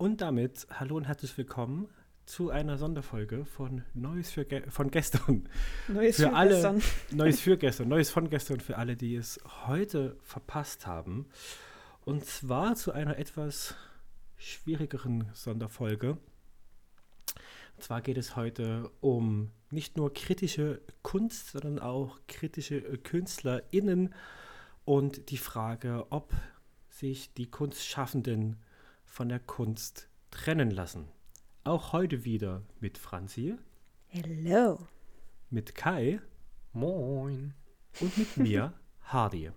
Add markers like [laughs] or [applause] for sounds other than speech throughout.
Und damit hallo und herzlich willkommen zu einer Sonderfolge von Neues für Ge von gestern. Neues für, für alle, gestern. [laughs] Neues für gestern, Neues von gestern für alle, die es heute verpasst haben. Und zwar zu einer etwas schwierigeren Sonderfolge. Und zwar geht es heute um nicht nur kritische Kunst, sondern auch kritische äh, KünstlerInnen und die Frage, ob sich die Kunstschaffenden von der Kunst trennen lassen. Auch heute wieder mit Franzi, Hello. mit Kai Moin. und mit mir, [laughs] Hardy.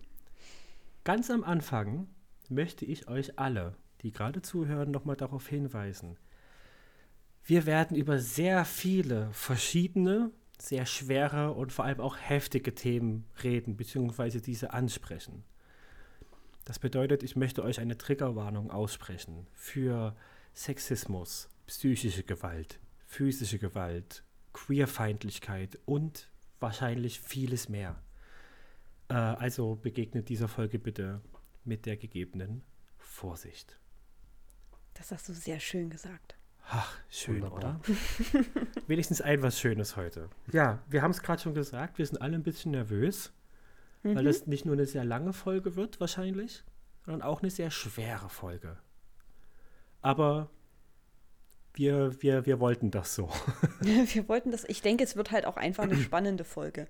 Ganz am Anfang möchte ich euch alle, die gerade zuhören, nochmal darauf hinweisen. Wir werden über sehr viele verschiedene, sehr schwere und vor allem auch heftige Themen reden, beziehungsweise diese ansprechen. Das bedeutet, ich möchte euch eine Triggerwarnung aussprechen für Sexismus, psychische Gewalt, physische Gewalt, Queerfeindlichkeit und wahrscheinlich vieles mehr. Äh, also begegnet dieser Folge bitte mit der gegebenen Vorsicht. Das hast du sehr schön gesagt. Ach, schön, Wunderbar. oder? [laughs] Wenigstens ein was Schönes heute. Ja, wir haben es gerade schon gesagt, wir sind alle ein bisschen nervös, weil das nicht nur eine sehr lange Folge wird, wahrscheinlich, sondern auch eine sehr schwere Folge. Aber wir, wir, wir wollten das so. [laughs] Wir wollten das, ich denke, es wird halt auch einfach eine [clears throat] spannende Folge.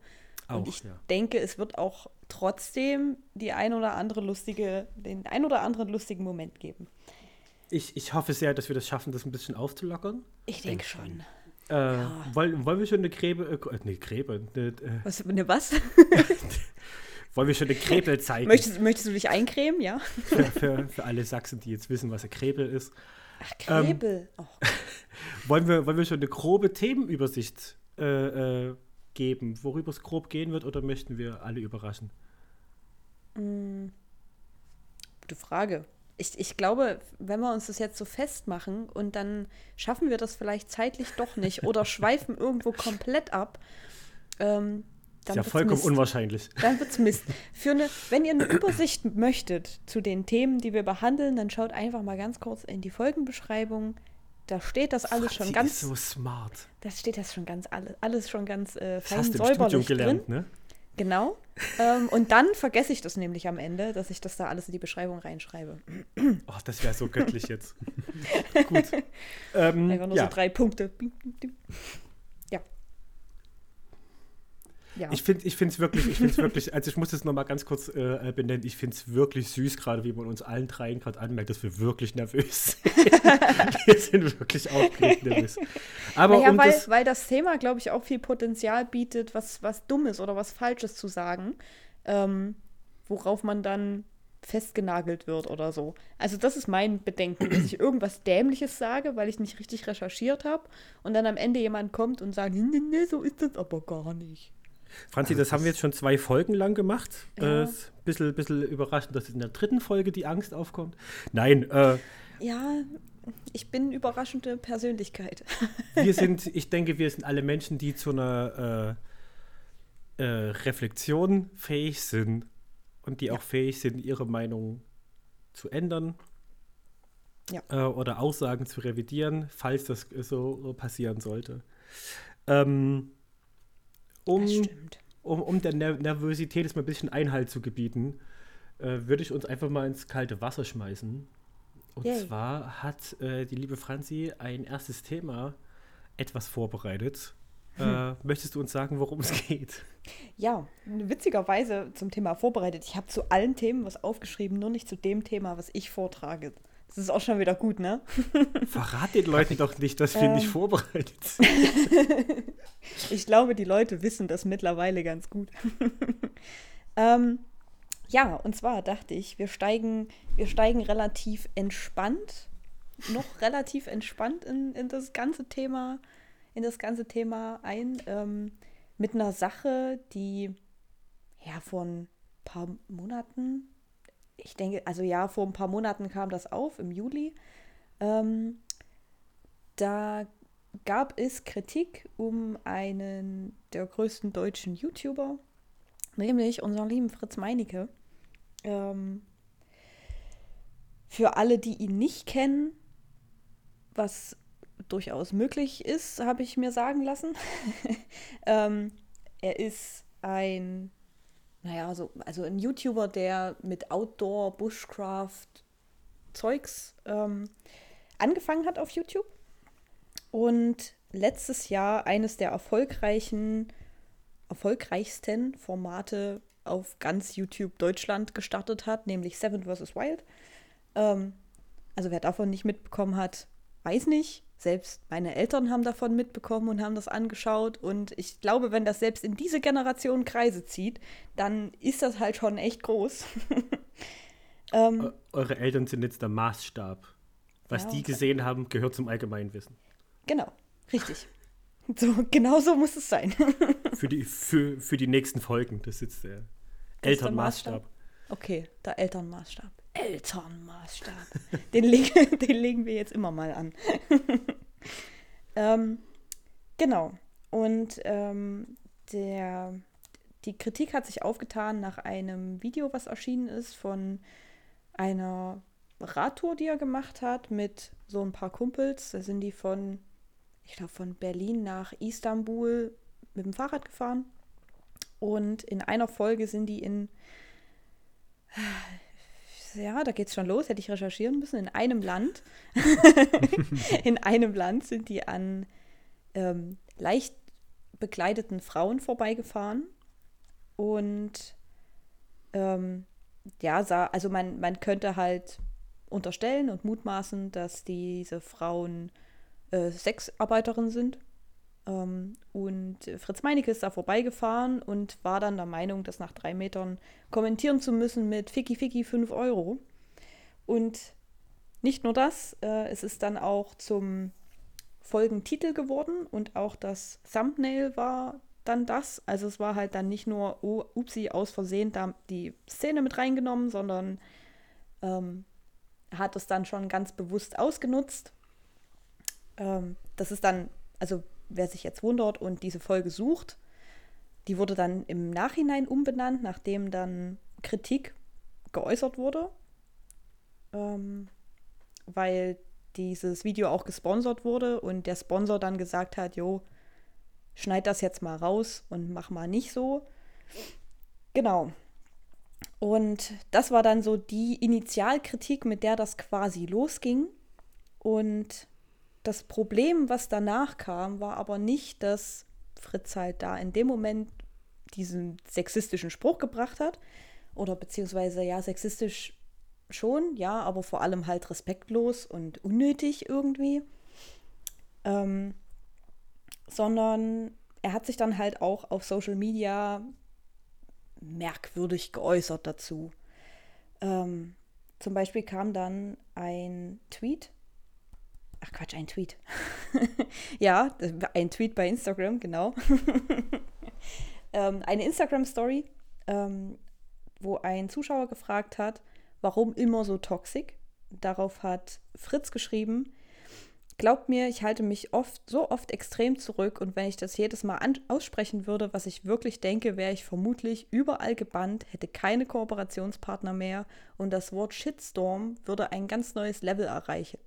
Und Auch, ich ja. denke, es wird auch trotzdem die ein oder andere lustige, den ein oder anderen lustigen Moment geben. Ich, ich hoffe sehr, dass wir das schaffen, das ein bisschen aufzulockern. Ich denke schon. Äh, wollen, wollen wir schon eine Gräbe, äh, nee, Gräbe, eine, äh, Was, ne, was? [laughs] [laughs] wollen wir schon eine Krebel zeigen? möchtest, möchtest du dich eincremen? Ja. für, für, für alle Sachsen, die jetzt wissen, was eine Krebel ist. Ach, Krebel. oh, [laughs] Wollen wir, wollen wir schon eine grobe Themenübersicht äh, äh, geben, worüber es grob gehen wird, oder möchten wir alle überraschen? gute Frage. Ich, ich glaube, wenn wir uns das jetzt so festmachen und dann schaffen wir das vielleicht zeitlich doch nicht [laughs] oder schweifen irgendwo komplett ab, ähm, Ist dann ja wird's vollkommen Mist. unwahrscheinlich. Dann wird's Mist. [laughs] Für eine, wenn ihr eine Übersicht möchtet zu den Themen, die wir behandeln, dann schaut einfach mal ganz kurz in die Folgenbeschreibung. Da steht das alles schon Franzi ganz, ist so smart. da steht das schon ganz alles, alles schon ganz äh, Das fein hast du im Studium gelernt, drin. ne? Genau. ähm, und dann vergesse ich das nämlich am Ende, dass ich das da alles in die Beschreibung reinschreibe. [clears throat] Oh, das wäre so göttlich jetzt. [laughs] Gut. Ähm, Einfach nur ja. so drei Punkte. Ja. Ich finde es wirklich, ich finde wirklich, also ich muss das nochmal ganz kurz äh, äh, benennen, ich finde es wirklich süß, gerade wie man uns allen dreien gerade anmerkt, dass wir wirklich nervös sind. [laughs] wir sind wirklich aufgeregt nervös. Aber naja, um weil, das, weil das Thema, glaube ich, auch viel Potenzial bietet, was, was Dummes oder was Falsches zu sagen, ähm, worauf man dann festgenagelt wird oder so. Also das ist mein Bedenken, dass ich irgendwas Dämliches sage, weil ich nicht richtig recherchiert habe und dann am Ende jemand kommt und sagt, nee, nee, so ist das aber gar nicht. Franzi, das haben wir jetzt schon zwei Folgen lang gemacht. Ja. Äh, ist ein bisschen, bisschen überraschend, dass in der dritten Folge die Angst aufkommt. Nein, äh, Ja, ich bin eine überraschende Persönlichkeit. wir [laughs] sind, ich denke, wir sind alle Menschen, die zu einer äh, äh, Reflexion fähig sind und die auch fähig sind, ihre Meinung zu ändern Ja. äh, oder Aussagen zu revidieren, falls das so passieren sollte. Ähm, um, um, um der Ner Nervosität jetzt mal ein bisschen Einhalt zu gebieten, äh, würde ich uns einfach mal ins kalte Wasser schmeißen. Und Yay. zwar hat äh, die liebe Franzi ein erstes Thema etwas vorbereitet. Äh, möchtest du uns sagen, worum es geht? Ja, witzigerweise zum Thema vorbereitet. Ich habe zu allen Themen was aufgeschrieben, nur nicht zu dem Thema, was ich vortrage. Das ist auch schon wieder gut, ne? [laughs] Verrat den Leuten doch nicht, dass wir Ähm. nicht vorbereitet [laughs] sind. Ich glaube, die Leute wissen das mittlerweile ganz gut. [laughs] ähm, ja, und zwar dachte ich, wir steigen, wir steigen relativ entspannt, noch relativ entspannt in, in das ganze Thema, in das ganze Thema ein, ähm, mit einer Sache, die ja vor ein paar Monaten, ich denke, also ja, vor ein paar Monaten kam das auf, im Juli. Ähm, da gab es Kritik um einen der größten deutschen YouTuber, nämlich unseren lieben Fritz Meinecke. Ähm, für alle, die ihn nicht kennen, was durchaus möglich ist, habe ich mir sagen lassen. [laughs] ähm, er ist ein, naja, so, also ein YouTuber, der mit Outdoor, Bushcraft, Zeugs ähm, angefangen hat auf YouTube. Und letztes Jahr eines der erfolgreichen, erfolgreichsten Formate auf ganz YouTube Deutschland gestartet hat, nämlich Seven vs. Wild. Ähm, also wer davon nicht mitbekommen hat, weiß nicht. Selbst meine Eltern haben davon mitbekommen und haben das angeschaut. Und ich glaube, wenn das selbst in diese Generation Kreise zieht, dann ist das halt schon echt groß. [laughs] ähm, Eure Eltern sind jetzt der Maßstab. Was ja, die gesehen haben, gehört zum Allgemeinwissen. Genau, richtig. [laughs] So, genau so muss es sein. [laughs] für, die, für, für die nächsten Folgen. Das ist der Elternmaßstab. Okay, der Elternmaßstab. Elternmaßstab. den, leg, den legen wir jetzt immer mal an. [laughs] ähm, genau. Und ähm, der, die Kritik hat sich aufgetan nach einem Video, was erschienen ist von einer Radtour, die er gemacht hat mit so ein paar Kumpels. Da sind die von, ich glaube, von Berlin nach Istanbul mit dem Fahrrad gefahren. Und in einer Folge sind die in ja, da geht es schon los, hätte ich recherchieren müssen. In einem Land, [laughs] in einem Land sind die an ähm, leicht bekleideten Frauen vorbeigefahren. Und ähm, ja, sah, also man, man könnte halt unterstellen und mutmaßen, dass diese Frauen äh, Sexarbeiterinnen sind. Ähm, und Fritz Meinecke ist da vorbeigefahren und war dann der Meinung, das nach drei Metern kommentieren zu müssen mit Ficky Ficky 5 Euro. Und nicht nur das, äh, es ist dann auch zum Folgentitel geworden und auch das Thumbnail war dann das. Also es war halt dann nicht nur, oh, upsi, aus Versehen da die Szene mit reingenommen, sondern ähm, hat es dann schon ganz bewusst ausgenutzt. Ähm, das ist dann, also wer sich jetzt wundert und diese Folge sucht, die wurde dann im Nachhinein umbenannt, nachdem dann Kritik geäußert wurde, ähm, weil dieses Video auch gesponsert wurde und der Sponsor dann gesagt hat, jo, schneid das jetzt mal raus und mach mal nicht so. Genau. Und das war dann so die Initialkritik, mit der das quasi losging. Und das Problem, was danach kam, war aber nicht, dass Fritz halt da in dem Moment diesen sexistischen Spruch gebracht hat. Oder beziehungsweise ja, sexistisch schon, ja, aber vor allem halt respektlos und unnötig irgendwie. Ähm, sondern er hat sich dann halt auch auf Social Media merkwürdig geäußert dazu. Ähm, zum Beispiel kam dann ein Tweet Ach Quatsch, ein Tweet. [laughs] ja, ein Tweet bei Instagram, genau. [laughs] ähm, eine Instagram-Story, ähm, wo ein Zuschauer gefragt hat, warum immer so toxisch. Darauf hat Fritz geschrieben, Glaubt mir, ich halte mich oft, so oft extrem zurück und wenn ich das jedes Mal aussprechen würde, was ich wirklich denke, wäre ich vermutlich überall gebannt, hätte keine Kooperationspartner mehr und das Wort Shitstorm würde ein ganz neues Level erreichen.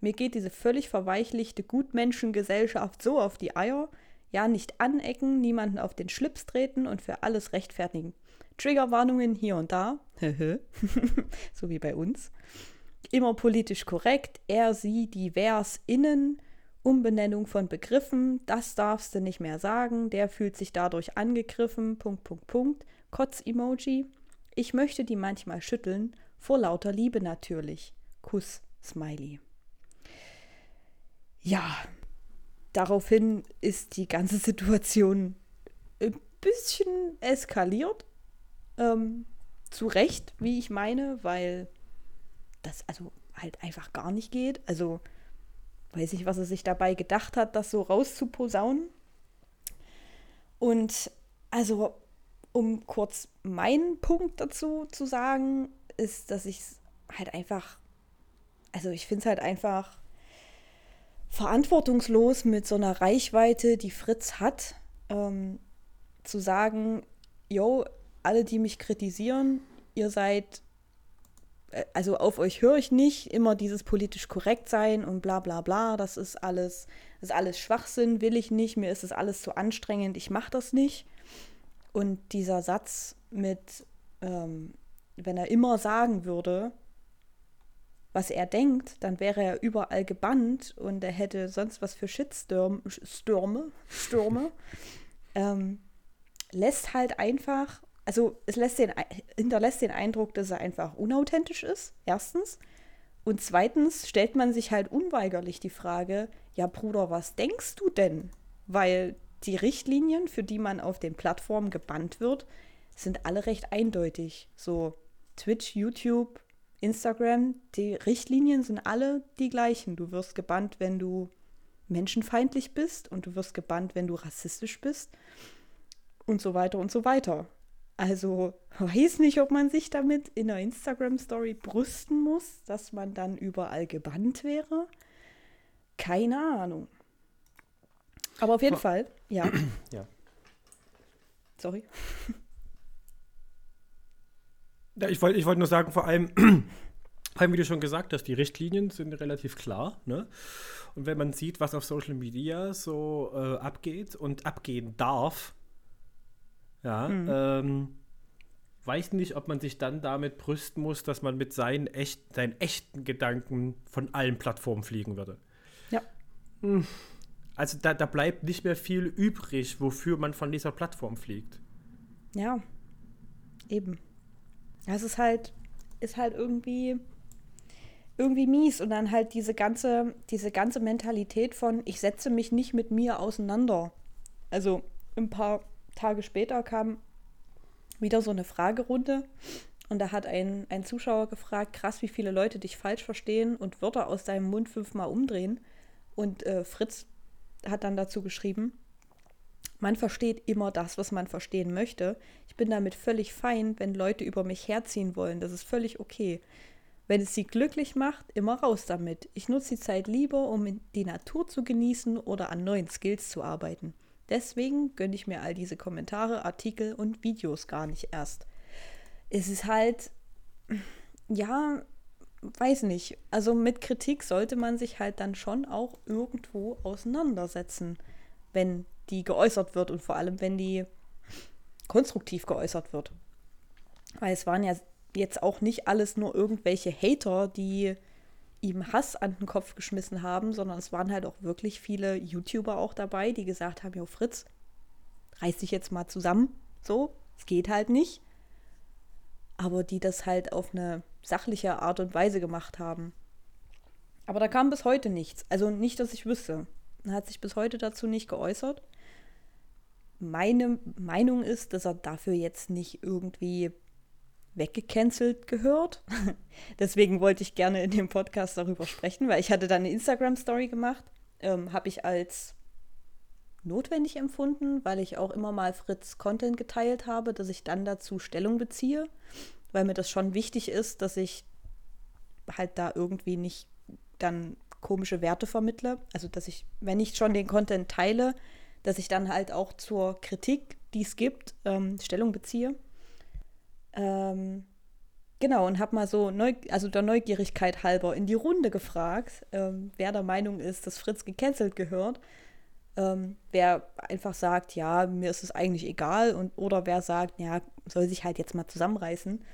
Mir geht diese völlig verweichlichte Gutmenschengesellschaft so auf die Eier. Ja, nicht anecken, niemanden auf den Schlips treten und für alles rechtfertigen. Triggerwarnungen hier und da. [laughs] so wie bei uns. Immer politisch korrekt. Er, sie, divers, innen. Umbenennung von Begriffen. Das darfst du nicht mehr sagen. Der fühlt sich dadurch angegriffen. Punkt, Punkt, Punkt. Kotz-Emoji. Ich möchte die manchmal schütteln. Vor lauter Liebe natürlich. Kuss, Smiley ja, daraufhin ist die ganze [laughs] Situation ein bisschen eskaliert. Ähm, zu Recht, wie ich meine, weil das also halt einfach gar nicht geht. Also weiß ich, was er sich dabei gedacht hat, das so rauszuposaunen. Und also, um kurz meinen Punkt dazu zu sagen, ist, dass ich es halt einfach, also ich finde es halt einfach verantwortungslos mit so einer Reichweite, die Fritz hat, ähm, zu sagen, yo, alle, die mich kritisieren, ihr seid äh, also auf euch höre ich nicht, immer dieses politisch korrekt sein und bla bla bla, das ist alles, das ist alles Schwachsinn, will ich nicht, mir ist es alles zu anstrengend, ich mache das nicht. Und dieser Satz mit, ähm, wenn er immer sagen würde, was er denkt, dann wäre er überall gebannt und er hätte sonst was für Shitstürme, Stürme, Stürme, [laughs] ähm, lässt halt einfach also es lässt den, hinterlässt den Eindruck, dass er einfach unauthentisch ist, erstens. Und zweitens stellt man sich halt unweigerlich die Frage, ja Bruder, was denkst du denn? Weil die Richtlinien, für die man auf den Plattformen gebannt wird, sind alle recht eindeutig. So Twitch, YouTube, Instagram, die Richtlinien sind alle die gleichen. Du wirst gebannt, wenn du menschenfeindlich bist und du wirst gebannt, wenn du rassistisch bist und so weiter und so weiter. Also [laughs] weiß nicht, ob man sich damit in einer Instagram-Story brüsten muss, dass man dann überall gebannt wäre. Keine Ahnung. Aber auf jeden. Fall, ja. [clears throat] ja. Sorry. [laughs] Ja, ich wollte ich wollt nur sagen, [clears throat] vor allem, wie du schon gesagt hast, die Richtlinien sind relativ klar. Ne? Und wenn man sieht, was auf Social Media so äh, abgeht und abgehen darf, ja, mhm. ähm, weiß nicht, ob man sich dann damit brüsten muss, dass man mit seinen, echt, seinen echten Gedanken von allen Plattformen fliegen würde. Ja. Hm. Also da, da bleibt nicht mehr viel übrig, wofür man von dieser Plattform fliegt. Ja, eben. Es ist halt, ist halt irgendwie, irgendwie mies und dann halt diese ganze, diese ganze Mentalität von, ich setze mich nicht mit mir auseinander. Also ein paar Tage später kam wieder so eine Fragerunde. Und da hat ein, ein Zuschauer gefragt, krass, wie viele Leute dich falsch verstehen und Wörter aus deinem Mund fünfmal umdrehen. Und äh, Fritz hat dann dazu geschrieben, man versteht immer das, was man verstehen möchte. Ich bin damit völlig fein, wenn Leute über mich herziehen wollen. Das ist völlig okay. Wenn es sie glücklich macht, immer raus damit. Ich nutze die Zeit lieber, um die Natur zu genießen oder an neuen Skills zu arbeiten. Deswegen gönne ich mir all diese Kommentare, Artikel und Videos gar nicht erst. Es ist halt, ja, weiß nicht. Also mit Kritik sollte man sich halt dann schon auch irgendwo auseinandersetzen, wenn die geäußert wird und vor allem, wenn die konstruktiv geäußert wird. Weil es waren ja jetzt auch nicht alles nur irgendwelche Hater, die ihm Hass an den Kopf geschmissen haben, sondern es waren halt auch wirklich viele YouTuber auch dabei, die gesagt haben, jo Fritz, reiß dich jetzt mal zusammen, so, es geht halt nicht. Aber die das halt auf eine sachliche Art und Weise gemacht haben. Aber da kam bis heute nichts. Also nicht, dass ich wüsste. Er hat sich bis heute dazu nicht geäußert. Meine Meinung ist, dass er dafür jetzt nicht irgendwie weggecancelt gehört. [laughs] Deswegen wollte ich gerne in dem Podcast darüber sprechen, weil ich hatte dann eine Instagram-Story gemacht, ähm, habe ich als notwendig empfunden, weil ich auch immer mal Fritz Content geteilt habe, dass ich dann dazu Stellung beziehe, weil mir das schon wichtig ist, dass ich halt da irgendwie nicht dann komische Werte vermittle. Also dass ich, wenn ich schon den Content teile, dass ich dann halt auch zur Kritik, die es gibt, ähm, Stellung beziehe. Ähm, genau, und habe mal so, neu, also der Neugierigkeit halber, in die Runde gefragt, ähm, wer der Meinung ist, dass Fritz gecancelt gehört. Ähm, wer einfach sagt, ja, mir ist es eigentlich egal, und, oder wer sagt, ja, soll sich halt jetzt mal zusammenreißen.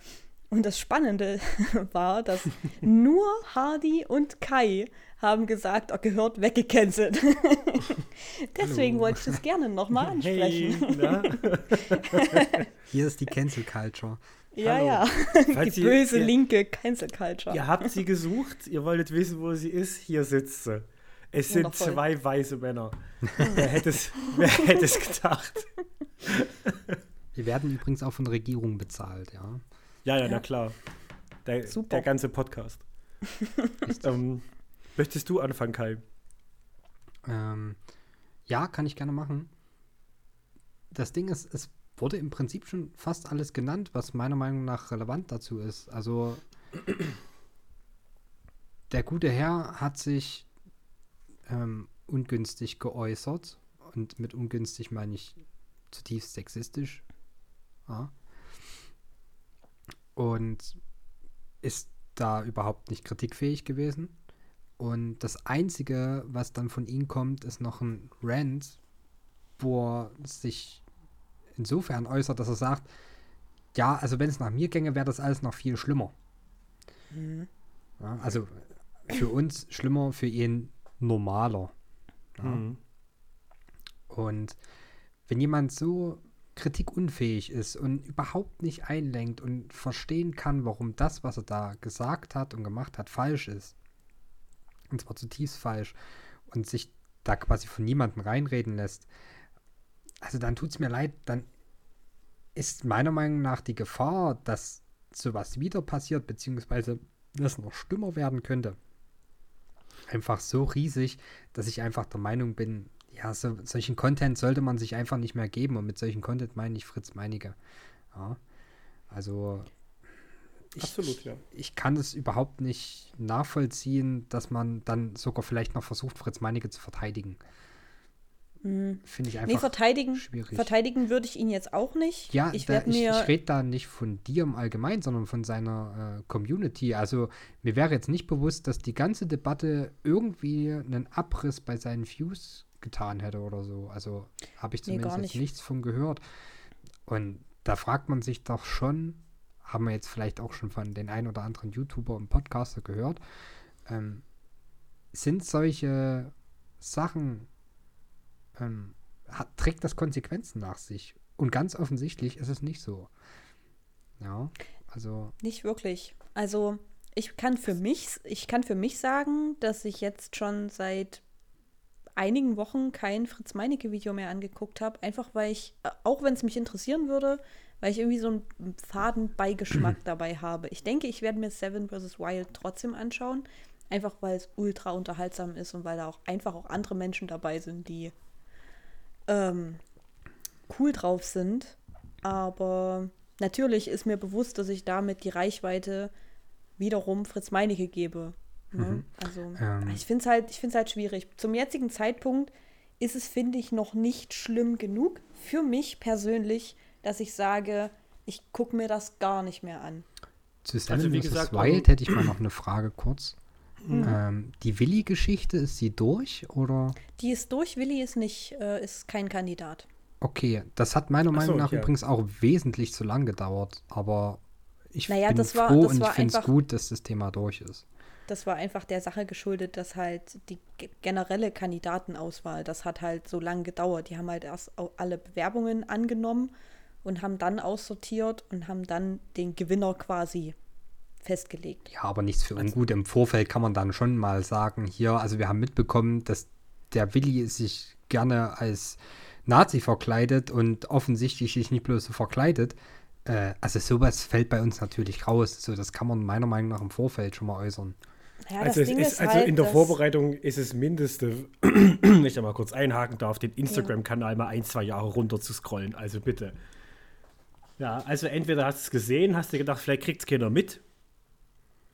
Und das Spannende [laughs] war, dass nur Hardy und Kai haben gesagt, er gehört weggecancelt. [laughs] Deswegen wollte ich das gerne nochmal [laughs] ansprechen. Hey, Hier ist die Cancel Culture. Ja, Hallo. ja. Falls die ihr, böse ihr, linke Cancel Culture. Ihr habt sie gesucht, ihr wolltet wissen, wo sie ist. Hier sitzt sie. Es sind Wundervoll. zwei weiße Männer. wer, hätte es, wer hätte es gedacht? Wir werden übrigens auch von der Regierung bezahlt, ja. Ja, ja, ja. na klar. Der, der ganze Podcast. [laughs] ähm, möchtest du anfangen, Kai? Ähm, ja, kann ich gerne machen. Das Ding ist, es wurde im Prinzip schon fast alles genannt, was meiner Meinung nach relevant dazu ist. Also der gute Herr hat sich ähm, ungünstig geäußert. Und mit ungünstig meine ich zutiefst sexistisch. Ja. Und ist da überhaupt nicht kritikfähig gewesen. Und das Einzige, was dann von ihm kommt, ist noch ein Rant, wo er sich insofern äußert, dass er sagt, ja, also wenn es nach mir ginge, wäre das alles noch viel schlimmer. Mhm. Ja, also für uns schlimmer, für ihn normaler. Ja. Mhm. Und wenn jemand so kritikunfähig ist und überhaupt nicht einlenkt und verstehen kann, warum das, was er da gesagt hat und gemacht hat, falsch ist, und zwar zutiefst falsch, und sich da quasi von niemandem reinreden lässt, also dann tut es mir leid, dann ist meiner Meinung nach die Gefahr, dass sowas wieder passiert, beziehungsweise das noch schlimmer werden könnte, einfach so riesig, dass ich einfach der Meinung bin, ja, so, solchen Content sollte man sich einfach nicht mehr geben. Und mit solchen Content meine ich Fritz Meinige. Ja, also ich, Absolut, ja. Ich kann es überhaupt nicht nachvollziehen, dass man dann sogar vielleicht noch versucht, Fritz Meinige zu verteidigen. Mhm. Finde ich einfach nee, verteidigen, schwierig. Verteidigen würde ich ihn jetzt auch nicht. Ja, ich, da, ich, ich rede da nicht von dir im Allgemeinen, sondern von seiner äh, Community. Also mir wäre jetzt nicht bewusst, dass die ganze Debatte irgendwie einen Abriss bei seinen Views getan hätte oder so. Also habe ich zumindest nee, nicht. nichts von gehört. Und da fragt man sich doch schon, haben wir jetzt vielleicht auch schon von den ein oder anderen YouTuber und Podcaster gehört, ähm, sind solche Sachen ähm, hat, trägt das Konsequenzen nach sich. Und ganz offensichtlich ist es nicht so. Ja, also. Nicht wirklich. Also, ich kann für mich, ich kann für mich sagen, dass ich jetzt schon seit einigen Wochen kein Fritz Meinecke-Video mehr angeguckt habe. Einfach weil ich, äh, auch wenn es mich interessieren würde, weil ich irgendwie so einen faden Beigeschmack [clears throat] dabei habe. Ich denke, ich werde mir Seven vs. Wild trotzdem anschauen. Einfach weil es ultra unterhaltsam ist und weil da auch einfach auch andere Menschen dabei sind, die ähm, cool drauf sind. Aber natürlich ist mir bewusst, dass ich damit die Reichweite wiederum Fritz Meinecke gebe. Ne? Mhm. Also ähm. ich finde es halt, halt schwierig. Zum jetzigen Zeitpunkt ist es, finde ich, noch nicht schlimm genug für mich persönlich, dass ich sage, ich gucke mir das gar nicht mehr an. Zu Seven also, wie gesagt, Wild hätte ich mal noch eine Frage kurz. [clears throat] Mhm. Ähm, die Willi-Geschichte, ist sie durch oder? Die ist durch, Willi ist nicht, äh, ist kein Kandidat. Okay, das hat meiner Meinung so, nach ja. übrigens auch wesentlich zu lang gedauert, aber ich naja, bin war, froh und ich finde es gut, dass das Thema durch ist. Das war einfach der Sache geschuldet, dass halt die generelle Kandidatenauswahl, das hat halt so lange gedauert. Die haben halt erst alle Bewerbungen angenommen und haben dann aussortiert und haben dann den Gewinner quasi festgelegt. Ja, aber nichts für ungut. Im Vorfeld kann man dann schon mal sagen, hier, also wir haben mitbekommen, dass der Willi sich gerne als Nazi verkleidet und offensichtlich sich nicht bloß so verkleidet. Äh, also sowas fällt bei uns natürlich raus. So, das kann man meiner Meinung nach im Vorfeld schon mal äußern. Ja, also, ist, ist also halt, in der Vorbereitung ist es mindeste, [clears throat] ich da mal kurz einhaken darf, den Instagram-Kanal mal ein, zwei Jahre runter zu scrollen. Also bitte. Ja, also entweder hast du es gesehen, hast du gedacht, vielleicht kriegt es keiner mit,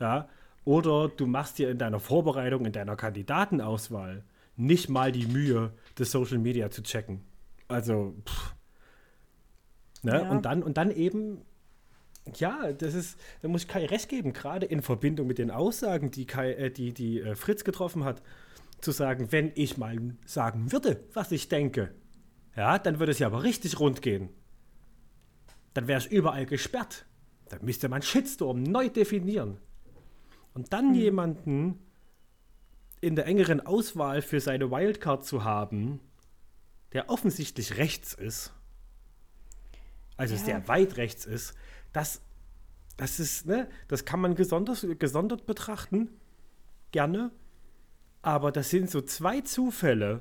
ja, oder du machst dir in deiner Vorbereitung, in deiner Kandidatenauswahl nicht mal die Mühe, das Social Media zu checken. Also, pff. Ne? Ja. Und, dann, und dann eben, ja, das ist, da muss ich Kai recht geben, gerade in Verbindung mit den Aussagen, die, Kai, äh, die, die äh, Fritz getroffen hat, zu sagen, wenn ich mal sagen würde, was ich denke, ja, dann würde es ja aber richtig rund gehen. Dann wäre es überall gesperrt. Dann müsste man Shitstorm neu definieren. Und dann mhm. jemanden in der engeren Auswahl für seine Wildcard zu haben, der offensichtlich rechts ist, also ja. sehr weit rechts ist, das, das ist, ne, das kann man gesondert, gesondert betrachten, gerne, aber das sind so zwei Zufälle,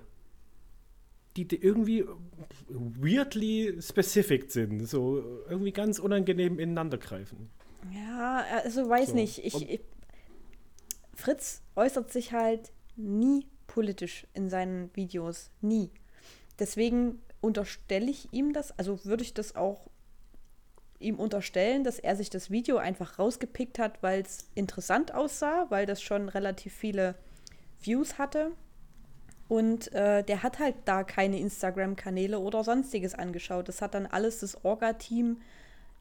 die irgendwie weirdly specific sind, so irgendwie ganz unangenehm ineinander greifen. Ja, also weiß so. nicht, ich, ich Fritz äußert sich halt nie politisch in seinen Videos. Nie. Deswegen unterstelle ich ihm das, also würde ich das auch ihm unterstellen, dass er sich das Video einfach rausgepickt hat, weil es interessant aussah, weil das schon relativ viele Views hatte. Und äh, der hat halt da keine Instagram-Kanäle oder sonstiges angeschaut. Das hat dann alles das Orga-Team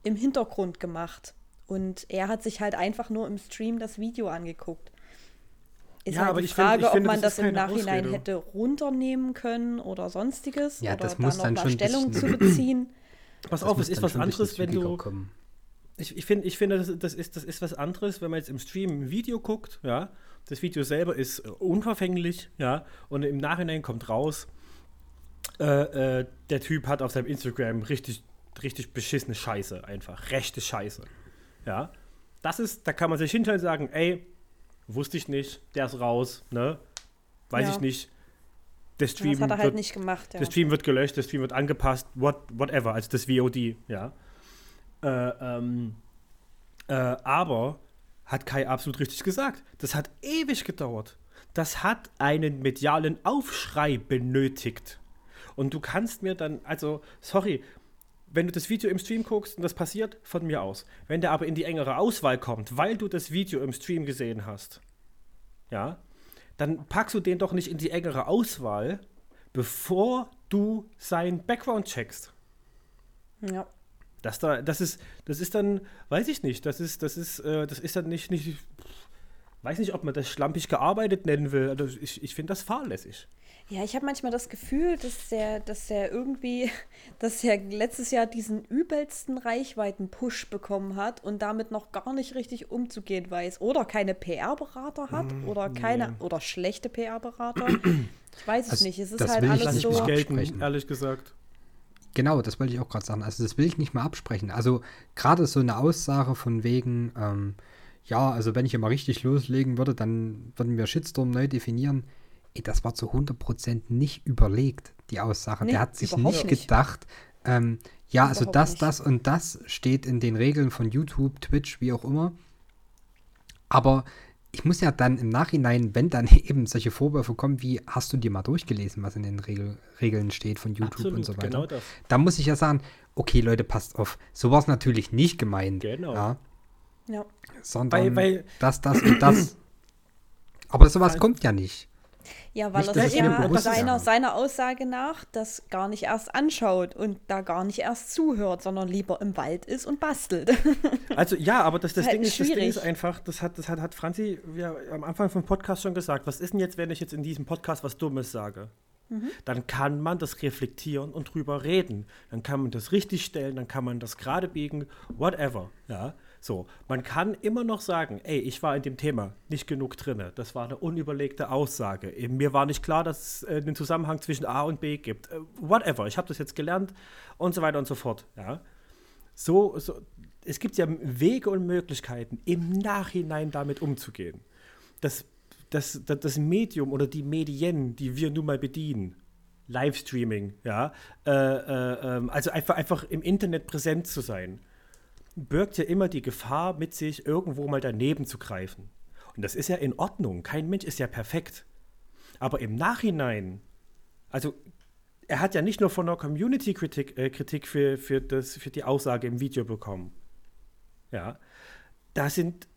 im Hintergrund gemacht. Und er hat sich halt einfach nur im Stream das Video angeguckt. Ist Ja, halt aber die ich find- Frage, ich finde, ob man das das im Nachhinein Ausrede. hätte runternehmen können oder sonstiges. Ja, oder das da muss noch dann mal Stellung zu beziehen. [clears throat] Pass Das auf, es ist was anderes, wenn du. kommen. Ich, ich finde, ich finde das, das, ist, das ist was anderes, wenn man jetzt im Stream ein Video guckt, ja. Das Video selber ist äh, unverfänglich, ja. Und im Nachhinein kommt raus, äh, äh, der Typ hat auf seinem Instagram richtig, richtig beschissene Scheiße, einfach. Rechte Scheiße. Ja. Das ist, da kann man sich hinterher sagen, ey, wusste ich nicht, der ist raus, ne? Weiß Ja. ich nicht. Der Stream Das hat er halt wird, nicht gemacht, ja. der Stream wird gelöscht, der Stream wird angepasst, what, whatever, also das VOD, ja. Äh, ähm, äh, aber hat Kai absolut richtig gesagt. Das hat ewig gedauert. Das hat einen medialen Aufschrei benötigt. Und du kannst mir dann, also, sorry, wenn du das Video im Stream guckst und das passiert, von mir aus. Wenn der aber in die engere Auswahl kommt, weil du das Video im Stream gesehen hast, ja, dann packst du den doch nicht in die engere Auswahl, bevor du sein Background checkst. ja. Das da, das ist, das ist dann, weiß ich nicht, das ist, das ist, äh, das ist dann nicht, nicht, weiß nicht, ob man das schlampig gearbeitet nennen will. Also ich, ich finde das fahrlässig. Ja, ich habe manchmal das Gefühl, dass der, dass der irgendwie, [laughs] dass er letztes Jahr diesen übelsten Reichweiten-Push bekommen hat und damit noch gar nicht richtig umzugehen weiß. Oder keine PR-Berater hat oder keine oder schlechte PR-Berater. [clears throat] Ich weiß es Also, nicht. Es ist das halt will ich alles nicht so. gelten, ehrlich gesagt. Genau, das wollte ich auch gerade sagen. Also das will ich nicht mal absprechen. Also gerade so eine Aussage von wegen, ähm, ja, also wenn ich immer richtig loslegen würde, dann würden wir Shitstorm neu definieren. Ey, das war zu 100% nicht überlegt, die Aussage. Nee, Der hat sich nicht, nicht. gedacht, ähm, ja, also das, nicht. das und das steht in den Regeln von YouTube, Twitch, wie auch immer. Aber ich muss ja dann im Nachhinein, wenn dann [laughs] eben solche Vorwürfe kommen, wie hast du dir mal durchgelesen, was in den Regel, Regeln steht von YouTube Absolut, und so weiter. genau das. Da muss ich ja sagen, okay, Leute, passt auf. So war es natürlich nicht gemeint. Genau. Ja, Ja. sondern Weil- weil- das, das und das. Aber sowas Weil- kommt ja nicht. Ja, weil Nicht, er ja seiner, seiner Aussage nach das gar nicht erst anschaut und da gar nicht erst zuhört, sondern lieber im Wald ist und bastelt. [laughs] Also ja, aber das, das, Halt Ding, ist, das Ding ist einfach, das hat, das hat, hat Franzi ja, am Anfang vom Podcast schon gesagt. Was ist denn jetzt, wenn ich jetzt in diesem Podcast was Dummes sage? Dann kann man das reflektieren und drüber reden. Dann kann man das richtig stellen, dann kann man das gerade biegen, whatever. Ja, so. Man kann immer noch sagen, ey, ich war in dem Thema nicht genug drinne. Das war eine unüberlegte Aussage. Mir war nicht klar, dass es äh, einen Zusammenhang zwischen A und B gibt. Äh, whatever. Ich habe das jetzt gelernt und so weiter und so fort. Ja so, so, es gibt ja Wege und Möglichkeiten, im Nachhinein damit umzugehen. Das, das, das, das Medium oder die Medien, die wir nun mal bedienen, Livestreaming, ja, äh, äh, ähm, also einfach, einfach im Internet präsent zu sein, birgt ja immer die Gefahr mit sich, irgendwo mal daneben zu greifen. Und das ist ja in Ordnung. Kein Mensch ist ja perfekt. Aber im Nachhinein, also er hat ja nicht nur von der Community-Kritik äh, Kritik für, für, das, für die Aussage im Video bekommen. Ja, da sind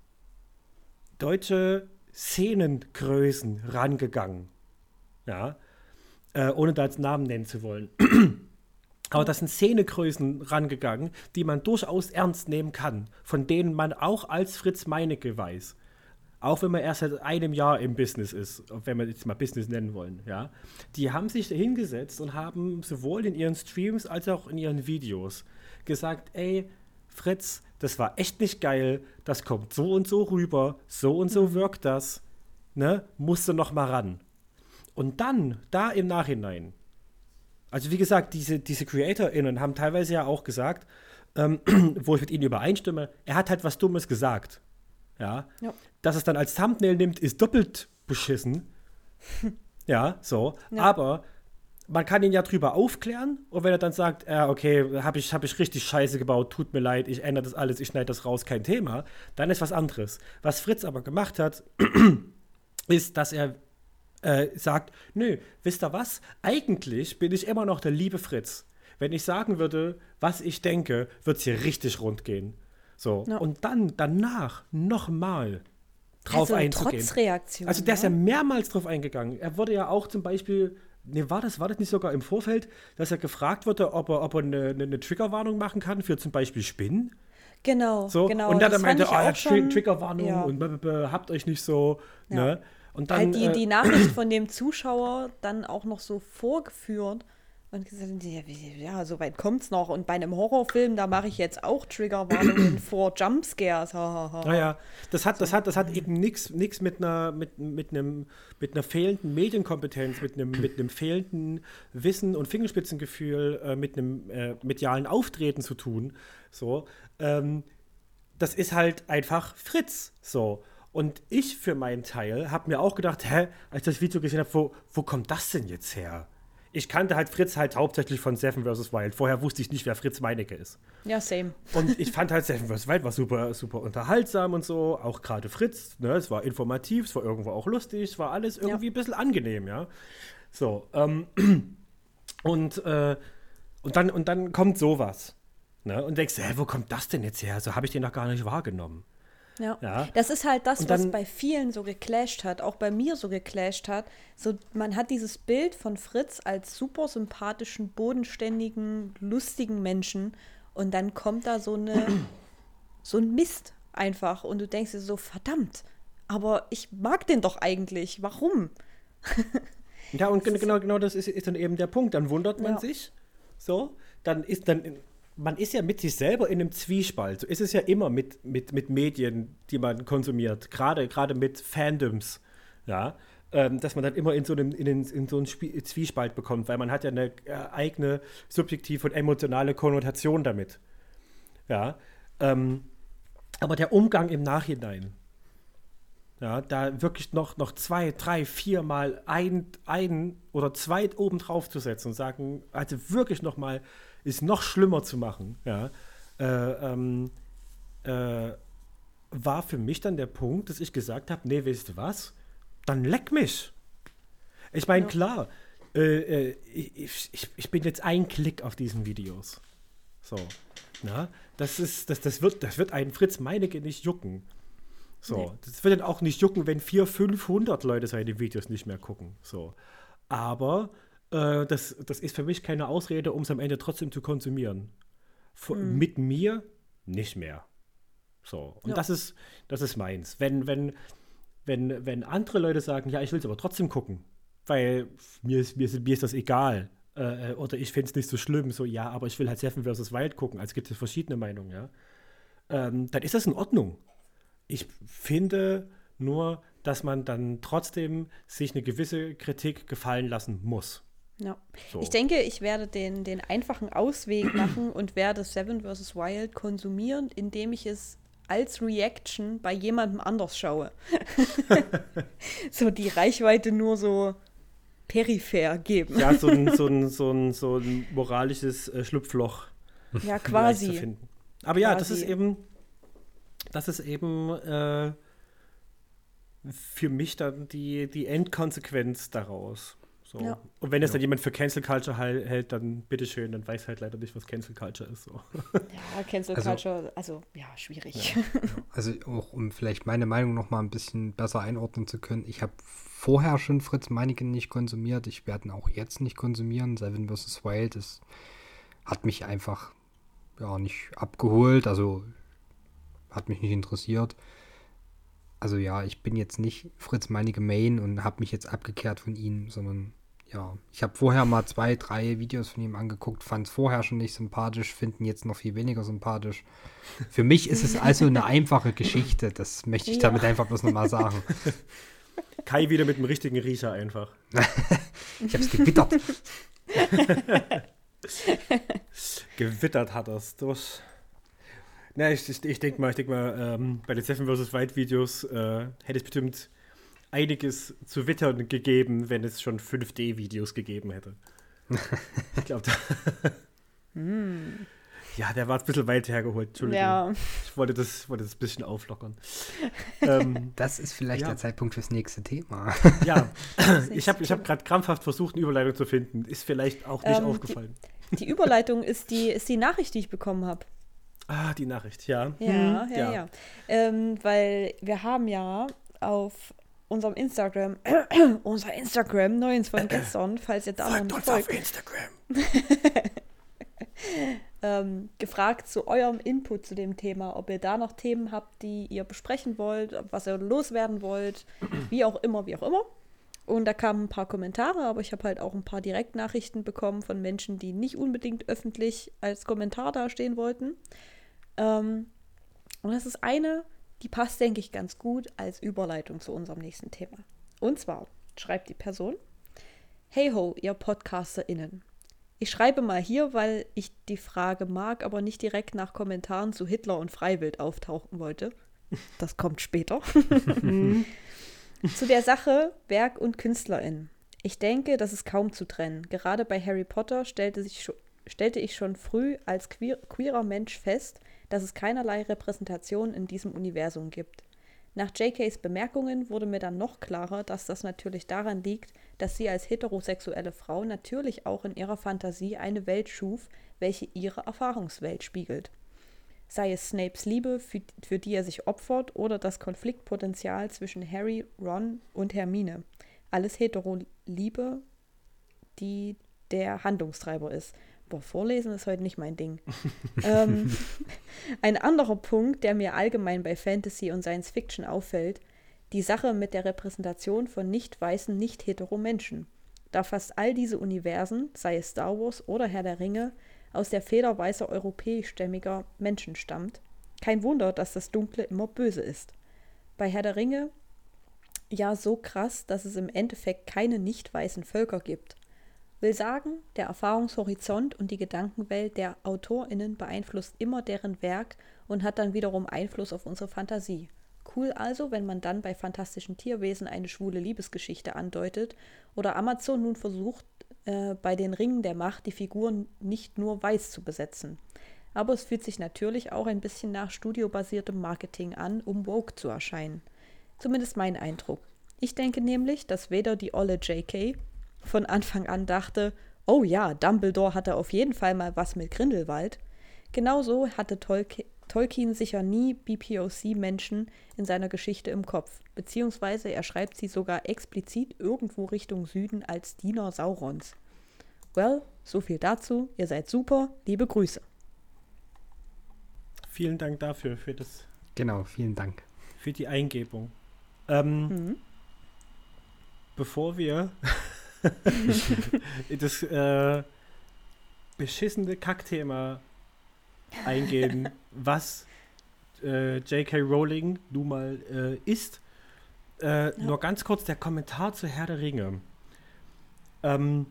deutsche Szenengrößen rangegangen. Ja, äh, ohne da jetzt Namen nennen zu wollen. [clears throat] Aber das sind Szenegrößen rangegangen, die man durchaus ernst nehmen kann, von denen man auch als Fritz Meinecke weiß. Auch wenn man erst seit einem Jahr im Business ist, wenn wir jetzt mal Business nennen wollen, ja. Die haben sich hingesetzt und haben sowohl in ihren Streams als auch in ihren Videos gesagt, ey, Fritz, das war echt nicht geil, das kommt so und so rüber, so und so wirkt das, ne, musst du noch mal ran. Und dann, da im Nachhinein, also wie gesagt, diese, diese CreatorInnen haben teilweise ja auch gesagt, ähm, [clears throat] wo ich mit ihnen übereinstimme, er hat halt was Dummes gesagt. Ja. Ja. Dass es dann als Thumbnail nimmt, ist doppelt beschissen. [laughs] ja, so. Ja. Aber man kann ihn ja drüber aufklären und wenn er dann sagt, ja, okay, habe ich, hab ich richtig scheiße gebaut, tut mir leid, ich ändere das alles, ich schneide das raus, kein Thema, dann ist was anderes. Was Fritz aber gemacht hat, [clears throat] ist, dass er äh, sagt, nö, wisst ihr was? Eigentlich bin ich immer noch der liebe Fritz. Wenn ich sagen würde, was ich denke, wird es hier richtig rund gehen. So. Ja. Und dann danach nochmal drauf also einzugehen. trotz Reaktion. Also der ist ja ne? mehrmals drauf eingegangen. Er wurde ja auch zum Beispiel, ne, war das, war das nicht sogar im Vorfeld, dass er gefragt wurde, ob er, ob er eine, eine, Triggerwarnung machen kann für zum Beispiel Spinnen? Genau, So, genau. und dann meinte, oh, ja, Triggerwarnung ja. und habt euch nicht so, Ja. ne? Und dann, halt die, äh, die Nachricht von dem Zuschauer dann auch noch so vorgeführt und gesagt, ja, so weit kommt's noch. Und bei einem Horrorfilm, da mache ich jetzt auch Triggerwarnungen [clears throat] vor Jumpscares. Naja, das hat, das hat, das hat eben nichts nix mit einer, mit, mit einem, mit einer fehlenden Medienkompetenz, mit einem, mit einem fehlenden Wissen und Fingerspitzengefühl, äh, mit einem äh, medialen Auftreten zu tun. So, ähm, das ist halt einfach Fritz. So. Und ich für meinen Teil habe mir auch gedacht, hä, als ich das Video gesehen habe, wo, wo kommt das denn jetzt her? Ich kannte halt Fritz halt hauptsächlich von Seven vs. Wild. Vorher wusste ich nicht, wer Fritz Meinecke ist. Ja, same. Und ich [laughs] fand halt Seven vs. Wild war super, super unterhaltsam und so. Auch gerade Fritz, ne? Es war informativ, es war irgendwo auch lustig, es war alles irgendwie ein bisschen angenehm, ja. So, ähm, [clears throat] und, äh, und, dann, und dann kommt sowas. Ne? Und denkst, hä, wo kommt das denn jetzt her? So habe ich den noch gar nicht wahrgenommen. Ja. Ja. Das ist halt das, Und was dann- bei vielen so geclasht hat, auch bei mir so geclasht hat. So, man hat dieses Bild von Fritz als super sympathischen, bodenständigen, lustigen Menschen und dann kommt da so eine [clears throat] so ein Mist einfach und du denkst dir so verdammt, aber ich mag den doch eigentlich. Warum? Ja, und gen- genau, genau das ist, ist dann eben der Punkt. Dann wundert man Ja. sich. So, dann ist dann. Man ist ja mit sich selber in einem Zwiespalt. So ist es ja immer mit, mit, mit Medien, die man konsumiert. Gerade, gerade mit Fandoms. Ja. Ähm, dass man dann immer in so, einem, in, in so einen Zwiespalt bekommt, weil man hat ja eine äh, eigene subjektive und emotionale Konnotation damit. Ja. Ähm, aber der Umgang im Nachhinein, ja, da wirklich noch, noch zwei, drei, vier Mal ein, ein oder zwei oben drauf zu setzen und sagen, also wirklich noch mal ist noch schlimmer zu machen, ja, äh, ähm, äh, war für mich dann der Punkt, dass ich gesagt habe, nee, weißt du was, dann leck mich. Ich meine, Ja. klar, äh, äh, ich, ich, ich bin jetzt ein Klick auf diesen Videos. So, na, das ist, das, das wird, das wird einen Fritz Meinecke nicht jucken. So, Nee. das wird dann auch nicht jucken, wenn 400, 500 Leute seine Videos nicht mehr gucken. So, aber äh, das, das ist für mich keine Ausrede, um es am Ende trotzdem zu konsumieren. Vo- Mit mir nicht mehr. So, und Ja. das ist, das ist meins. Wenn, wenn, wenn, wenn andere Leute sagen, ja, ich will es aber trotzdem gucken, weil mir ist, mir ist, mir ist das egal. Äh, oder ich finde es nicht so schlimm, so ja, aber ich will halt Seven vs. Wild gucken, also gibt es verschiedene Meinungen, ja. Ähm, dann ist das in Ordnung. Ich finde nur, dass man dann trotzdem sich eine gewisse Kritik gefallen lassen muss. Ja. So. Ich denke, ich werde den, den einfachen Ausweg [clears throat] machen und werde Seven vs. Wild konsumieren, indem ich es als Reaction bei jemandem anders schaue. [laughs] [laughs] so die Reichweite nur so peripher geben. Ja, so ein, [laughs] so ein, so ein, so ein moralisches äh, Schlupfloch Ja, quasi. finden. Aber ja, das Quasi. ist eben, das ist eben äh, für mich dann die, die Endkonsequenz daraus. So. Ja. Und wenn es dann jemand für Cancel Culture hält, dann bitteschön, dann weiß halt leider nicht, was Cancel Culture ist. So. [laughs] Ja, Cancel Also- Culture, also ja, schwierig. [laughs] Also auch um vielleicht meine Meinung noch mal ein bisschen besser einordnen zu können. Ich habe vorher schon Fritz Meinecke nicht konsumiert. Ich werde ihn auch jetzt nicht konsumieren. Seven vs. Wild ist, hat mich einfach ja nicht abgeholt. Also hat mich nicht interessiert. Also ja, ich bin jetzt nicht Fritz Meinecke Main und habe mich jetzt abgekehrt von ihm, sondern ja, ich habe vorher mal zwei, drei Videos von ihm angeguckt, fand es vorher schon nicht sympathisch, finden jetzt noch viel weniger sympathisch. Für mich ist es also eine einfache Geschichte, das möchte ich Ja. damit einfach bloß nochmal sagen. [laughs] Kai wieder mit dem richtigen Riecher einfach. [laughs] Ich habe es gewittert. [laughs] Gewittert hat das durch. Na, ich, ich, ich denke mal, ich denk mal ähm, bei den Seven vs. Wild Videos äh, hätte es bestimmt einiges zu wittern gegeben, wenn es schon 5D-Videos gegeben hätte. [laughs] ich glaube, da. [laughs] Ja, der war ein bisschen weit hergeholt. Entschuldigung. ja, Ich wollte das, wollte das ein bisschen auflockern. ähm, [laughs] Das ist vielleicht Ja. der Zeitpunkt fürs nächste Thema. ja, ich habe ich hab gerade krampfhaft versucht, eine Überleitung zu finden. Ist vielleicht auch nicht Ähm, die- aufgefallen. die Überleitung ist die, ist die Nachricht, die ich bekommen habe. Ah, die Nachricht, ja. Ja, Hm, ja, ja. Ähm, weil wir haben ja auf unserem Instagram, [clears throat] unser Instagram, neuens von gestern, falls ihr da noch Folgt nicht uns folgt, auf Instagram. [laughs] ähm, gefragt zu eurem Input zu dem Thema, ob ihr da noch Themen habt, die ihr besprechen wollt, was ihr loswerden wollt, wie auch immer, wie auch immer. Und da kamen ein paar Kommentare, aber ich habe halt auch ein paar Direktnachrichten bekommen von Menschen, die nicht unbedingt öffentlich als Kommentar dastehen wollten. Ähm, und das ist eine, die passt, denke ich, ganz gut als Überleitung zu unserem nächsten Thema. Und zwar schreibt die Person: Hey ho, ihr PodcasterInnen. Ich schreibe mal hier, weil ich die Frage mag, aber nicht direkt nach Kommentaren zu Hitler und Freiwild auftauchen wollte. Das kommt später. [laughs] zu der Sache Werk und Künstlerin. Ich denke, das ist kaum zu trennen. Gerade bei Harry Potter stellte, sich, stellte ich schon früh als queer, queerer Mensch fest, dass es keinerlei Repräsentation in diesem Universum gibt. Nach JKs Bemerkungen wurde mir dann noch klarer, dass das natürlich daran liegt, dass sie als heterosexuelle Frau natürlich auch in ihrer Fantasie eine Welt schuf, welche ihre Erfahrungswelt spiegelt. Sei es Snapes Liebe, für, für die er sich opfert, oder das Konfliktpotenzial zwischen Harry, Ron und Hermine. Alles hetero-Liebe, die der Handlungstreiber ist. Boah, vorlesen ist heute nicht mein Ding. [laughs] ähm, ein anderer Punkt, der mir allgemein bei Fantasy und Science Fiction auffällt, die Sache mit der Repräsentation von nicht weißen, nicht hetero Menschen. Da fast all diese Universen, sei es Star Wars oder Herr der Ringe, aus der Feder weißer europäischstämmiger Menschen stammt. Kein Wunder, dass das Dunkle immer böse ist. Bei Herr der Ringe ja so krass, dass es im Endeffekt keine nicht weißen Völker gibt. Will sagen, der Erfahrungshorizont und die Gedankenwelt der AutorInnen beeinflusst immer deren Werk und hat dann wiederum Einfluss auf unsere Fantasie. Cool also, wenn man dann bei fantastischen Tierwesen eine schwule Liebesgeschichte andeutet oder Amazon nun versucht, äh, bei den Ringen der Macht die Figuren nicht nur weiß zu besetzen. Aber es fühlt sich natürlich auch ein bisschen nach studiobasiertem Marketing an, um woke zu erscheinen. Zumindest mein Eindruck. Ich denke nämlich, dass weder die olle JK von Anfang an dachte, oh ja, Dumbledore hatte auf jeden Fall mal was mit Grindelwald. Genauso hatte Tolkien, Tolkien sicher nie BPOC-Menschen in seiner Geschichte im Kopf, beziehungsweise er schreibt sie sogar explizit irgendwo Richtung Süden als Diener Saurons. Well, so viel dazu. Ihr seid super. Liebe Grüße. Vielen Dank dafür, für das. Genau, vielen Dank. Für die Eingebung. Ähm, mhm. Bevor wir [laughs] das äh, beschissene Kackthema eingehen, [laughs] was äh, J.K. Rowling nun mal äh, ist. Äh, ja. Nur ganz kurz der Kommentar zu Herr der Ringe. Ähm,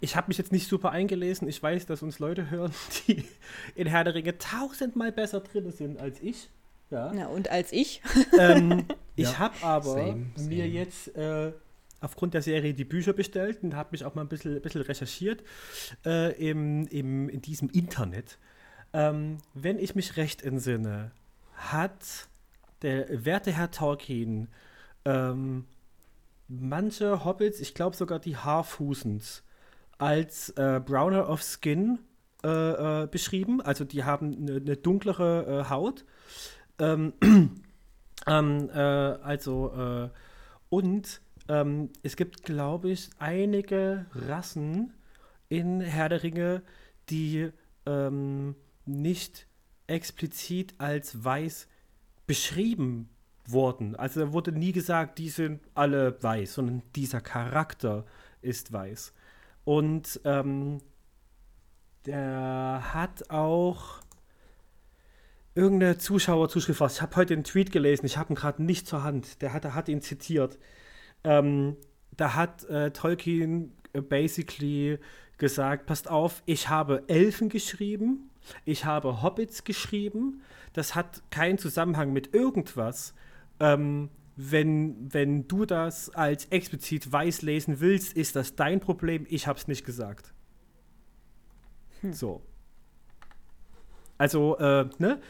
ich habe mich jetzt nicht super eingelesen. Ich weiß, dass uns Leute hören, [laughs] die in Herr der Ringe tausendmal besser drin sind als ich. Ja, ja und als ich. Ähm, ich ja. habe aber same, same. mir jetzt äh, aufgrund der Serie die Bücher bestellt und habe mich auch mal ein bisschen, ein bisschen recherchiert äh, im, im, in diesem Internet. Ähm, wenn ich mich recht entsinne, hat der werte Herr Tolkien ähm, manche Hobbits, ich glaube sogar die Haarfußens, als äh, Browner of Skin äh, äh, beschrieben. Also die haben eine, eine dunklere äh, Haut. Ähm, [clears throat] ähm äh, also äh, und ähm, es gibt, glaube ich, einige Rassen in Herr der Ringe, die ähm, nicht explizit als weiß beschrieben wurden. Also da wurde nie gesagt, die sind alle weiß, sondern dieser Charakter ist weiß. Und ähm, der hat auch irgendeine Zuschauerzuschrift, ich habe heute den Tweet gelesen, ich habe ihn gerade nicht zur Hand, der hat, der hat ihn zitiert. Ähm, da hat äh, Tolkien äh, basically gesagt, passt auf, ich habe Elfen geschrieben, ich habe Hobbits geschrieben, das hat keinen Zusammenhang mit irgendwas. Ähm, wenn, wenn du das als explizit weiß lesen willst, ist das dein Problem, ich habe es nicht gesagt. Hm. So. Also, äh, ne?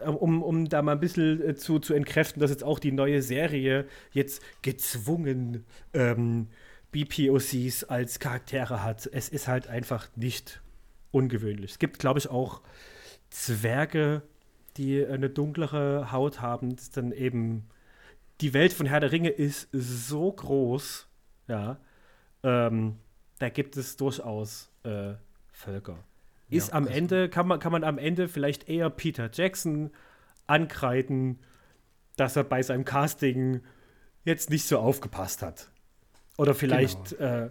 Um, um da mal ein bisschen äh, zu, zu entkräften, dass jetzt auch die neue Serie jetzt gezwungen ähm, BPOCs als Charaktere hat. Es ist halt einfach nicht ungewöhnlich. Es gibt, glaube ich, auch Zwerge, die eine dunklere Haut haben. Das dann eben die Welt von Herr der Ringe ist so groß, ja. Ähm, da gibt es durchaus äh, Völker. Ist Ja, am Ende, kann man, kann man am Ende vielleicht eher Peter Jackson ankreiden, dass er bei seinem Casting jetzt nicht so aufgepasst hat. Oder vielleicht äh,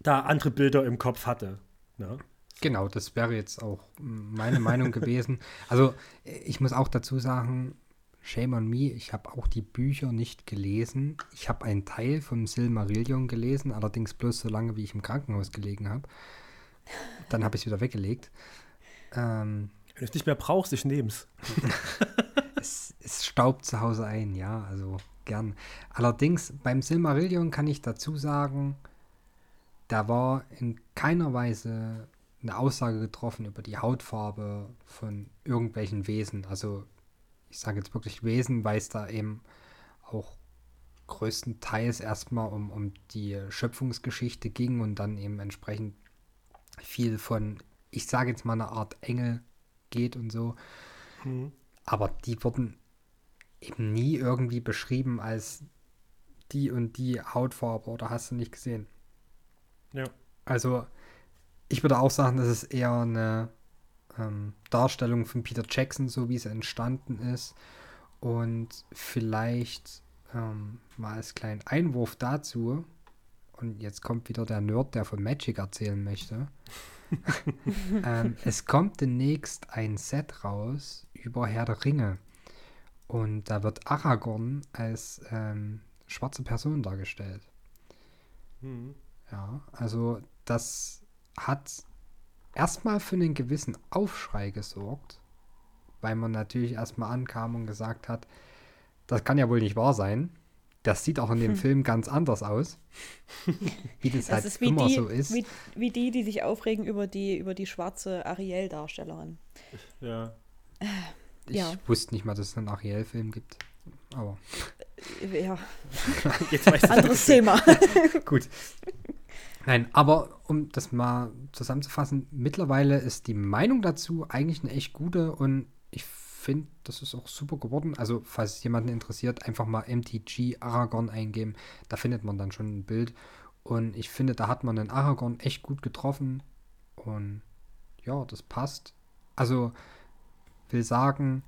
da andere Bilder im Kopf hatte. Ne? Genau, das wäre jetzt auch meine Meinung [laughs] gewesen. Also ich muss auch dazu sagen, shame on me, ich habe auch die Bücher nicht gelesen. Ich habe einen Teil vom Silmarillion gelesen, allerdings bloß so lange, wie ich im Krankenhaus gelegen habe. Dann habe ich es wieder weggelegt. Ähm, Wenn du es nicht mehr brauchst, ich nehm's. [laughs] es, es staubt zu Hause ein, ja, also gern. Allerdings beim Silmarillion kann ich dazu sagen, da war in keiner Weise eine Aussage getroffen über die Hautfarbe von irgendwelchen Wesen. Also ich sage jetzt wirklich Wesen, weil es da eben auch größtenteils erstmal um, um die Schöpfungsgeschichte ging und dann eben entsprechend viel von, ich sage jetzt mal eine Art Engel geht und so. Aber die wurden eben nie irgendwie beschrieben als die und die Hautfarbe oder hast du nicht gesehen. Ja. Also ich würde auch sagen, das ist eher eine ähm, Darstellung von Peter Jackson, so wie es entstanden ist. Und vielleicht ähm, mal als kleinen Einwurf dazu, und jetzt kommt wieder der Nerd, der von Magic erzählen möchte. [laughs] ähm, es kommt demnächst ein Set raus über Herr der Ringe. Und da wird Aragorn als ähm, schwarze Person dargestellt. Mhm. Ja, also das hat erstmal für einen gewissen Aufschrei gesorgt, weil man natürlich erstmal ankam und gesagt hat, das kann ja wohl nicht wahr sein. Das sieht auch in dem Film ganz anders aus. wie das, [laughs] Das halt ist wie immer die, so ist. Wie, wie die, die sich aufregen über die, über die schwarze Ariel-Darstellerin. Ja. ich ja. wusste nicht mal, dass es einen Ariel-Film gibt. Aber Ja, [laughs] Jetzt weißt du, anderes Thema. [laughs] Gut. Nein, aber um das mal zusammenzufassen, mittlerweile ist die Meinung dazu eigentlich eine echt gute und finde, das ist auch super geworden. Also, falls es jemanden interessiert, einfach mal MTG Aragorn eingeben. Da findet man dann schon ein Bild. Und ich finde, da hat man den Aragorn echt gut getroffen. Und ja, das passt. Also, will sagen,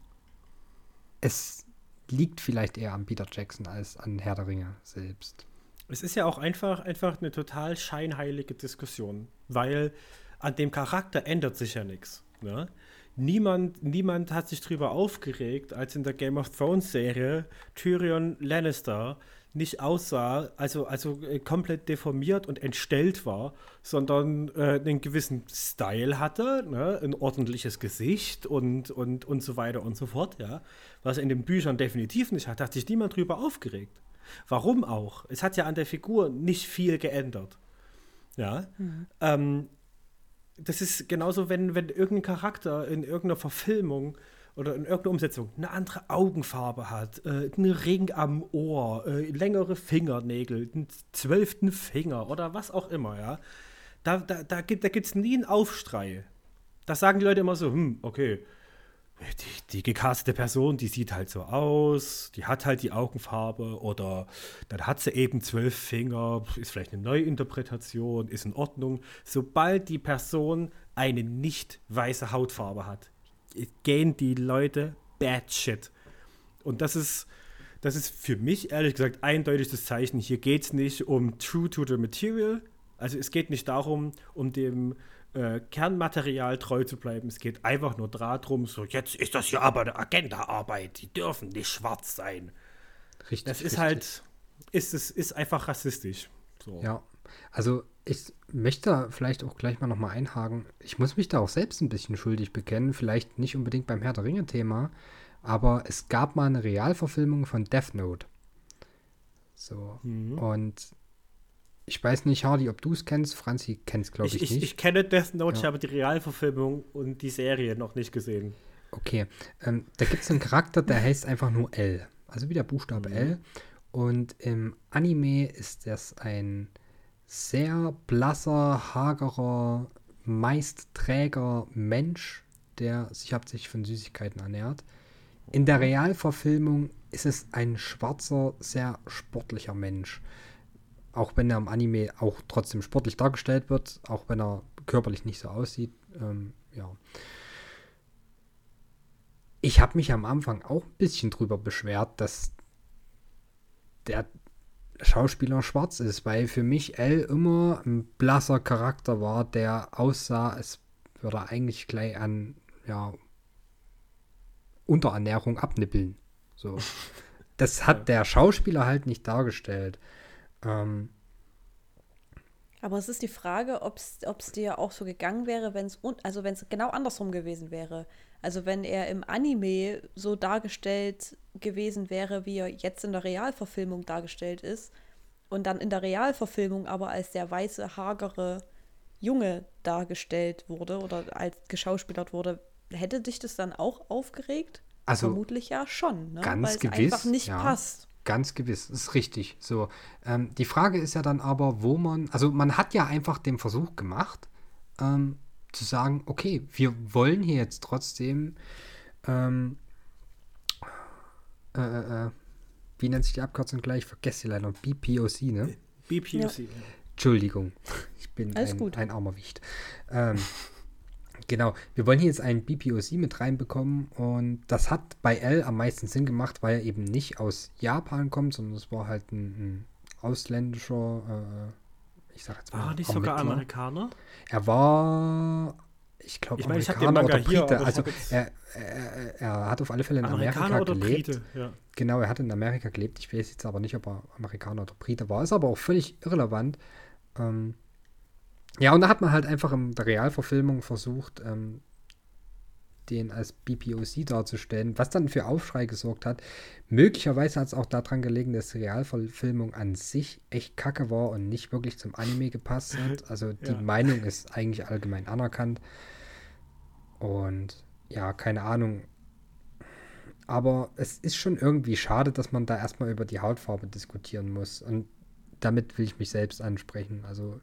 es liegt vielleicht eher an Peter Jackson als an Herr der Ringe selbst. Es ist ja auch einfach, einfach eine total scheinheilige Diskussion, weil an dem Charakter ändert sich ja nichts. Ne? Niemand, niemand hat sich darüber aufgeregt, als in der Game of Thrones Serie Tyrion Lannister nicht aussah, also, also äh, komplett deformiert und entstellt war, sondern äh, einen gewissen Style hatte, ne? ein ordentliches Gesicht und, und, und so weiter und so fort, ja. Was in den Büchern definitiv nicht hat, hat sich niemand drüber aufgeregt. Warum auch? Es hat ja an der Figur nicht viel geändert. Ja. Ähm, das ist genauso, wenn, wenn irgendein Charakter in irgendeiner Verfilmung oder in irgendeiner Umsetzung eine andere Augenfarbe hat, äh, einen Ring am Ohr, äh, längere Fingernägel, einen zwölften Finger oder was auch immer, ja. Da, da, da gibt es nie einen Aufstrei. Da sagen die Leute immer so, hm, okay, die, die gecastete Person, die sieht halt so aus, die hat halt die Augenfarbe oder dann hat sie eben zwölf Finger, ist vielleicht eine Neuinterpretation, ist in Ordnung. Sobald die Person eine nicht weiße Hautfarbe hat, gehen die Leute bad shit. Und das ist, das ist für mich ehrlich gesagt eindeutig das Zeichen. Hier geht es nicht um True to the Material. Also es geht nicht darum, um dem äh, Kernmaterial treu zu bleiben. Es geht einfach nur darum, so jetzt ist das hier aber eine Agendaarbeit. Die dürfen nicht schwarz sein. Richtig. Das ist richtig. halt, ist es ist einfach rassistisch. So. Ja, also ich möchte da vielleicht auch gleich mal nochmal einhaken. Ich muss mich da auch selbst ein bisschen schuldig bekennen. Vielleicht nicht unbedingt beim Herr der Ringe-Thema, aber es gab mal eine Realverfilmung von Death Note. So. Mhm. Und ich weiß nicht, Hardy, ob du es kennst. Franzi kennt es, glaube ich, Ich, ich, nicht. ich kenne Death Note, ich Ja. habe die Realverfilmung und die Serie noch nicht gesehen. Okay, ähm, da gibt es einen Charakter, der heißt einfach nur L. Also wie der Buchstabe L. Und im Anime ist das ein sehr blasser, hagerer, meist träger Mensch, der sich hauptsächlich von Süßigkeiten ernährt. In der Realverfilmung ist es ein schwarzer, sehr sportlicher Mensch. Auch wenn er im Anime auch trotzdem sportlich dargestellt wird, auch wenn er körperlich nicht so aussieht. Ähm, ja. Ich habe mich am Anfang auch ein bisschen drüber beschwert, dass der Schauspieler schwarz ist, weil für mich L immer ein blasser Charakter war, der aussah, als würde er eigentlich gleich an ja, Unterernährung abnippeln. So. [laughs] Das hat der Schauspieler halt nicht dargestellt. Ähm, aber es ist die Frage, ob es dir auch so gegangen wäre, wenn es also wenn es genau andersrum gewesen wäre. Also wenn er im Anime so dargestellt gewesen wäre, wie er jetzt in der Realverfilmung dargestellt ist, und dann in der Realverfilmung aber als der weiße, hagere Junge dargestellt wurde oder als geschauspielert wurde, hätte dich das dann auch aufgeregt? Also Vermutlich ja schon, ne? ganz weil es gewiss, einfach nicht ja. passt. Ganz gewiss, ist richtig. So, ähm, die Frage ist ja dann aber, wo man, also man hat ja einfach den Versuch gemacht, ähm, zu sagen, okay, wir wollen hier jetzt trotzdem, ähm, äh, äh, äh wie nennt sich die Abkürzung gleich? Vergesst sie leider. BPOC, ne? BPOC. Ja. Entschuldigung, ich bin ein, gut. ein armer Wicht. Genau, wir wollen hier jetzt einen BPOC mit reinbekommen und das hat bei L am meisten Sinn gemacht, weil er eben nicht aus Japan kommt, sondern es war halt ein, ein ausländischer, äh, ich sag jetzt mal, War nicht sogar. Amerikaner? Er war, ich glaube, Ich ich den Amerikaner Manga oder hier, Brite. ich also er, er, er hat auf alle Fälle in Amerikaner Amerika gelebt. Brite? Ja. Genau, er hat in Amerika gelebt. Ich weiß jetzt aber nicht, ob er Amerikaner oder Brite war. Ist aber auch völlig irrelevant. Ähm, ja, und da hat man halt einfach in der Realverfilmung versucht, ähm, den als BPOC darzustellen, was dann für Aufschrei gesorgt hat. Möglicherweise hat es auch daran gelegen, dass die Realverfilmung an sich echt kacke war und nicht wirklich zum Anime gepasst hat. [laughs] Also die Ja. Meinung ist eigentlich allgemein anerkannt. Und ja, keine Ahnung. Aber es ist schon irgendwie schade, dass man da erstmal über die Hautfarbe diskutieren muss. Und damit will ich mich selbst ansprechen. Also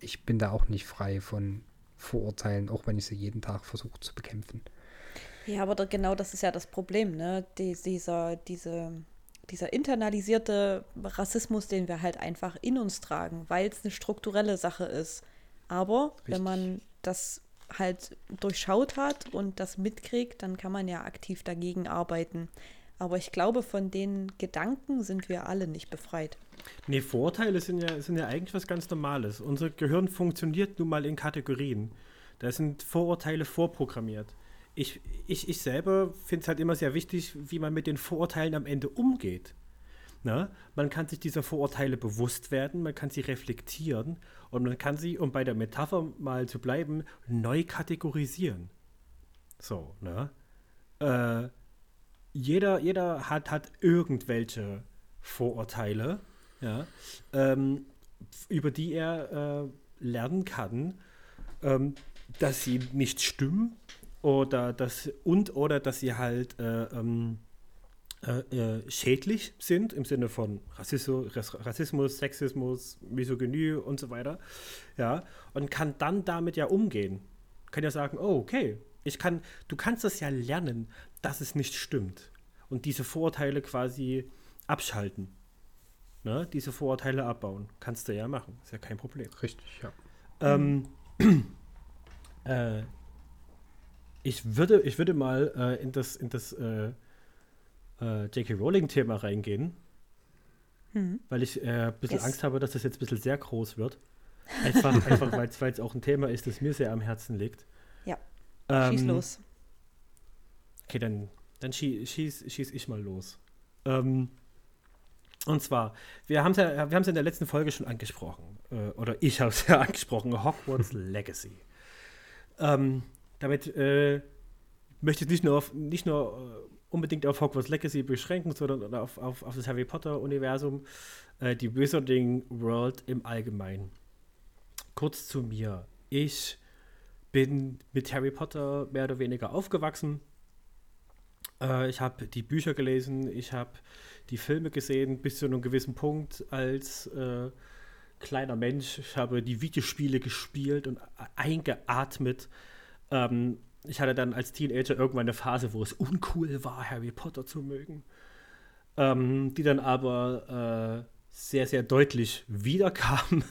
ich bin da auch nicht frei von Vorurteilen, auch wenn ich sie jeden Tag versuche zu bekämpfen. Ja, aber da, genau das ist ja das Problem, ne? Die, dieser, diese, dieser internalisierte Rassismus, den wir halt einfach in uns tragen, weil es eine strukturelle Sache ist. Aber Richtig. wenn man das halt durchschaut hat und das mitkriegt, dann kann man ja aktiv dagegen arbeiten. Aber ich glaube, von den Gedanken sind wir alle nicht befreit. Nee, Vorurteile sind ja, sind ja eigentlich was ganz Normales. Unser Gehirn funktioniert nun mal in Kategorien. Da sind Vorurteile vorprogrammiert. Ich, ich, ich selber finde es halt immer sehr wichtig, wie man mit den Vorurteilen am Ende umgeht. Na? Man kann sich dieser Vorurteile bewusst werden, man kann sie reflektieren und man kann sie, um bei der Metapher mal zu bleiben, neu kategorisieren. So, ne? Äh, jeder, jeder hat, hat irgendwelche Vorurteile, ja, ähm, über die er äh, lernen kann, ähm, dass sie nicht stimmen oder dass und oder dass sie halt äh, ähm, äh, äh, schädlich sind im Sinne von Rassismus, Rassismus, Sexismus, Misogynie und so weiter. Ja, und kann dann damit ja umgehen. Kann ja sagen, oh, okay, ich kann, du kannst das ja lernen, dass es nicht stimmt. Und diese Vorurteile quasi abschalten. Ne? Diese Vorurteile abbauen. Kannst du ja machen. Ist ja kein Problem. Richtig, ja. Ähm, [clears throat] äh, ich, würde, ich würde mal äh, in das, in das äh, äh, J.K. Rowling-Thema reingehen, Mhm. weil ich äh, ein bisschen Yes. Angst habe, dass das jetzt ein bisschen sehr groß wird. Einfach, [laughs] einfach weil es auch ein Thema ist, das mir sehr am Herzen liegt. Ja, Ähm, schieß los. Okay, dann, dann schie schieß, schieß ich mal los. Ähm, und zwar, wir haben es ja, in der letzten Folge schon angesprochen. Äh, oder ich habe es [laughs] ja angesprochen, Hogwarts Legacy. Ähm, damit äh, möchte ich nicht nur, auf, nicht nur äh, unbedingt auf Hogwarts Legacy beschränken, sondern auf, auf, auf das Harry Potter-Universum, äh, die Wizarding World im Allgemeinen. Kurz zu mir. Ich bin mit Harry Potter mehr oder weniger aufgewachsen. Äh, ich habe die Bücher gelesen, ich habe die Filme gesehen, bis zu einem gewissen Punkt als äh, kleiner Mensch. Ich habe die Videospiele gespielt und eingeatmet. Ähm, ich hatte dann als Teenager irgendwann eine Phase, wo es uncool war, Harry Potter zu mögen. Ähm, die dann aber äh, sehr, sehr deutlich wiederkam.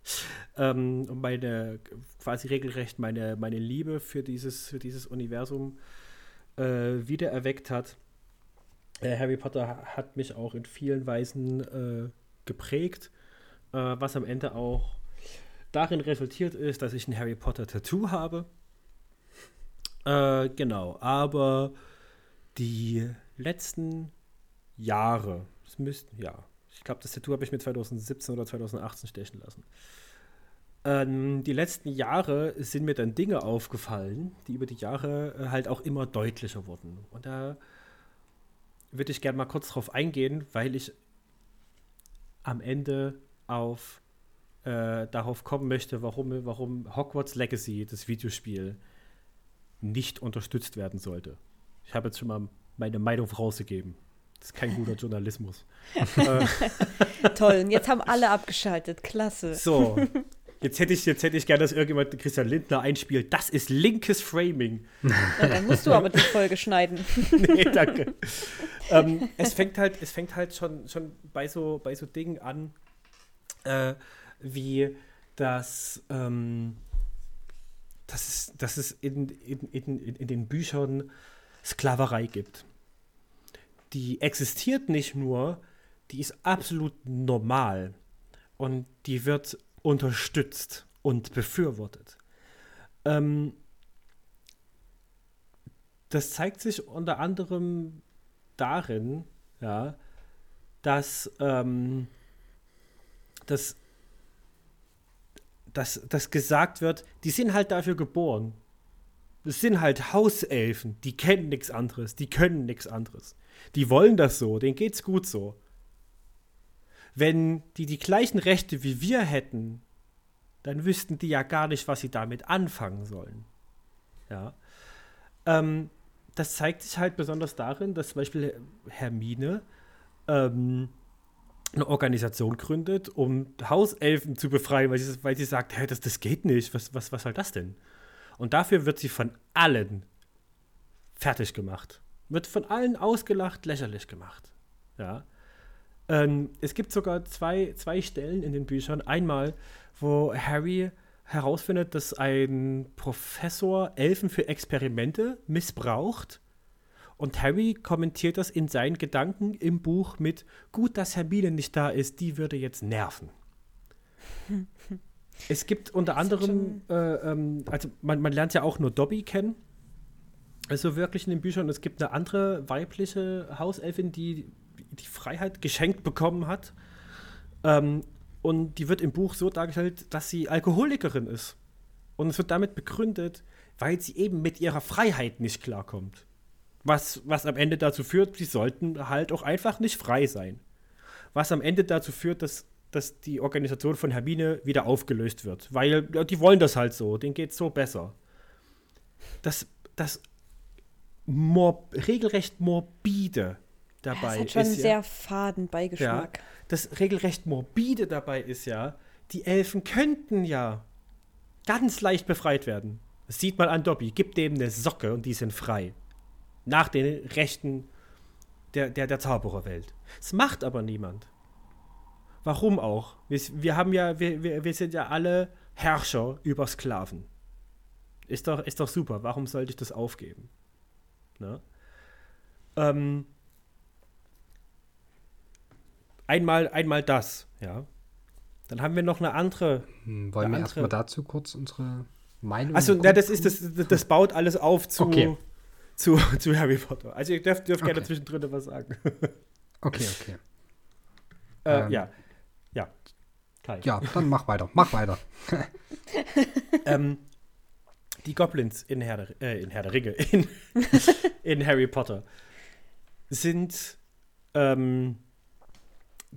[laughs] ähm, und meine quasi regelrecht meine, meine Liebe für dieses, für dieses Universum äh, wiedererweckt hat. Äh, Harry Potter hat mich auch in vielen Weisen äh, geprägt, äh, was am Ende auch darin resultiert ist, dass ich ein Harry Potter Tattoo habe. Äh, genau, aber die letzten Jahre, es müssten, ja, ich glaube, das Tattoo habe ich mir 2017 oder 2018 stechen lassen. Ähm, die letzten Jahre sind mir dann Dinge aufgefallen, die über die Jahre äh, halt auch immer deutlicher wurden. Und da würde ich gerne mal kurz drauf eingehen, weil ich am Ende auf äh, darauf kommen möchte, warum, warum Hogwarts Legacy, das Videospiel, nicht unterstützt werden sollte. Ich habe jetzt schon mal meine Meinung vorausgegeben. Das ist kein guter [laughs] Journalismus. [laughs] äh, Toll, und jetzt haben alle abgeschaltet. Klasse. So, Jetzt hätte ich, jetzt hätte ich gerne, dass irgendjemand Christian Lindner einspielt. Das ist linkes Framing. Ja, dann musst du aber die Folge schneiden. [laughs] nee, danke. ähm, es fängt halt, es fängt halt schon, schon bei, so, bei so Dingen an, äh, wie dass, ähm, dass es, dass es in, in, in, in den Büchern Sklaverei gibt. Die existiert nicht nur, die ist absolut normal. Und die wird unterstützt und befürwortet. Ähm, das zeigt sich unter anderem darin, ja, dass, ähm, dass, dass, dass gesagt wird, die sind halt dafür geboren. Das sind halt Hauselfen, die kennen nichts anderes, die können nichts anderes. Die wollen das so, denen geht's gut so wenn die die gleichen Rechte wie wir hätten, dann wüssten die ja gar nicht, was sie damit anfangen sollen. Ja. Ähm, das zeigt sich halt besonders darin, dass zum Beispiel Hermine ähm, eine Organisation gründet, um Hauselfen zu befreien, weil sie, weil sie sagt, hey, das, das geht nicht, was, was, was soll das denn? Und dafür wird sie von allen fertig gemacht. Wird von allen ausgelacht, lächerlich gemacht. Ja. Ähm, es gibt sogar zwei, zwei Stellen in den Büchern. Einmal, wo Harry herausfindet, dass ein Professor Elfen für Experimente missbraucht. Und Harry kommentiert das in seinen Gedanken im Buch mit: Gut, dass Hermine nicht da ist, die würde jetzt nerven. [laughs] es gibt unter anderem, äh, ähm, also man, man lernt ja auch nur Dobby kennen. Also wirklich in den Büchern. Es gibt eine andere weibliche Hauselfin, die die Freiheit geschenkt bekommen hat. Ähm, und die wird im Buch so dargestellt, dass sie Alkoholikerin ist. Und es wird damit begründet, weil sie eben mit ihrer Freiheit nicht klarkommt. Was, was am Ende dazu führt, sie sollten halt auch einfach nicht frei sein. Was am Ende dazu führt, dass, dass die Organisation von Hermine wieder aufgelöst wird. Weil ja, die wollen das halt so, denen geht es so besser. Das, das mor regelrecht morbide dabei das hat schon ist. einen ja, sehr faden Beigeschmack. Ja, das regelrecht morbide dabei ist ja, die Elfen könnten ja ganz leicht befreit werden. Das sieht man an Dobby. Gib dem eine Socke und die sind frei. Nach den Rechten der, der, der Zaubererwelt. Das macht aber niemand. Warum auch? Wir, wir haben ja, wir, wir, wir sind ja alle Herrscher über Sklaven. Ist doch, ist doch super. Warum sollte ich das aufgeben? Ne? Ähm, einmal, einmal das, ja. Dann haben wir noch eine andere. Hm, wollen eine wir erstmal dazu kurz unsere Meinung Achso, ja, das ist das, das baut alles auf zu, okay. zu, zu Harry Potter. Also ihr dürft, dürft okay. gerne zwischendrin was sagen. [laughs] okay, okay. Äh, ähm, ja. Ja. Kai. Ja, dann mach weiter. Mach weiter. [laughs] [laughs] ähm, die Goblins in Herr der, äh, in Herr der Ringe, in, in Harry Potter, sind ähm,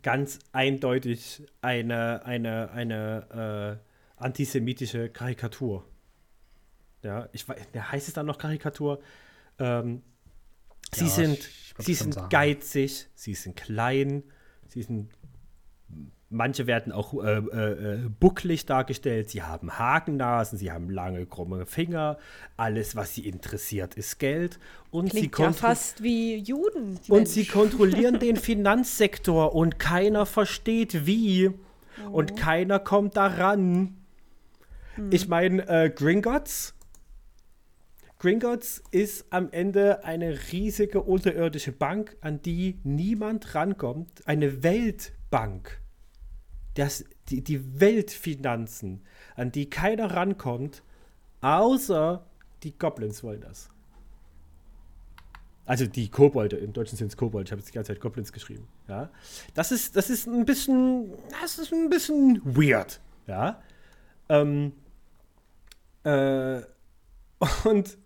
ganz eindeutig eine, eine, eine äh, antisemitische Karikatur. Ja, ich weiß, heißt es dann noch Karikatur? Ähm, sie ja, sind, sie sind geizig, sie sind klein, sie sind Manche werden auch äh, äh, äh, bucklig dargestellt. Sie haben Hakennasen, sie haben lange, krumme Finger. Alles, was sie interessiert, ist Geld. Und Klingt sie ja fast wie Juden. Und Mensch. sie kontrollieren den [laughs] Finanzsektor und keiner versteht wie. Oh. Und keiner kommt daran. Ich meine, äh, Gringotts. Gringotts ist am Ende eine riesige unterirdische Bank, an die niemand rankommt. Eine Weltbank. Das, die, die Weltfinanzen, an die keiner rankommt, außer die Goblins wollen das. Also die Kobolde, im Deutschen sind es Kobolde, ich habe jetzt die ganze Zeit Goblins geschrieben. Ja? Das, ist, das ist ein bisschen, das ist ein bisschen weird. Ja. Ähm, äh, [laughs] und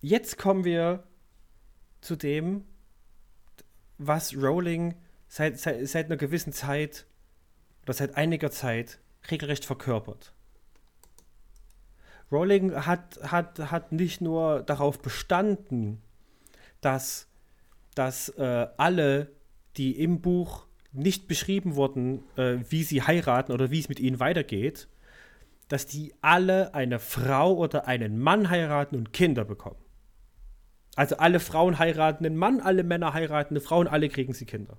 jetzt kommen wir zu dem, was Rowling seit, seit, seit einer gewissen Zeit oder seit einiger Zeit regelrecht verkörpert. Rowling hat, hat, hat nicht nur darauf bestanden, dass, dass äh, alle, die im Buch nicht beschrieben wurden, äh, wie sie heiraten oder wie es mit ihnen weitergeht, dass die alle eine Frau oder einen Mann heiraten und Kinder bekommen. Also alle Frauen heiraten einen Mann, alle Männer heiraten eine Frau und alle kriegen sie Kinder.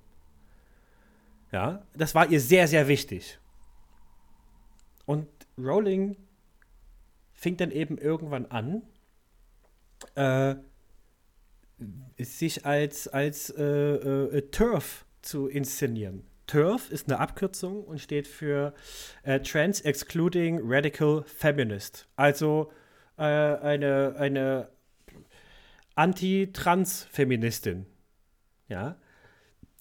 Ja, das war ihr sehr, sehr wichtig. Und Rowling fing dann eben irgendwann an, äh, sich als, als äh, äh, TERF zu inszenieren. TERF ist eine Abkürzung und steht für äh, Trans Excluding Radical Feminist. Also äh, eine, eine Anti-Trans-Feministin. Ja.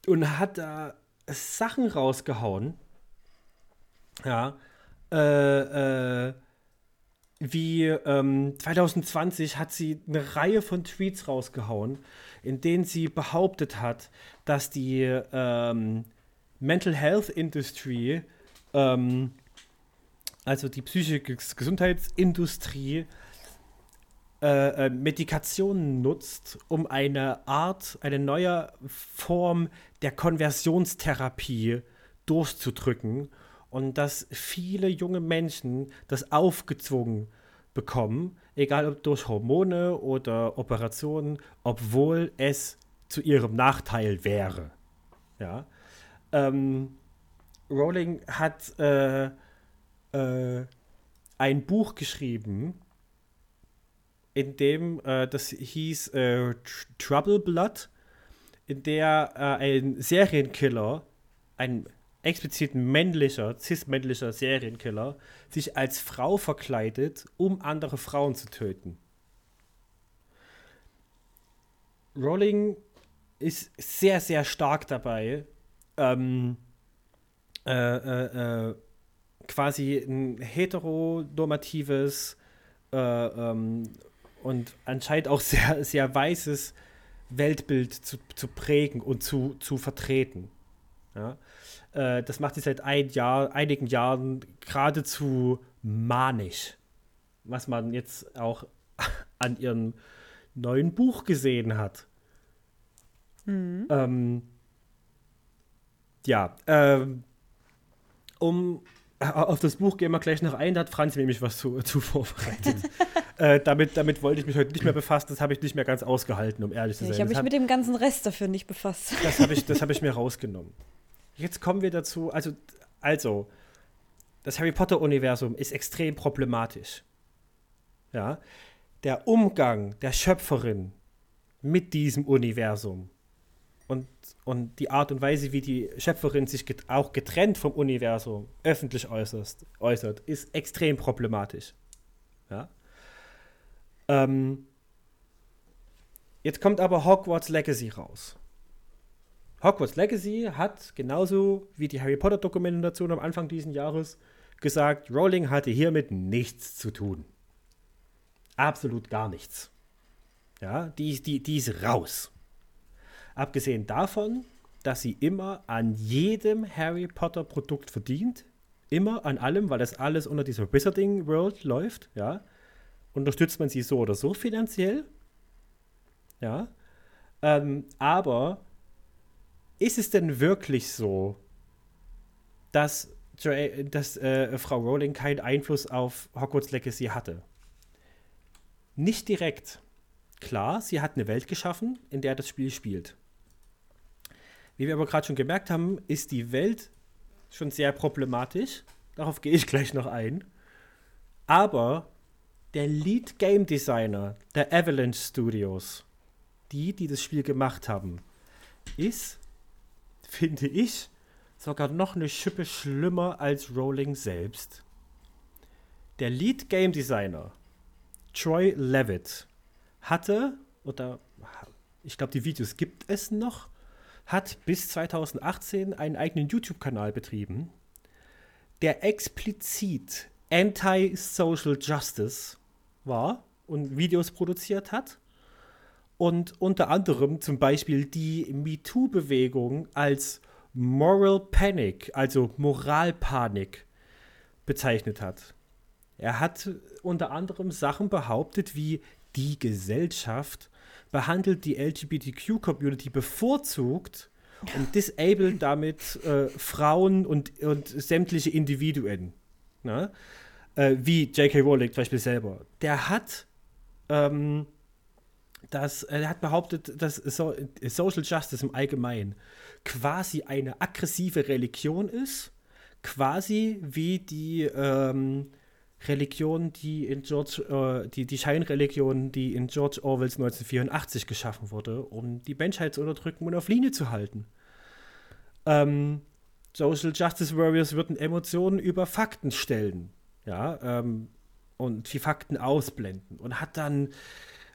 Und hat da Sachen rausgehauen. Ja. Äh, äh, wie ähm, 2020 hat sie eine Reihe von Tweets rausgehauen, in denen sie behauptet hat, dass die ähm, Mental Health Industry, ähm, also die psychische Gesundheitsindustrie, äh, äh, Medikationen nutzt, um eine Art, eine neue Form der Konversionstherapie durchzudrücken und dass viele junge Menschen das aufgezwungen bekommen, egal ob durch Hormone oder Operationen, obwohl es zu ihrem Nachteil wäre. Ja. Ähm, Rowling hat äh, äh, ein Buch geschrieben, in dem äh, das hieß äh, Trouble Blood, in der äh, ein Serienkiller, ein explizit männlicher, cis-männlicher Serienkiller sich als Frau verkleidet, um andere Frauen zu töten. Rowling ist sehr, sehr stark dabei, ähm, äh, äh, äh, quasi ein heteronormatives äh, ähm, und anscheinend auch sehr, [laughs] sehr weißes Weltbild zu, zu prägen und zu, zu vertreten. Ja? Äh, das macht sie seit ein Jahr, einigen Jahren geradezu manisch. Was man jetzt auch [laughs] an ihrem neuen Buch gesehen hat. Mhm. Ähm, ja, ähm, um auf das Buch gehen wir gleich noch ein, da hat Franz nämlich was zu, [laughs] zu vorbereitet. Äh, damit, damit wollte ich mich heute nicht mehr befassen, das habe ich nicht mehr ganz ausgehalten, um ehrlich zu sein. Ich habe mich mit dem ganzen Rest dafür nicht befasst. Das habe ich, hab ich mir [laughs] rausgenommen. Jetzt kommen wir dazu, also, also das Harry Potter-Universum ist extrem problematisch. Ja, der Umgang der Schöpferin mit diesem Universum und, und die Art und Weise, wie die Schöpferin sich get auch getrennt vom Universum öffentlich äußerst, äußert, ist extrem problematisch. Ja? Ähm, jetzt kommt aber Hogwarts Legacy raus. Hogwarts Legacy hat genauso wie die Harry Potter Dokumentation am Anfang dieses Jahres gesagt, Rowling hatte hiermit nichts zu tun. Absolut gar nichts. Ja, die, die, die ist raus. Abgesehen davon, dass sie immer an jedem Harry Potter Produkt verdient. Immer an allem, weil das alles unter dieser Wizarding World läuft. Ja. Unterstützt man sie so oder so finanziell. Ja. Ähm, aber ist es denn wirklich so, dass, dass äh, Frau Rowling keinen Einfluss auf Hogwarts Legacy hatte? Nicht direkt. Klar, sie hat eine Welt geschaffen, in der das Spiel spielt. Wie wir aber gerade schon gemerkt haben, ist die Welt schon sehr problematisch. darauf gehe ich gleich noch ein. Aber der Lead Game Designer der Avalanche Studios, die, die das Spiel gemacht haben, ist, finde ich, sogar noch eine Schippe schlimmer als Rowling selbst. Der Lead Game Designer, Troy Levitt, hatte, oder ich glaube, die Videos gibt es noch, hat bis 2018 einen eigenen YouTube-Kanal betrieben, der explizit Anti-Social Justice war und Videos produziert hat und unter anderem zum Beispiel die MeToo-Bewegung als Moral Panic, also Moralpanik, bezeichnet hat. Er hat unter anderem Sachen behauptet wie die Gesellschaft behandelt die LGBTQ-Community bevorzugt und disabled damit äh, Frauen und, und sämtliche Individuen. Ne? Äh, wie J.K. Rowling zum Beispiel selber. Der hat ähm, das, er hat behauptet, dass so, Social Justice im Allgemeinen quasi eine aggressive Religion ist, quasi wie die ähm, Religion, die in George, äh, die, die Scheinreligion, die in George Orwells 1984 geschaffen wurde, um die Menschheit zu unterdrücken und auf Linie zu halten. Ähm, Social Justice Warriors würden Emotionen über Fakten stellen, ja, ähm, und die Fakten ausblenden und hat dann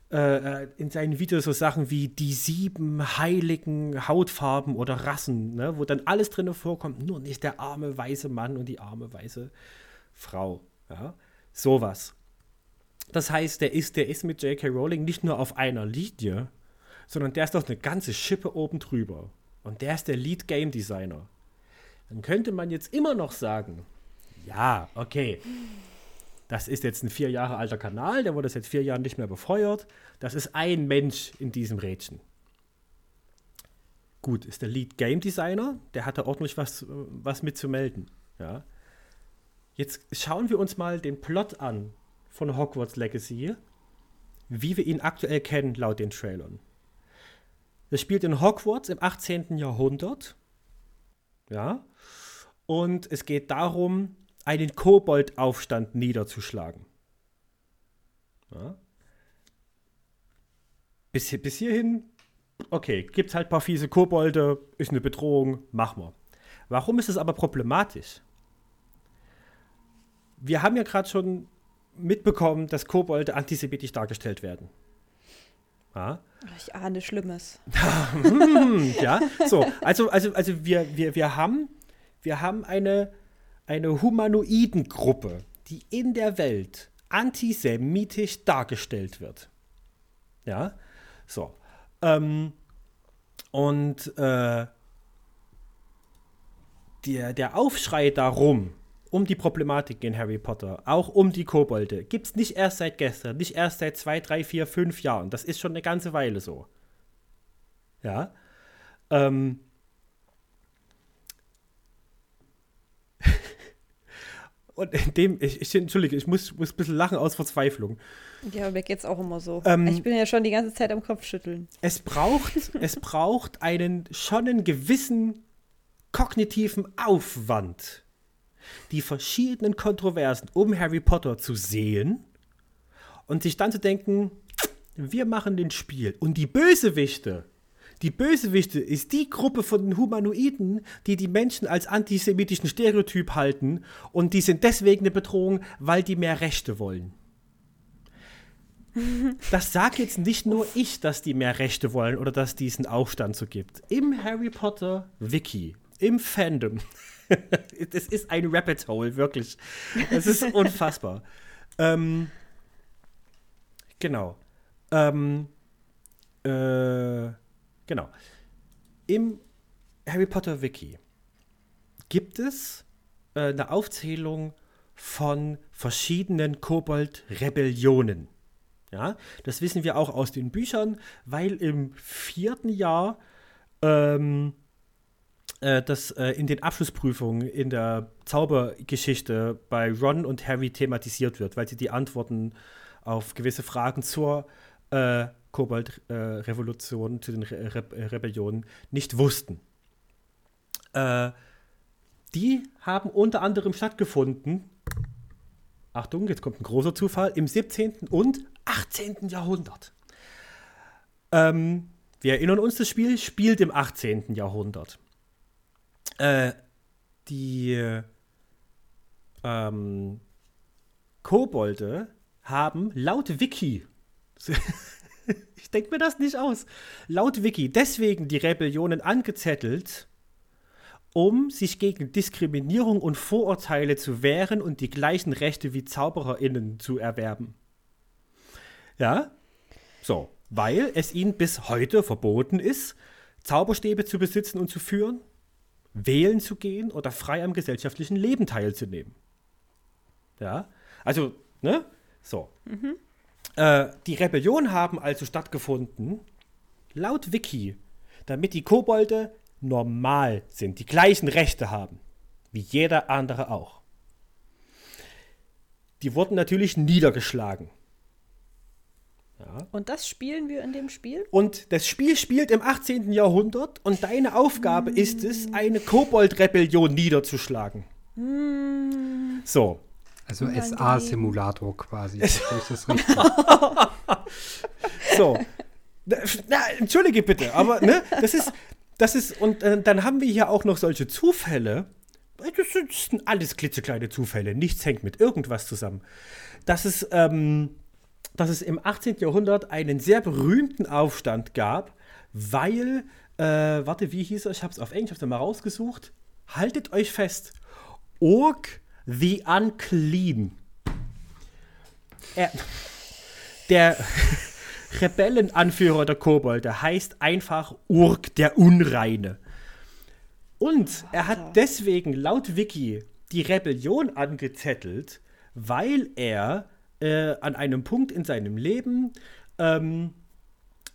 äh, äh, in seinen Videos so Sachen wie die sieben heiligen Hautfarben oder Rassen, ne, wo dann alles drin vorkommt, nur nicht der arme weiße Mann und die arme weiße Frau. Ja, sowas. Das heißt, der ist, der ist mit J.K. Rowling nicht nur auf einer Linie, sondern der ist doch eine ganze Schippe oben drüber. Und der ist der Lead Game Designer. Dann könnte man jetzt immer noch sagen, ja, okay, das ist jetzt ein vier Jahre alter Kanal, der wurde seit vier Jahren nicht mehr befeuert. Das ist ein Mensch in diesem Rädchen. Gut, ist der Lead Game Designer, der hat da ordentlich was, was mitzumelden. Ja. Jetzt schauen wir uns mal den Plot an von Hogwarts Legacy, wie wir ihn aktuell kennen laut den Trailern. Das spielt in Hogwarts im 18. Jahrhundert. Ja. Und es geht darum, einen Koboldaufstand niederzuschlagen. Ja. Bis, bis hierhin, okay, gibt es halt ein paar fiese Kobolde, ist eine Bedrohung, machen wir. Warum ist es aber problematisch? Wir haben ja gerade schon mitbekommen, dass Kobolde antisemitisch dargestellt werden. Ja. Ich ahne Schlimmes. [laughs] [laughs] ja, so, also, also, also wir, wir, wir, haben, wir haben eine eine Humanoidengruppe, die in der Welt antisemitisch dargestellt wird. Ja, so. Ähm, und äh, der, der Aufschrei darum, um die Problematik in Harry Potter, auch um die Kobolde, gibt es nicht erst seit gestern, nicht erst seit zwei, drei, vier, fünf Jahren. Das ist schon eine ganze Weile so. Ja. Ähm, Und in dem, ich, ich entschuldige, ich muss, muss ein bisschen lachen aus Verzweiflung. Ja, mir geht's auch immer so. Ähm, ich bin ja schon die ganze Zeit am Kopf schütteln. Es braucht, [laughs] es braucht einen schon einen gewissen kognitiven Aufwand, die verschiedenen Kontroversen um Harry Potter zu sehen und sich dann zu denken, wir machen den Spiel. Und die Bösewichte, die Bösewichte ist die Gruppe von den Humanoiden, die die Menschen als antisemitischen Stereotyp halten und die sind deswegen eine Bedrohung, weil die mehr Rechte wollen. [laughs] Das sagt jetzt nicht nur ich, dass die mehr Rechte wollen oder dass diesen Aufstand so gibt. Im Harry Potter Wiki, im Fandom. [laughs] das ist ein Rabbit Hole, wirklich. Das ist [laughs] unfassbar. ähm, genau. Ähm, äh, Genau. Im Harry Potter Wiki gibt es äh, eine Aufzählung von verschiedenen Kobold-Rebellionen. Ja, das wissen wir auch aus den Büchern, weil im vierten Jahr ähm, äh, das äh, in den Abschlussprüfungen in der Zaubergeschichte bei Ron und Harry thematisiert wird, weil sie die Antworten auf gewisse Fragen zur äh, Kobold-Revolution, zu den Re Re Rebellionen nicht wussten. Äh, die haben unter anderem stattgefunden, Achtung, jetzt kommt ein großer Zufall, im 17. und 18. Jahrhundert. Ähm, wir erinnern uns, das Spiel spielt im 18. Jahrhundert. Äh, die ähm, Kobolde haben laut Wiki, [laughs] ich denke mir das nicht aus, laut Wiki deswegen die Rebellionen angezettelt, um sich gegen Diskriminierung und Vorurteile zu wehren und die gleichen Rechte wie ZaubererInnen zu erwerben. Ja? So, weil es ihnen bis heute verboten ist, Zauberstäbe zu besitzen und zu führen, wählen zu gehen oder frei am gesellschaftlichen Leben teilzunehmen. Ja, also, ne? So. Mhm. Äh, die Rebellion haben also stattgefunden, laut Wiki, damit die Kobolde normal sind, die gleichen Rechte haben, wie jeder andere auch. Die wurden natürlich niedergeschlagen. Ja. Und das spielen wir in dem Spiel? Und das Spiel spielt im 18. Jahrhundert und deine Aufgabe mm. ist es, eine Kobold-Rebellion niederzuschlagen. Mm. So. Also SA-Simulator quasi. [laughs] das so. Na, entschuldige bitte, aber ne, das ist, das ist, und äh, dann haben wir hier auch noch solche Zufälle. Das sind, alles klitzekleine Zufälle. Nichts hängt mit irgendwas zusammen. Das ist, ähm, dass es im 18. Jahrhundert einen sehr berühmten Aufstand gab, weil, äh, warte, wie hieß er? Ich habe es auf Englisch, ich habe es mal rausgesucht. Haltet euch fest. Orc the Unclean. Er, der [laughs] Rebellenanführer der Kobolde heißt einfach Urk der Unreine. Und er hat deswegen laut Wiki die Rebellion angezettelt, weil er äh, an einem Punkt in seinem Leben ähm,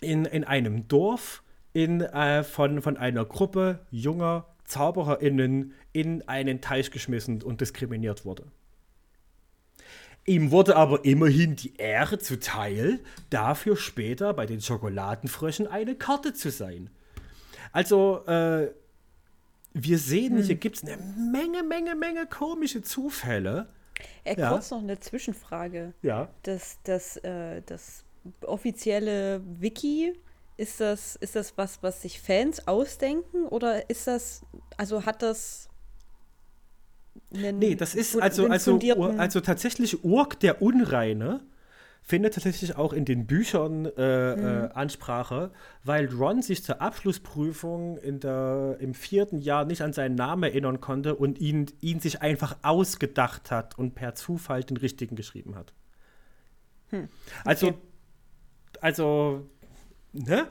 in, in einem Dorf in, äh, von, von einer Gruppe junger ZaubererInnen in einen Teich geschmissen und diskriminiert wurde. Ihm wurde aber immerhin die Ehre zuteil, dafür später bei den Schokoladenfröschen eine Karte zu sein. Also, äh, wir sehen, hm. hier gibt es eine Menge, Menge, Menge komische Zufälle. Äh, ja. Kurz noch eine Zwischenfrage. Ja. Das, das, äh, das offizielle Wiki, ist das, ist das was, was sich Fans ausdenken oder ist das, also hat das einen, Nee, das ist also, also, also tatsächlich Urk der Unreine findet tatsächlich auch in den Büchern äh, mhm. äh, Ansprache, weil Ron sich zur Abschlussprüfung in der, im vierten Jahr nicht an seinen Namen erinnern konnte und ihn, ihn sich einfach ausgedacht hat und per Zufall den richtigen geschrieben hat. Hm. Also, okay. Also, also, ne?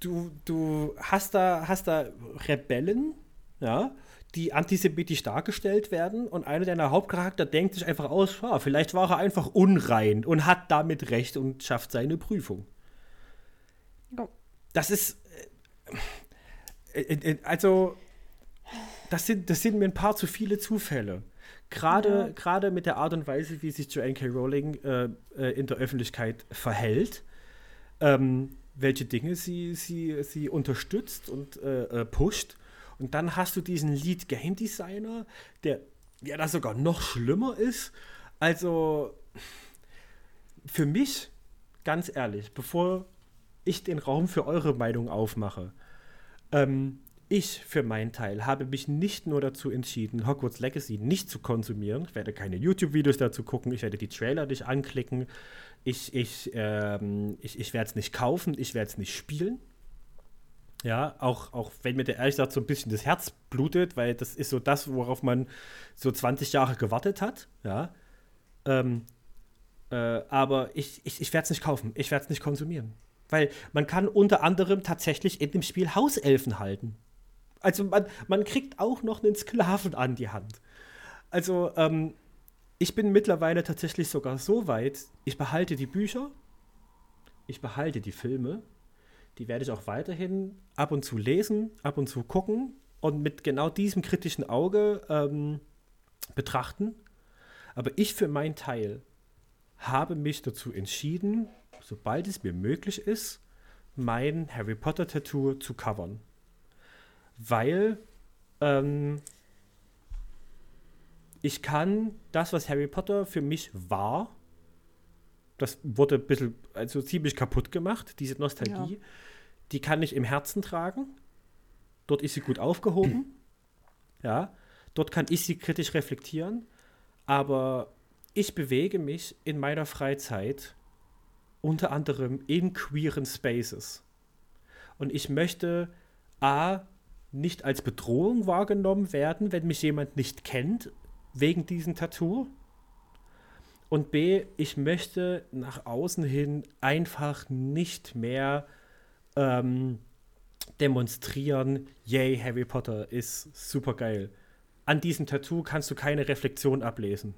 Du, du hast da, hast da Rebellen, ja, die antisemitisch dargestellt werden und einer deiner Hauptcharakter denkt sich einfach aus, ja, vielleicht war er einfach unrein und hat damit recht und schafft seine Prüfung. Oh. Das ist äh, äh, äh, also das sind, das sind mir ein paar zu viele Zufälle. Gerade ja. mit der Art und Weise, wie sich Joanne K. Rowling äh, äh, in der Öffentlichkeit verhält, ähm, welche Dinge sie, sie, sie unterstützt und äh, pusht und dann hast du diesen Lead Game Designer, der ja da sogar noch schlimmer ist. Also für mich, ganz ehrlich, bevor ich den Raum für eure Meinung aufmache, ähm, ich für meinen Teil habe mich nicht nur dazu entschieden, Hogwarts Legacy nicht zu konsumieren. Ich werde keine YouTube-Videos dazu gucken, ich werde die Trailer nicht anklicken, ich, ich, ähm, ich, ich werde es nicht kaufen, ich werde es nicht spielen. Ja, auch, auch wenn mir der ehrlich gesagt so ein bisschen das Herz blutet, weil das ist so das, worauf man so 20 Jahre gewartet hat. Ja. Ähm, äh, aber ich, ich, ich werde es nicht kaufen, ich werde es nicht konsumieren. Weil man kann unter anderem tatsächlich in dem Spiel Hauselfen halten. Also man, man kriegt auch noch einen Sklaven an die Hand. Also ähm, ich bin mittlerweile tatsächlich sogar so weit, ich behalte die Bücher, ich behalte die Filme die werde ich auch weiterhin ab und zu lesen, ab und zu gucken und mit genau diesem kritischen Auge ähm, betrachten. Aber ich für meinen Teil habe mich dazu entschieden, sobald es mir möglich ist, mein Harry Potter Tattoo zu covern. Weil ähm, ich kann das, was Harry Potter für mich war, das wurde ein bisschen, also ziemlich kaputt gemacht, diese Nostalgie, ja. die kann ich im Herzen tragen. Dort ist sie gut aufgehoben. [clears throat] ja, dort kann ich sie kritisch reflektieren. Aber ich bewege mich in meiner Freizeit unter anderem in queeren Spaces. Und ich möchte A, nicht als Bedrohung wahrgenommen werden, wenn mich jemand nicht kennt, wegen diesem Tattoo. Und B, ich möchte nach außen hin einfach nicht mehr ähm, demonstrieren, yay, Harry Potter ist super geil. An diesem Tattoo kannst du keine Reflexion ablesen.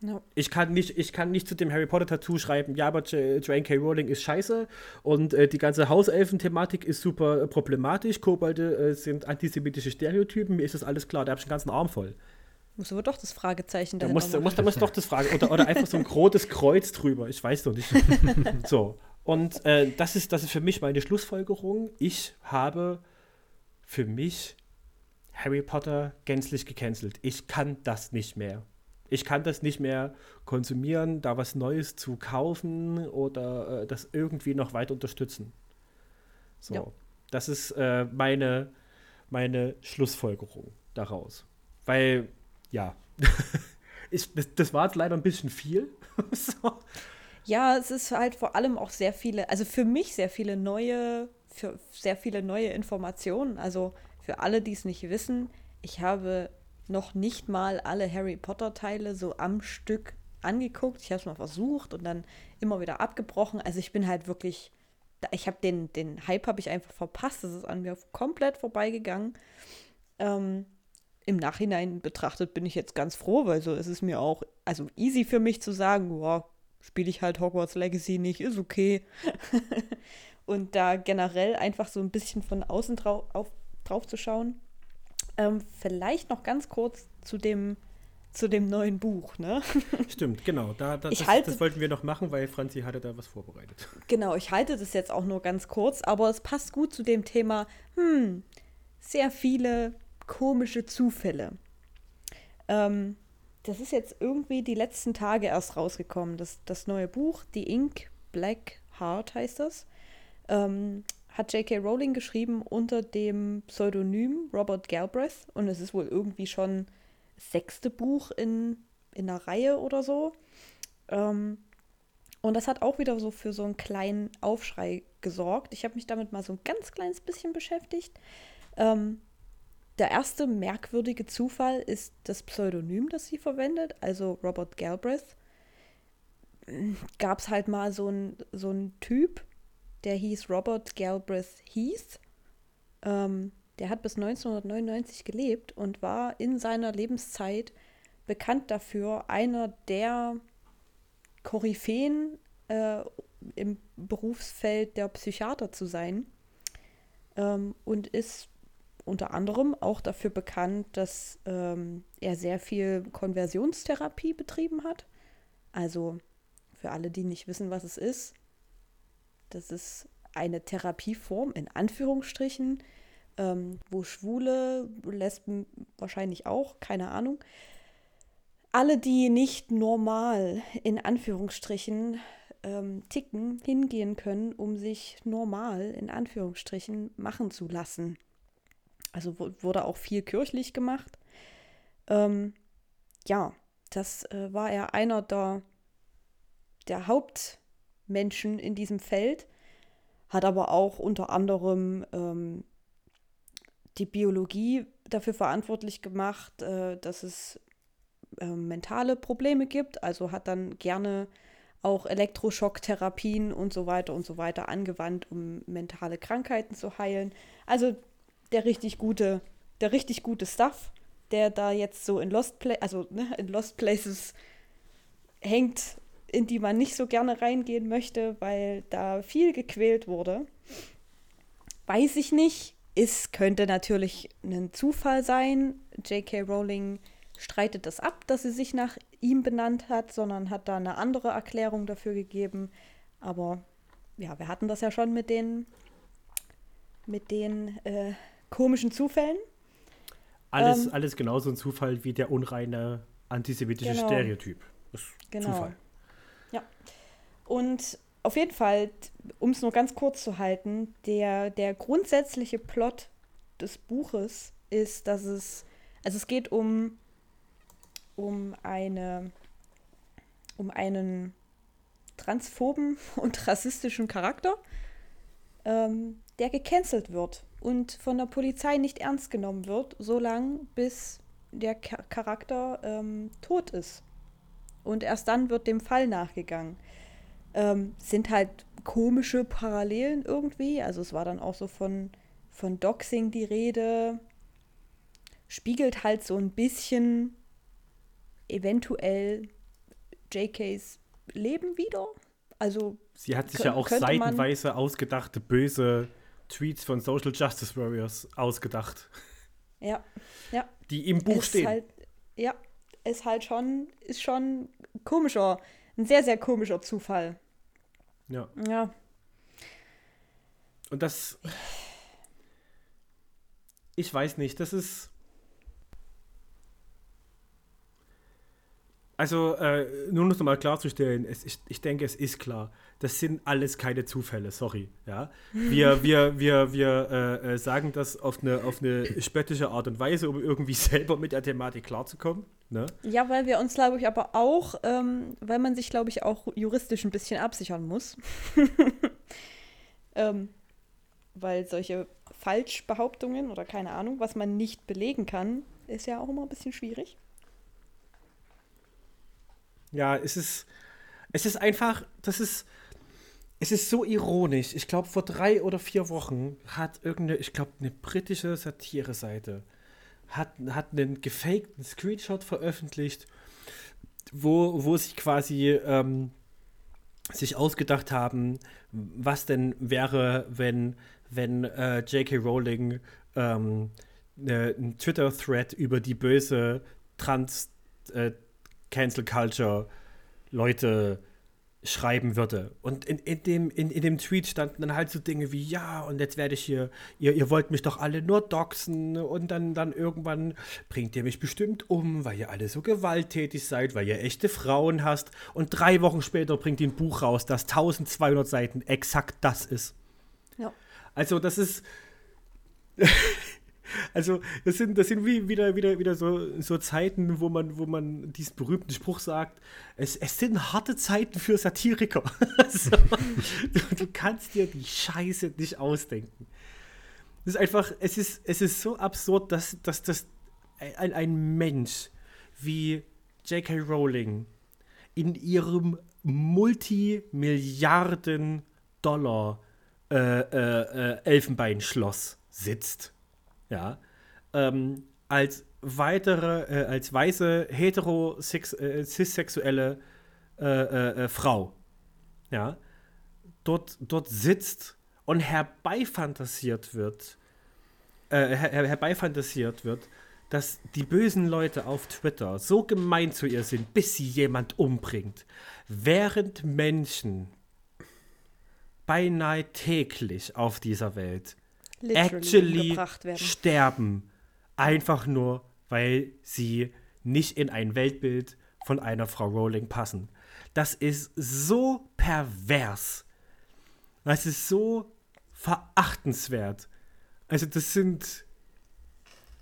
No. Ich, kann nicht, ich kann nicht zu dem Harry Potter-Tattoo schreiben, ja, aber Joanne K. Rowling ist scheiße und äh, die ganze Hauselfen-Thematik ist super äh, problematisch. Kobolde äh, sind antisemitische Stereotypen, mir ist das alles klar, da habe ich einen ganzen Arm voll. Muss aber doch das Fragezeichen da muss, muss, da muss doch das Fragen oder, oder einfach so ein rotes Kreuz drüber. Ich weiß doch nicht. [laughs] so. Und äh, das, ist, das ist für mich meine Schlussfolgerung. Ich habe für mich Harry Potter gänzlich gecancelt. Ich kann das nicht mehr. Ich kann das nicht mehr konsumieren, da was Neues zu kaufen oder äh, das irgendwie noch weiter unterstützen. So. Ja. Das ist äh, meine, meine Schlussfolgerung daraus. Weil ja. [laughs] ich, das, das, war jetzt leider ein bisschen viel. [laughs] so. Ja, es ist halt vor allem auch sehr viele, also für mich sehr viele neue, für sehr viele neue Informationen. Also für alle, die es nicht wissen, ich habe noch nicht mal alle Harry Potter Teile so am Stück angeguckt. Ich habe es mal versucht und dann immer wieder abgebrochen. Also ich bin halt wirklich, ich habe den, den Hype habe ich einfach verpasst. Das ist an mir komplett vorbeigegangen. Ähm, im Nachhinein betrachtet bin ich jetzt ganz froh, weil so ist es mir auch, also easy für mich zu sagen, boah, spiele ich halt Hogwarts Legacy nicht, ist okay. [laughs] und da generell einfach so ein bisschen von außen drau auf, drauf zu schauen. Ähm, vielleicht noch ganz kurz zu dem, zu dem neuen Buch, ne? [laughs] Stimmt, genau. Da, da das, halte, das, wollten wir noch machen, weil Franzi hatte da was vorbereitet. [laughs] Genau, ich halte das jetzt auch nur ganz kurz, aber es passt gut zu dem Thema, hm, sehr viele komische Zufälle. Ähm, das ist jetzt irgendwie die letzten Tage erst rausgekommen. Das, das neue Buch, The Ink Black Heart heißt das, ähm, hat J.K. Rowling geschrieben unter dem Pseudonym Robert Galbraith und es ist wohl irgendwie schon das sechste Buch in, in einer Reihe oder so. Ähm, und das hat auch wieder so für so einen kleinen Aufschrei gesorgt. Ich habe mich damit mal so ein ganz kleines bisschen beschäftigt. Ähm, der erste merkwürdige Zufall ist das Pseudonym, das sie verwendet, also Robert Galbraith. Gab es halt mal so einen so Typ, der hieß Robert Galbraith Heath. Ähm, der hat bis 1999 gelebt und war in seiner Lebenszeit bekannt dafür, einer der Koryphäen äh, im Berufsfeld der Psychiater zu sein ähm, und ist unter anderem auch dafür bekannt, dass ähm, er sehr viel Konversionstherapie betrieben hat. Also für alle, die nicht wissen, was es ist, das ist eine Therapieform in Anführungsstrichen, ähm, wo Schwule, Lesben wahrscheinlich auch, keine Ahnung, alle, die nicht normal in Anführungsstrichen ähm, ticken, hingehen können, um sich normal in Anführungsstrichen machen zu lassen. Also wurde auch viel kirchlich gemacht. Ähm, ja, das äh, war er einer der, der Hauptmenschen in diesem Feld, hat aber auch unter anderem ähm, die Biologie dafür verantwortlich gemacht, äh, dass es äh, mentale Probleme gibt. Also hat dann gerne auch Elektroschocktherapien und so weiter und so weiter angewandt, um mentale Krankheiten zu heilen. Also der richtig gute, der richtig gute Stuff, der da jetzt so in Lost Pla also ne, in Lost Places hängt, in die man nicht so gerne reingehen möchte, weil da viel gequält wurde. Weiß ich nicht. Es könnte natürlich ein Zufall sein. J.K. Rowling streitet das ab, dass sie sich nach ihm benannt hat, sondern hat da eine andere Erklärung dafür gegeben. Aber ja, wir hatten das ja schon mit den mit den äh, komischen Zufällen. Alles, Ähm, alles genauso ein Zufall wie der unreine antisemitische Genau. Stereotyp. Das ist Genau. Zufall. Und auf jeden Fall, um es nur ganz kurz zu halten, der, der grundsätzliche Plot des Buches ist, dass es, also es geht um, um eine, um einen transphoben [laughs] und rassistischen Charakter, ähm, der gecancelt wird und von der Polizei nicht ernst genommen wird, solange bis der Cha- Charakter ähm, tot ist. Und erst dann wird dem Fall nachgegangen ähm, sind halt komische Parallelen irgendwie. Also es war dann auch so von, von Doxing die Rede. Spiegelt halt so ein bisschen eventuell JKs Leben wieder. Also Sie hat sich ja auch seitenweise ausgedachte böse Tweets von Social Justice Warriors ausgedacht, ja, ja. die im Buch ist stehen. Halt, ja, ist halt schon, ist schon komischer, ein sehr, sehr komischer Zufall. ja. Ja, Und das. Ich weiß nicht, das ist. Also, äh, nur um es nochmal klarzustellen, es, ich, ich denke, es ist klar. Das sind alles keine Zufälle, sorry. Ja? Wir, wir, wir, wir äh, äh, sagen das auf eine, auf eine spöttische Art und Weise, um irgendwie [laughs] selber mit der Thematik klarzukommen. Ne? Ja, weil wir uns, glaube ich, aber auch, ähm, weil man sich, glaube ich, auch juristisch ein bisschen absichern muss. [laughs] ähm, weil solche Falschbehauptungen oder keine Ahnung, was man nicht belegen kann, ist ja auch immer ein bisschen schwierig. Ja, es ist, es ist einfach, das ist, es ist so ironisch. Ich glaube, vor drei oder vier Wochen hat irgendeine, ich glaube, eine britische Satire-Seite hat, hat einen gefakten Screenshot veröffentlicht, wo, wo sich quasi ähm, sich ausgedacht haben, was denn wäre, wenn, wenn äh, J.K. Rowling ähm, ne, einen Twitter-Thread über die böse Trans- äh, schreiben würde. Und in, in, dem, in, in dem Tweet standen dann halt so Dinge wie, ja, und jetzt werde ich hier, ihr, ihr wollt mich doch alle nur doxen und dann, dann irgendwann bringt ihr mich bestimmt um, weil ihr alle so gewalttätig seid, weil ihr echte Frauen hast. Und drei Wochen später bringt ihr ein Buch raus, das 1200 Seiten exakt das ist. Ja. Also das ist. [laughs] Also, das sind, das sind wie wieder, wieder, wieder so, so Zeiten, wo man, wo man diesen berühmten Spruch sagt, es, es sind harte Zeiten für Satiriker. [laughs] Also, du, du kannst dir die Scheiße nicht ausdenken. Das ist einfach, es ist, es ist so absurd, dass, dass, dass ein, ein Mensch wie J.K. Rowling in ihrem Multimilliarden Dollar äh, äh, äh, Elfenbeinschloss sitzt ja, ähm, als weitere, äh, als weiße heterosex äh, äh, äh, äh, Frau, ja, dort, dort sitzt und herbeifantasiert wird, äh, her herbeifantasiert wird, dass die bösen Leute auf Twitter so gemein zu ihr sind, bis sie jemand umbringt, während Menschen beinahe täglich auf dieser Welt Literally actually sterben. Einfach nur, weil sie nicht in ein Weltbild von einer Frau Rowling passen. Das ist so pervers. Das ist so verachtenswert. Also das sind,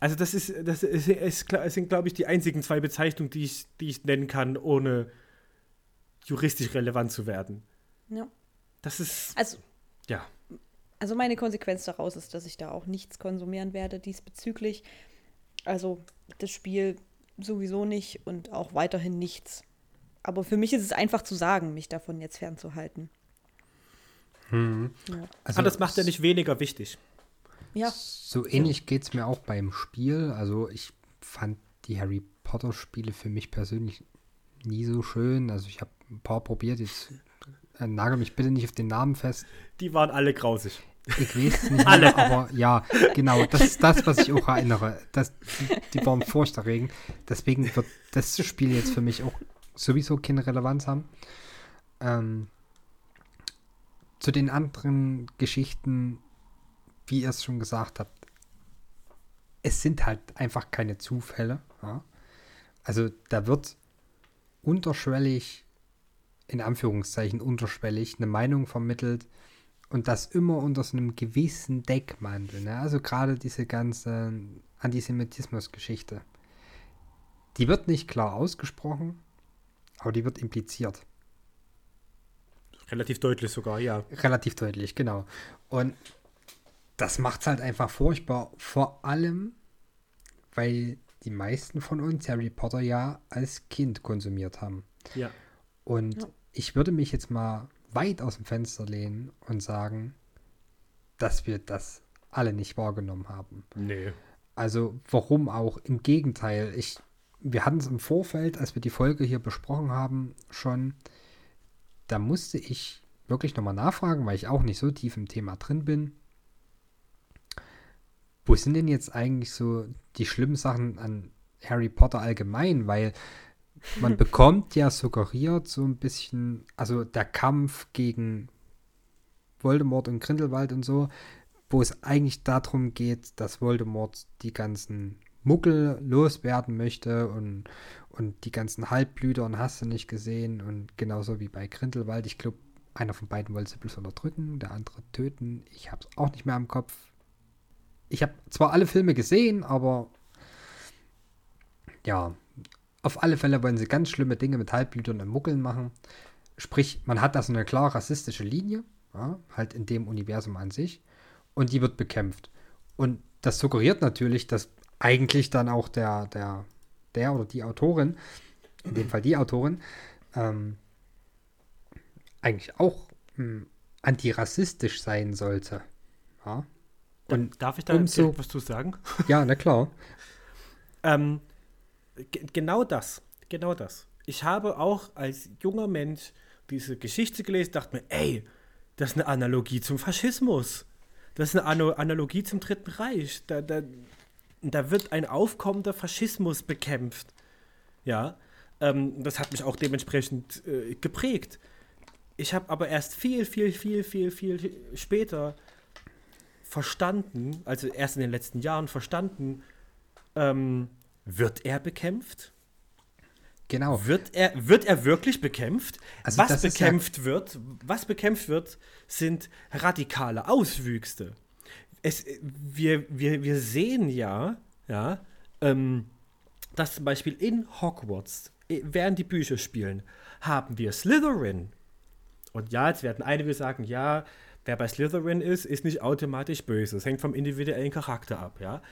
also das ist, das ist, ist, das sind, glaube ich, die einzigen zwei Bezeichnungen, die ich, die ich nennen kann, ohne juristisch relevant zu werden. Ja. Das ist, Also, ja. Also meine Konsequenz daraus ist, dass ich da auch nichts konsumieren werde diesbezüglich. Also das Spiel sowieso nicht und auch weiterhin nichts. Aber für mich ist es einfach zu sagen, mich davon jetzt fernzuhalten. Hm. Ja. Also, Aber das macht ja nicht weniger wichtig. Ja, So ähnlich geht es mir auch beim Spiel. Also ich fand die Harry Potter Spiele für mich persönlich nie so schön. Also ich habe ein paar probiert. Jetzt äh, nagel mich bitte nicht auf den Namen fest. Die waren alle grausig. Ich weiß es [laughs] nicht mehr, aber ja, genau, das ist das, was ich auch erinnere. Das, die, die waren furchterregend. Deswegen wird das Spiel jetzt für mich auch sowieso keine Relevanz haben. Ähm, zu den anderen Geschichten, wie ihr es schon gesagt habt, es sind halt einfach keine Zufälle. Ja? Also da wird unterschwellig, in Anführungszeichen unterschwellig, eine Meinung vermittelt und das immer unter so einem gewissen Deckmantel. Ne? Also gerade diese ganze Antisemitismus-Geschichte. Die wird nicht klar ausgesprochen, aber die wird impliziert. Relativ deutlich sogar, ja. Relativ deutlich, genau. Und das macht es halt einfach furchtbar. Vor allem, weil die meisten von uns Harry Potter ja als Kind konsumiert haben. Ja. Und ja. ich würde mich jetzt mal weit aus dem Fenster lehnen und sagen, dass wir das alle nicht wahrgenommen haben. Nee. Also warum auch? Im Gegenteil, ich, wir hatten es im Vorfeld, als wir die Folge hier besprochen haben, schon, da musste ich wirklich nochmal nachfragen, weil ich auch nicht so tief im Thema drin bin. Wo sind denn jetzt eigentlich so die schlimmen Sachen an Harry Potter allgemein? Weil man bekommt ja suggeriert so ein bisschen, also der Kampf gegen Voldemort und Grindelwald und so, wo es eigentlich darum geht, dass Voldemort die ganzen Muggel loswerden möchte und, und die ganzen Halbblüter und hast du nicht gesehen und genauso wie bei Grindelwald, ich glaube, einer von beiden wollte sie bloß unterdrücken, der andere töten. Ich habe es auch nicht mehr im Kopf. Ich habe zwar alle Filme gesehen, aber ja, auf alle Fälle wollen sie ganz schlimme Dinge mit Halbblütern und Muggeln machen. Sprich, man hat da so eine klar rassistische Linie, ja, halt in dem Universum an sich, und die wird bekämpft. Und das suggeriert natürlich, dass eigentlich dann auch der, der, der oder die Autorin, in dem Fall die Autorin, ähm, eigentlich auch hm, antirassistisch sein sollte. Ja. Und Darf ich da umso, etwas zu sagen? Ja, na klar. [laughs] ähm, genau das, genau das. Ich habe auch als junger Mensch diese Geschichte gelesen, dachte mir, ey, das ist eine Analogie zum Faschismus. Das ist eine Analogie zum Dritten Reich. Da, da, da wird ein aufkommender Faschismus bekämpft. Ja, ähm, das hat mich auch dementsprechend äh, geprägt. Ich habe aber erst viel, viel, viel, viel, viel später verstanden, also erst in den letzten Jahren verstanden, ähm, wird er bekämpft? Genau. Wird er, wird er wirklich bekämpft? Also was bekämpft ja wird, was bekämpft wird, sind radikale Auswüchse. Es, wir, wir, wir sehen ja, ja, ähm, dass zum Beispiel in Hogwarts, äh, während die Bücher spielen, haben wir Slytherin. Und ja, jetzt werden einige sagen, ja, wer bei Slytherin ist, ist nicht automatisch böse. Es hängt vom individuellen Charakter ab, ja.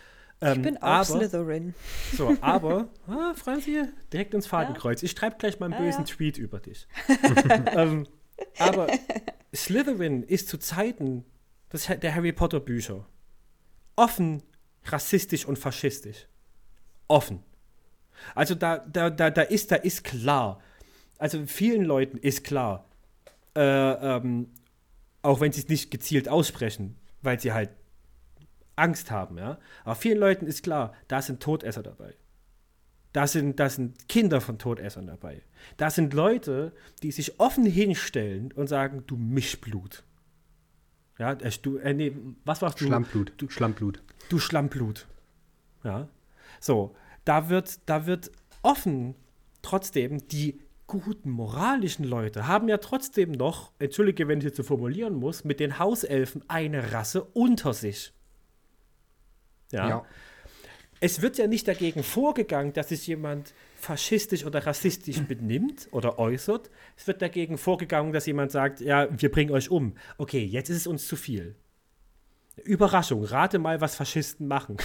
Ähm, ich bin auch aber, Slytherin. So, aber, [laughs] ah, Franzi, direkt ins Fadenkreuz. Ja. Ich schreibe gleich mal einen bösen ja. Tweet über dich. [laughs] ähm, aber Slytherin ist zu Zeiten des, der Harry Potter Bücher offen rassistisch und faschistisch. Offen. Also da, da, da, da ist, da ist klar. Also vielen Leuten ist klar, äh, ähm, auch wenn sie es nicht gezielt aussprechen, weil sie halt Angst haben, ja. Aber vielen Leuten ist klar, da sind Todesser dabei. Da sind, da sind Kinder von Todessern dabei. Da sind Leute, die sich offen hinstellen und sagen, du Mischblut. Ja, du, äh, nee, was warst du? Schlammblut. Du, Schlammblut. Du Schlammblut. Ja. So, da wird, da wird offen trotzdem die guten moralischen Leute haben ja trotzdem noch, entschuldige, wenn ich jetzt so formulieren muss, mit den Hauselfen eine Rasse unter sich. Ja. ja. Es wird ja nicht dagegen vorgegangen, dass sich jemand faschistisch oder rassistisch [clears throat] benimmt oder äußert. Es wird dagegen vorgegangen, dass jemand sagt, ja, wir bringen euch um. Okay, jetzt ist es uns zu viel. Überraschung, rate mal, was Faschisten machen,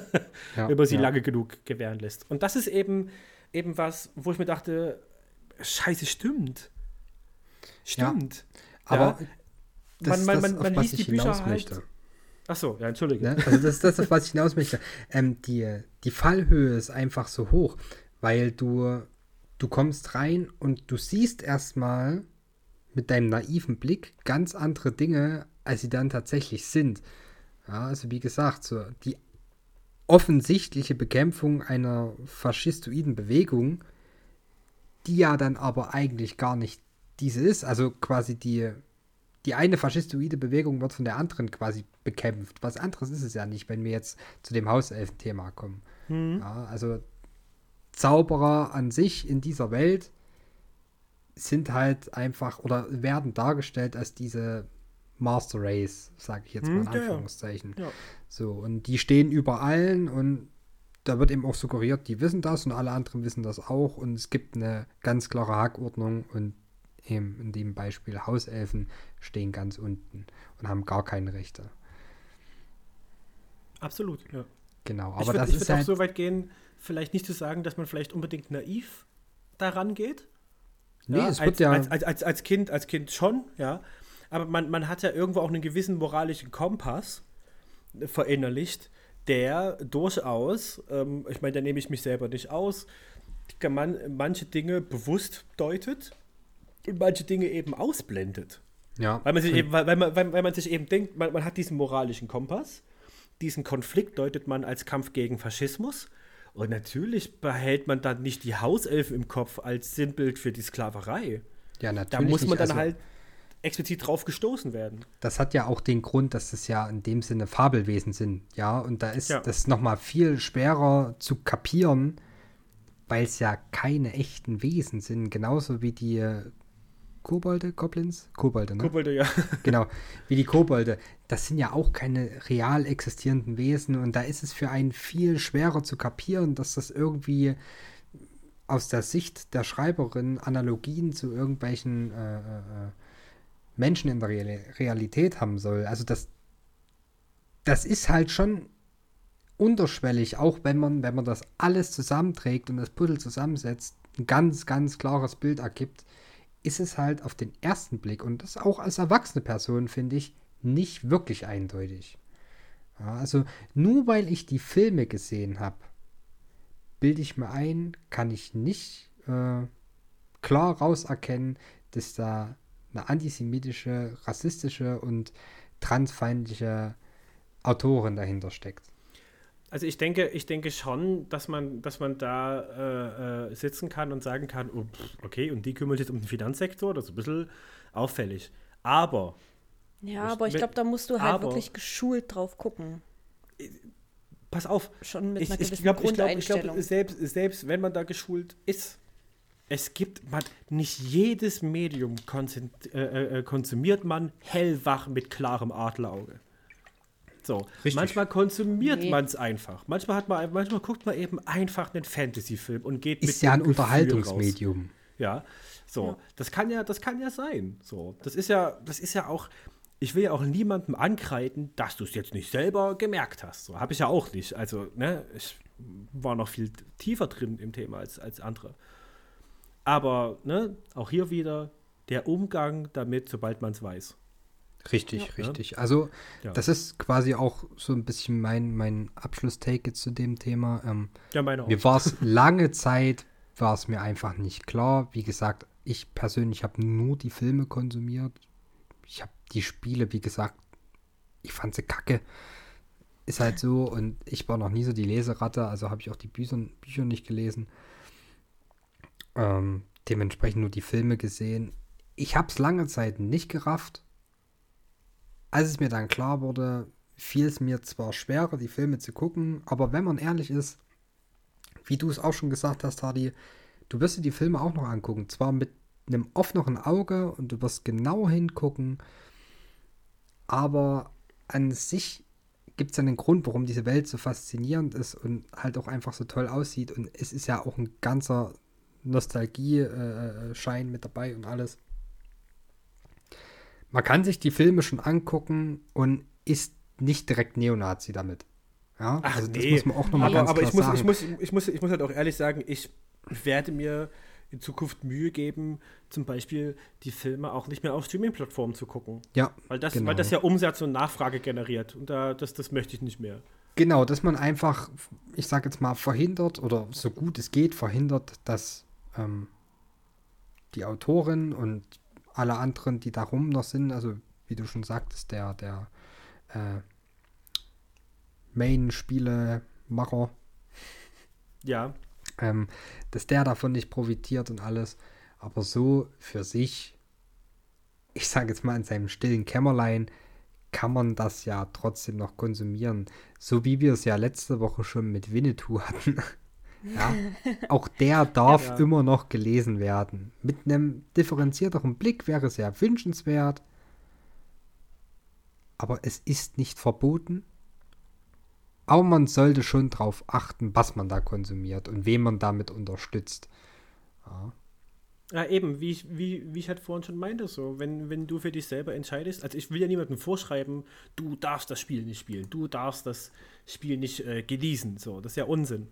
[laughs] ja, wenn man sie ja. lange genug gewähren lässt. Und das ist eben, eben was, wo ich mir dachte, scheiße, stimmt. Stimmt. Ja, aber man, man, man, man liest die Bücher halt, möchte. Ach so, ja, entschuldige. Ne? Also das, das ist, was ich hinaus möchte. Ähm, die, die Fallhöhe ist einfach so hoch, weil du, du kommst rein und du siehst erstmal mit deinem naiven Blick ganz andere Dinge, als sie dann tatsächlich sind. Ja, also wie gesagt, so die offensichtliche Bekämpfung einer faschistoiden Bewegung, die ja dann aber eigentlich gar nicht diese ist, also quasi die, die eine faschistoide Bewegung wird von der anderen quasi bekämpft. Was anderes ist es ja nicht, wenn wir jetzt zu dem Hauselfen-Thema kommen. Hm. Ja, also Zauberer an sich in dieser Welt sind halt einfach oder werden dargestellt als diese Master Race, sage ich jetzt mal in Hm, ja. Anführungszeichen. Ja. So, und die stehen über allen und da wird eben auch suggeriert, die wissen das und alle anderen wissen das auch und es gibt eine ganz klare Hackordnung und eben in dem Beispiel Hauselfen stehen ganz unten und haben gar keine Rechte. Absolut, ja. Genau, ich aber würd- das ich ist würde auch halt, so weit gehen, vielleicht nicht zu sagen, dass man vielleicht unbedingt naiv daran geht. nee, es als, wird ja, als, als, als, Kind, als Kind schon, ja. Aber man, man hat ja irgendwo auch einen gewissen moralischen Kompass verinnerlicht, der durchaus, ähm, ich meine, da nehme ich mich selber nicht aus, kann man manche Dinge bewusst deutet und manche Dinge eben ausblendet. ja, Weil man sich eben, weil, weil, man, weil, weil man sich eben denkt, man, man hat diesen moralischen Kompass, diesen Konflikt deutet man als Kampf gegen Faschismus. Und natürlich behält man dann nicht die Hauselfen im Kopf als Sinnbild für die Sklaverei. ja, natürlich Da muss man nicht. dann Also, halt explizit drauf gestoßen werden. Das hat ja auch den Grund, dass es ja in dem Sinne Fabelwesen sind, ja, und da ist Ja. das nochmal viel schwerer zu kapieren, weil es ja keine echten Wesen sind, genauso wie die Kobolde, Goblins? Kobolde, ne? Kobolde, ja. [laughs] Genau, wie die Kobolde. Das sind ja auch keine real existierenden Wesen und da ist es für einen viel schwerer zu kapieren, dass das irgendwie aus der Sicht der Schreiberin Analogien zu irgendwelchen äh, äh, äh, Menschen in der Real Realität haben soll. Also das, das ist halt schon unterschwellig, auch wenn man, wenn man das alles zusammenträgt und das Puzzle zusammensetzt, ein ganz, ganz klares Bild ergibt, ist es halt auf den ersten Blick und das auch als erwachsene Person, finde ich, nicht wirklich eindeutig. Also nur weil ich die Filme gesehen habe, bilde ich mir ein, kann ich nicht äh, klar rauserkennen, dass da eine antisemitische, rassistische und transfeindliche Autorin dahinter steckt. Also ich denke, ich denke schon, dass man, dass man da äh, äh, sitzen kann und sagen kann, oh, okay, und die kümmert sich um den Finanzsektor, das ist ein bisschen auffällig. Aber, Ja, aber ich glaube, da musst du halt aber- wirklich geschult drauf gucken. pass auf, Schon mit ich, einer ich gewissen glaube, ich glaub, ich Grundeinstellung. glaub, selbst, selbst wenn man da geschult ist, es gibt, man, nicht jedes Medium äh, äh, konsumiert man hellwach mit klarem Adlerauge. So, Richtig. manchmal konsumiert Nee. man es einfach. Manchmal, hat man, manchmal guckt man eben einfach einen Fantasy-Film und geht mit Ist ja dem ein Gefühl raus. Unterhaltungsmedium. Ja, so, Ja. das kann ja, das kann ja sein. So, das ist ja, das ist ja auch. Ich will ja auch niemandem ankreiden, dass du es jetzt nicht selber gemerkt hast. So habe ich ja auch nicht. Also, ne, ich war noch viel tiefer drin im Thema als, als andere. Aber, ne, auch hier wieder der Umgang damit, sobald man es weiß. Richtig, Ja. richtig. Also, Ja. das ist quasi auch so ein bisschen mein, mein Abschlusstake jetzt zu dem Thema. Ähm, Ja, meine auch. mir war es [laughs] lange Zeit, war es mir einfach nicht klar. Wie gesagt, ich persönlich habe nur die Filme konsumiert. Ich habe die Spiele, wie gesagt, ich fand sie kacke. Ist halt so und ich war noch nie so die Leseratte, also habe ich auch die Bücher, Bücher nicht gelesen. Ähm, dementsprechend nur die Filme gesehen. Ich habe es lange Zeit nicht gerafft. Als es mir dann klar wurde, fiel es mir zwar schwerer, die Filme zu gucken, aber wenn man ehrlich ist, wie du es auch schon gesagt hast, Hardy, du wirst dir die Filme auch noch angucken. Zwar mit einem offeneren Auge und du wirst genau hingucken, aber an sich gibt es einen Grund, warum diese Welt so faszinierend ist und halt auch einfach so toll aussieht. Und es ist ja auch ein ganzer Nostalgie-Schein mit dabei und alles. Man kann sich die Filme schon angucken und ist nicht direkt Neonazi damit. Ja, Ach, also das nee. muss man auch nochmal aber, ganz aber klar ich, muss, sagen. ich, muss, ich, muss, ich muss halt auch ehrlich sagen, ich werde mir in Zukunft Mühe geben, zum Beispiel die Filme auch nicht mehr auf Streaming-Plattformen zu gucken. ja, Weil das, Genau. weil das ja Umsatz und Nachfrage generiert. Und da, das, das möchte ich nicht mehr. Genau, dass man einfach, ich sage jetzt mal, verhindert oder so gut es geht, verhindert, dass ähm, die Autorin und alle anderen, die darum noch sind, also wie du schon sagtest, der, der äh, Main-Spielemacher, Ja, ähm, dass der davon nicht profitiert und alles, aber so für sich, ich sage jetzt mal in seinem stillen Kämmerlein, kann man das ja trotzdem noch konsumieren. So wie wir es ja letzte Woche schon mit Winnetou hatten. Ja, [laughs] auch der darf Ja. immer noch gelesen werden. Mit einem differenzierteren Blick wäre es ja wünschenswert. Aber es ist nicht verboten. Aber man sollte schon darauf achten, was man da konsumiert und wen man damit unterstützt. Ja. Ja, eben, wie ich, wie, wie ich halt vorhin schon meinte, so, wenn, wenn du für dich selber entscheidest, also ich will ja niemandem vorschreiben, du darfst das Spiel nicht spielen, du darfst das Spiel nicht äh, genießen, so, das ist ja Unsinn.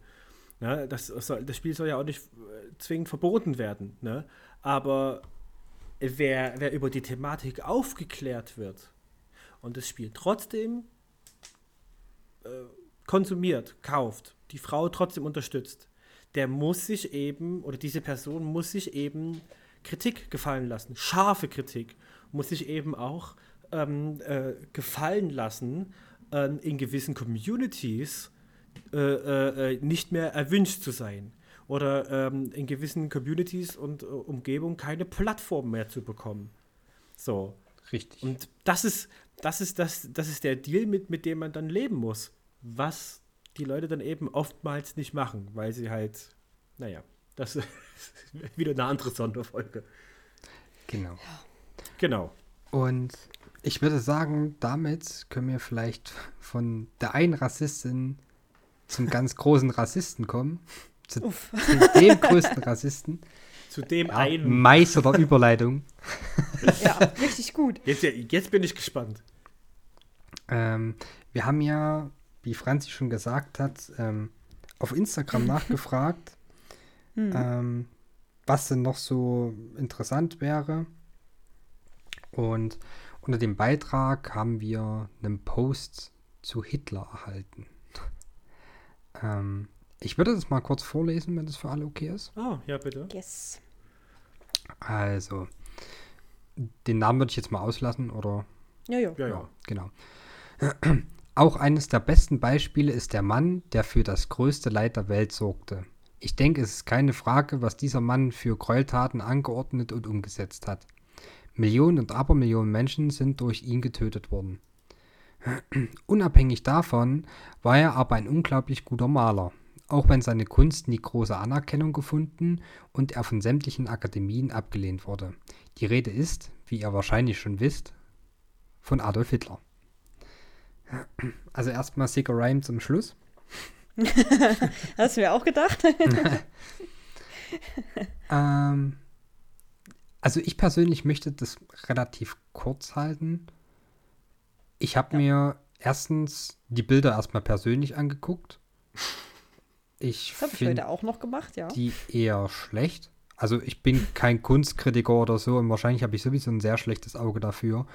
Ja, das, soll, das Spiel soll ja auch nicht äh, zwingend verboten werden, ne? aber wer, wer über die Thematik aufgeklärt wird und das Spiel trotzdem äh, konsumiert, kauft, die Frau trotzdem unterstützt, der muss sich eben, oder diese Person muss sich eben Kritik gefallen lassen, scharfe Kritik, muss sich eben auch ähm, äh, gefallen lassen, ähm, in gewissen Communities äh, äh, äh, nicht mehr erwünscht zu sein. Oder ähm, in gewissen Communities und äh, Umgebungen keine Plattform mehr zu bekommen. So. Richtig. Und das ist, das ist, das, das ist der Deal, mit, mit dem man dann leben muss. Was die Leute dann eben oftmals nicht machen, weil sie halt, naja, das ist [laughs] wieder eine andere Sonderfolge. genau. Genau. Und ich würde sagen, damit können wir vielleicht von der einen Rassistin zum ganz großen Rassisten kommen. Zu, zu dem größten Rassisten. Zu dem Ja, einen. Meister der Überleitung. [laughs] Ja, richtig gut. Jetzt, jetzt bin ich gespannt. Ähm, wir haben ja, wie Franzi schon gesagt hat, ähm, auf Instagram [laughs] nachgefragt, ähm, was denn noch so interessant wäre. Und unter dem Beitrag haben wir einen Post zu Hitler erhalten. Ähm, ich würde das mal kurz vorlesen, wenn das für alle okay ist. Ah, ja, bitte. Yes. Also, den Namen würde ich jetzt mal auslassen, oder? Ja, ja. Ja, ja. Genau. [clears throat] Auch eines der besten Beispiele ist der Mann, der für das größte Leid der Welt sorgte. Ich denke, es ist keine Frage, was dieser Mann für Gräueltaten angeordnet und umgesetzt hat. Millionen und Abermillionen Menschen sind durch ihn getötet worden. Unabhängig davon war er aber ein unglaublich guter Maler, auch wenn seine Kunst nie große Anerkennung gefunden und er von sämtlichen Akademien abgelehnt wurde. Die Rede ist, wie ihr wahrscheinlich schon wisst, von Adolf Hitler. Also erstmal Sicker Rhyme zum Schluss. [laughs] Hast du mir auch gedacht? [laughs] Ähm, also ich persönlich möchte das relativ kurz halten. Ich habe mir erstens die Bilder erstmal persönlich angeguckt. Ich Das habe ich finde heute auch noch gemacht, ja. die eher schlecht. Also ich bin kein Kunstkritiker oder so und wahrscheinlich habe ich sowieso ein sehr schlechtes Auge dafür.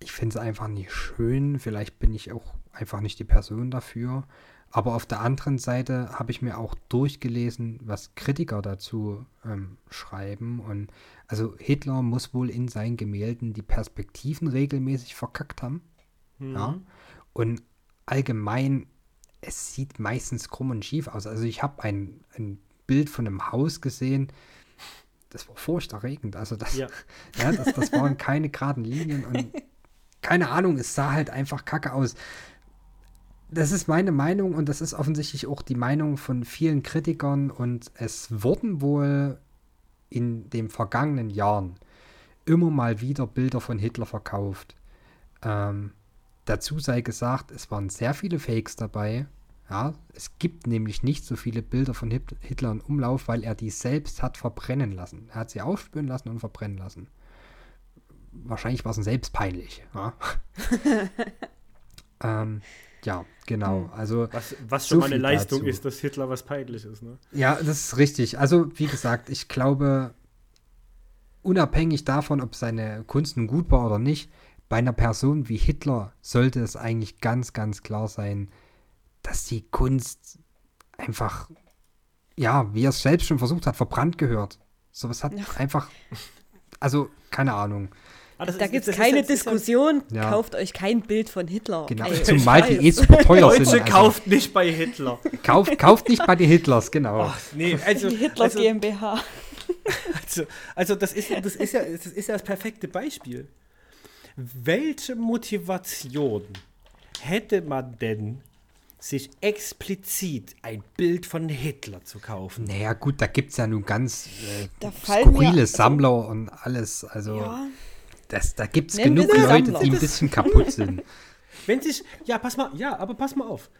Ich finde es einfach nicht schön. Vielleicht bin ich auch einfach nicht die Person dafür. Aber auf der anderen Seite habe ich mir auch durchgelesen, was Kritiker dazu ähm, schreiben. Und also Hitler muss wohl in seinen Gemälden die Perspektiven regelmäßig verkackt haben. Ja. Und allgemein, es sieht meistens krumm und schief aus. Also ich habe ein, ein Bild von einem Haus gesehen, das war furchterregend. Also das, ja. [laughs] Ja. das, das waren keine geraden Linien und [laughs] keine Ahnung, es sah halt einfach kacke aus. Das ist meine Meinung und das ist offensichtlich auch die Meinung von vielen Kritikern und es wurden wohl in den vergangenen Jahren immer mal wieder Bilder von Hitler verkauft. Ähm, dazu sei gesagt, es waren sehr viele Fakes dabei. Ja, es gibt nämlich nicht so viele Bilder von Hit- Hitler in Umlauf, weil er die selbst hat verbrennen lassen. Er hat sie aufspüren lassen und verbrennen lassen. Wahrscheinlich war es ihm selbst peinlich. Ja, [laughs] ähm, ja genau. Also Was, was So schon mal eine Leistung dazu. ist, dass Hitler was peinlich ist, ne? Ja, das ist richtig. Also, wie gesagt, ich glaube, unabhängig davon, ob seine Kunst nun gut war oder nicht, bei einer Person wie Hitler sollte es eigentlich ganz, ganz klar sein, dass die Kunst einfach, ja, wie er es selbst schon versucht hat, verbrannt gehört. Sowas hat Ja. einfach, also, keine Ahnung. Das Da gibt es keine Diskussion. Ja. Kauft euch kein Bild von Hitler. Genau. Ey, Zumal die eh super teuer Deutsche sind. Also, kauft nicht bei Hitler. [laughs] kauft, kauft nicht bei den Hitlers, genau. Ach, nee, also, Die Hitler also, GmbH. [laughs] also, also das, ist, das, ist ja, das ist ja das perfekte Beispiel. welche Motivation hätte man denn, sich explizit ein Bild von Hitler zu kaufen? Naja, gut, da gibt es ja nun ganz äh, fallen mir- skurrile also- Sammler und alles. Also, Ja. Das, da gibt es genug Leute, die ein bisschen kaputt sind. [laughs] Wenn sich, ja, pass mal, ja, aber pass mal auf.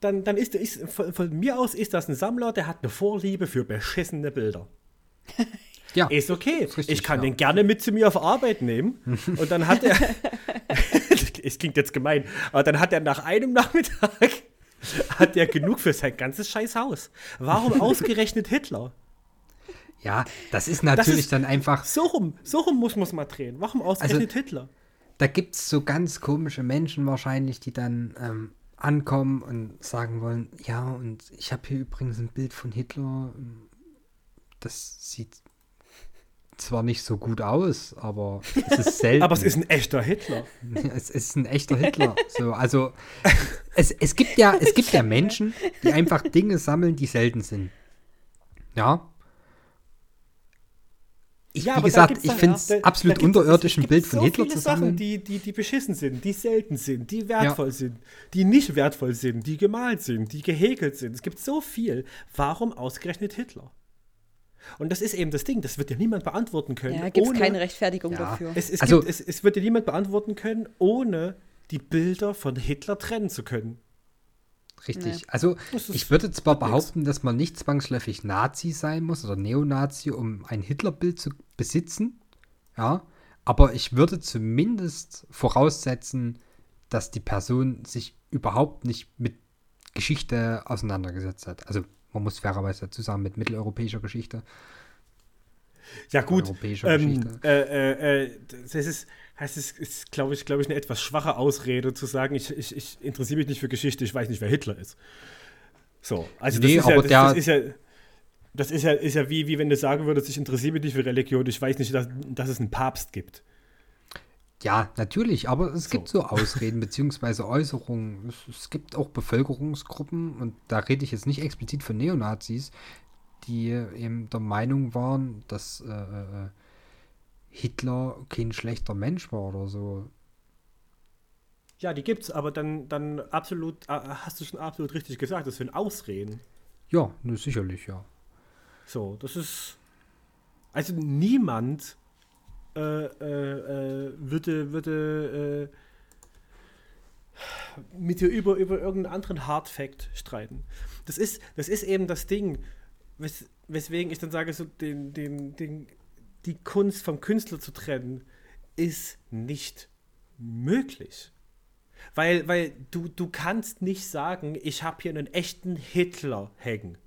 Dann, dann ist, ist von, von mir aus ist das ein Sammler, der hat eine Vorliebe für beschissene Bilder. [laughs] Ja, Ist okay. Ist richtig, ich kann ja. den gerne mit zu mir auf Arbeit nehmen. [laughs] Und dann hat er. es klingt jetzt gemein, aber dann hat er nach einem Nachmittag hat er genug für sein ganzes scheiß Haus. Warum ausgerechnet Hitler? Ja, das ist natürlich ist- dann einfach, So rum, so rum muss man es mal drehen. Warum ausgerechnet Hitler? da gibt es so ganz komische Menschen wahrscheinlich, die dann ähm, ankommen und sagen wollen, ja, und ich habe hier übrigens ein Bild von Hitler. Das sieht zwar nicht so gut aus, aber es ist [laughs] selten. Aber es ist ein echter Hitler. [laughs] Es ist ein echter Hitler. So, also es, es gibt ja, es gibt ja Menschen, die einfach Dinge sammeln, die selten sind. Ja. Ich, Ja, wie gesagt, ich finde es da absolut unterirdisch, es ein gibt Bild von so Hitler viele zu Sachen, sammeln. die, die, die beschissen sind, die selten sind, die wertvoll sind, die nicht wertvoll sind, die gemalt sind, die gehäkelt sind. Es gibt so viel. Warum ausgerechnet Hitler? Und das ist eben das Ding, das wird dir niemand beantworten können. Ja, gibt es ohne- keine Rechtfertigung Ja. dafür. Es, es, Also- gibt, es, es wird dir niemand beantworten können, ohne die Bilder von Hitler trennen zu können. Richtig. Nee. Also ich würde zwar nix. behaupten, dass man nicht zwangsläufig Nazi sein muss oder Neonazi, um ein Hitlerbild zu besitzen. Ja. Aber ich würde zumindest voraussetzen, dass die Person sich überhaupt nicht mit Geschichte auseinandergesetzt hat. Also man muss fairerweise dazu sagen, mit mitteleuropäischer Geschichte. Ja, gut. Europäischer Ähm, Geschichte. äh, äh, äh, das ist, das ist, ist glaube ich, glaube ich, eine etwas schwache Ausrede zu sagen, ich, ich, ich interessiere mich nicht für Geschichte, ich weiß nicht, wer Hitler ist. So, also das Nee, ist ja, das, das ist ja, das ist ja, ist ja wie, wie wenn du sagen würdest, ich interessiere mich nicht für Religion, ich weiß nicht, dass, dass es einen Papst gibt. Ja, natürlich, aber es gibt So. so Ausreden beziehungsweise Äußerungen. Es, es gibt auch Bevölkerungsgruppen, und da rede ich jetzt nicht explizit von Neonazis, die eben der Meinung waren, dass äh, äh, Hitler kein schlechter Mensch war oder so. Ja, die gibt's, aber dann, dann absolut, äh, hast du schon absolut richtig gesagt, das sind Ausreden. Ja, ne, sicherlich, ja. So, das ist. Also niemand äh, äh, äh, würde, würde äh, mit dir über, über irgendeinen anderen Hard Fact streiten. Das ist, das ist eben das Ding, wes, weswegen ich dann sage, so den, den, den, die Kunst vom Künstler zu trennen, ist nicht möglich. Weil, weil du, du kannst nicht sagen, ich habe hier einen echten Hitler hängen.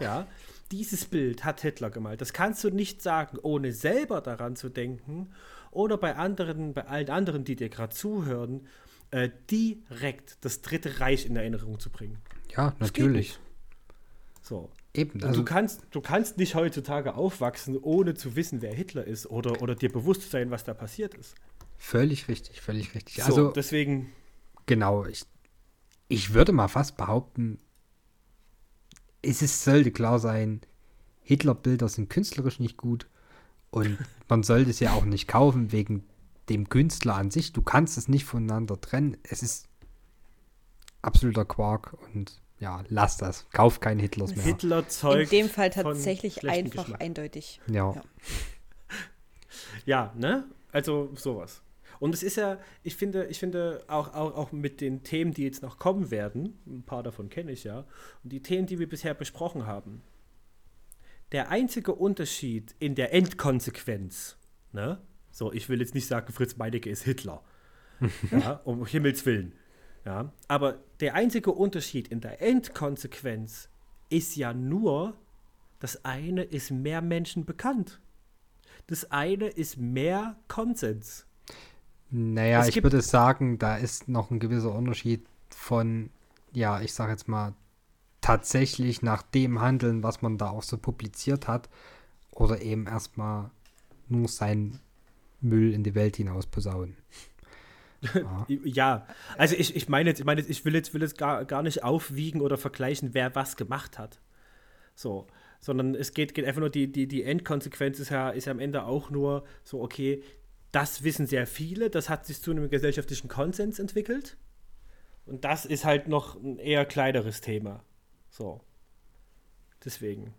Ja, dieses Bild hat Hitler gemalt. Das kannst du nicht sagen, ohne selber daran zu denken oder bei anderen, bei allen anderen, die dir gerade zuhören, äh, direkt das Dritte Reich in Erinnerung zu bringen. Ja, natürlich. So. Eben, Und also du, kannst, du kannst nicht heutzutage aufwachsen, ohne zu wissen, wer Hitler ist oder, oder dir bewusst zu sein, was da passiert ist. völlig richtig, völlig richtig. So, Also deswegen, Genau, ich, ich würde mal fast behaupten, es ist, sollte klar sein, Hitlerbilder sind künstlerisch nicht gut und [laughs] man sollte es ja auch nicht kaufen wegen dem Künstler an sich. Du kannst es nicht voneinander trennen. Es ist absoluter Quark und ja, lass das. Kauf keine Hitlers mehr. Hitler In dem Fall tatsächlich einfach Geschmack. eindeutig. ja. Ja. [laughs] Ja, ne? Also sowas. Und es ist ja, ich finde, ich finde auch, auch, auch mit den Themen, die jetzt noch kommen werden, ein paar davon kenne ich ja, und die Themen, die wir bisher besprochen haben, der einzige Unterschied in der Endkonsequenz, ne? So, ich will jetzt nicht sagen, Fritz Meinecke ist Hitler. [laughs] ja, um Himmels Willen. Ja, aber der einzige Unterschied in der Endkonsequenz ist ja nur, das eine ist mehr Menschen bekannt. Das eine ist mehr Konsens. Naja, Es ich würde sagen, da ist noch ein gewisser Unterschied von, ja, ich sage jetzt mal, tatsächlich nach dem Handeln, was man da auch so publiziert hat, oder eben erstmal nur seinen Müll in die Welt hinaus posaunen. [laughs] Ja. Also ich, ich meine jetzt, ich meine jetzt, ich will jetzt, will jetzt gar, gar nicht aufwiegen oder vergleichen, wer was gemacht hat. So. Sondern es geht, geht einfach nur, die, die, die Endkonsequenz ist ja, ist ja am Ende auch nur so, okay, das wissen sehr viele, das hat sich zu einem gesellschaftlichen Konsens entwickelt. Und das ist halt noch ein eher kleineres Thema. So. Deswegen.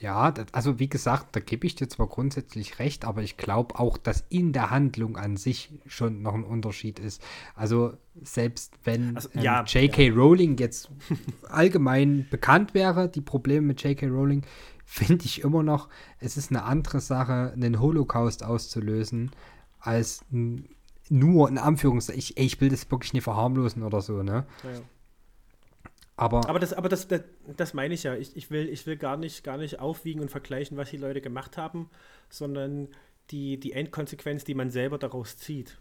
Ja, das, also wie gesagt, da gebe ich dir zwar grundsätzlich recht, aber ich glaube auch, dass in der Handlung an sich schon noch ein Unterschied ist. Also selbst wenn Also, ähm, ja, J.K. ja. Rowling jetzt [laughs] allgemein bekannt wäre, die Probleme mit J.K. Rowling, finde ich immer noch, es ist eine andere Sache, einen Holocaust auszulösen, als nur in Anführungszeichen, ich, ich will das wirklich nicht verharmlosen oder so, ne? Ja. Aber, Aber das, aber das, das, das meine ich ja. Ich, ich, will, ich will gar nicht, gar nicht aufwiegen und vergleichen, was die Leute gemacht haben, sondern die, die Endkonsequenz, die man selber daraus zieht.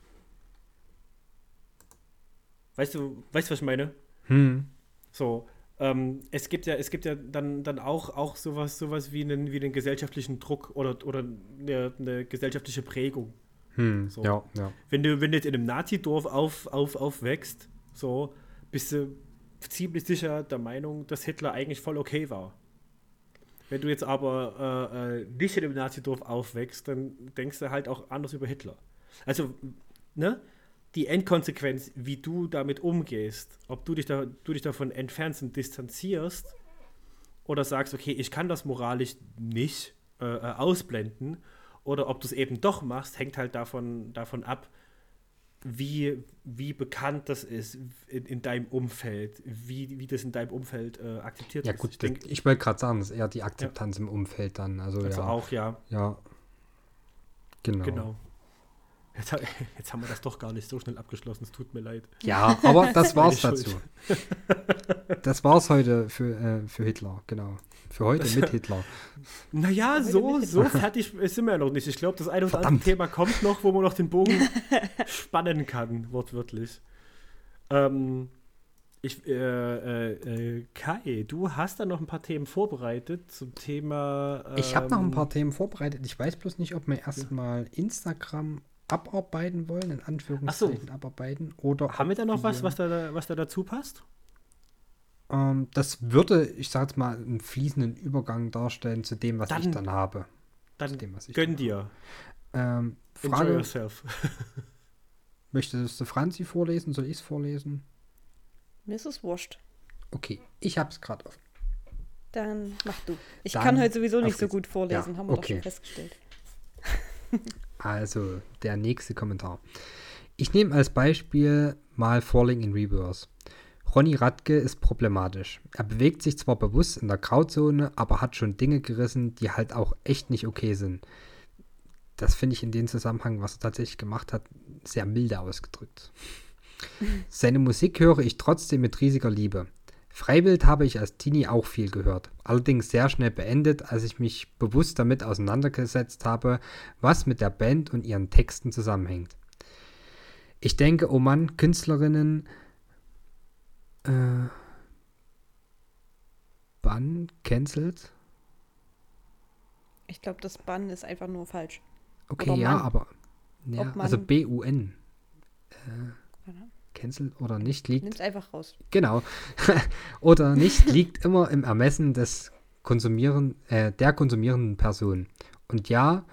Weißt du, weißt du, was ich meine? hm, So, ähm, es gibt ja, es gibt ja dann, dann auch, auch sowas, sowas wie einen, wie einen gesellschaftlichen Druck oder, oder eine, eine gesellschaftliche Prägung. hm, So. ja, ja. Wenn du, wenn du jetzt in einem Nazi-Dorf auf, auf, aufwächst, so, bist du ziemlich sicher der Meinung, dass Hitler eigentlich voll okay war. Wenn du jetzt aber äh, äh, nicht in einem Nazi-Dorf aufwächst, dann denkst du halt auch anders über Hitler. Also, ne? Die Endkonsequenz, wie du damit umgehst, ob du dich, da, du dich davon entfernst und distanzierst oder sagst, okay, ich kann das moralisch nicht äh, äh, ausblenden oder ob du es eben doch machst, hängt halt davon, davon ab, wie, wie bekannt das ist in, in deinem Umfeld, wie, wie das in deinem Umfeld äh, akzeptiert Ja ist. gut, ich das, denke ich wollte gerade sagen, das ist eher die Akzeptanz im Umfeld dann. Also, also ja, auch, ja, ja. Genau. genau. Jetzt, [laughs] jetzt haben wir das doch gar nicht so schnell abgeschlossen, es tut mir leid. Ja, aber das war's dazu. Das war's heute für, äh, für Hitler, genau. Für heute mit [laughs] Hitler. Naja, so, so fertig sind wir ja noch nicht. Ich glaube, das eine oder andere. Thema kommt noch, wo man noch den Bogen [laughs] spannen kann, wortwörtlich. Ähm, ich, äh, äh, äh, Kai, du hast da noch ein paar Themen vorbereitet zum Thema. Ich habe noch ein ähm, paar Themen vorbereitet. Ich weiß bloß nicht, ob wir erstmal Instagram abarbeiten wollen, in Anführungszeichen abarbeiten. Oder Haben wir da noch was, was da, was da dazu passt? Ähm, das würde, ich sag jetzt mal, einen fließenden Übergang darstellen zu dem, was ich Dann dann habe. Zu Dann dem, was ich gönn dann dir. Ähm, Enjoy Frage, yourself. [laughs] möchtest du Franzi vorlesen? Soll ich es vorlesen? Mir ist es wurscht. Okay, ich habe es gerade offen. Dann mach du. Ich Dann kann heute sowieso nicht so gut vorlesen, Ja, haben wir doch okay. schon festgestellt. [laughs] Also, der nächste Kommentar. Ich nehme als Beispiel mal Falling in Reverse. Ronny Radke ist problematisch. Er bewegt sich zwar bewusst in der Grauzone, aber hat schon Dinge gerissen, die halt auch echt nicht okay sind. Das finde ich in dem Zusammenhang, was er tatsächlich gemacht hat, sehr milde ausgedrückt. [laughs] Seine Musik höre ich trotzdem mit riesiger Liebe. Freiwild habe ich als Teenie auch viel gehört, allerdings sehr schnell beendet, als ich mich bewusst damit auseinandergesetzt habe, was mit der Band und ihren Texten zusammenhängt. Ich denke, oh Mann, Künstlerinnen äh, Bann cancelled. Ich glaube, das Bann ist einfach nur falsch. Okay, Oder ja, Mann. aber ja, also B-U-N. Äh, cancelled oder nicht liegt Nimm's einfach raus. Genau. [laughs] Oder nicht liegt immer im Ermessen des Konsumieren, äh, der konsumierenden Person. Und ja,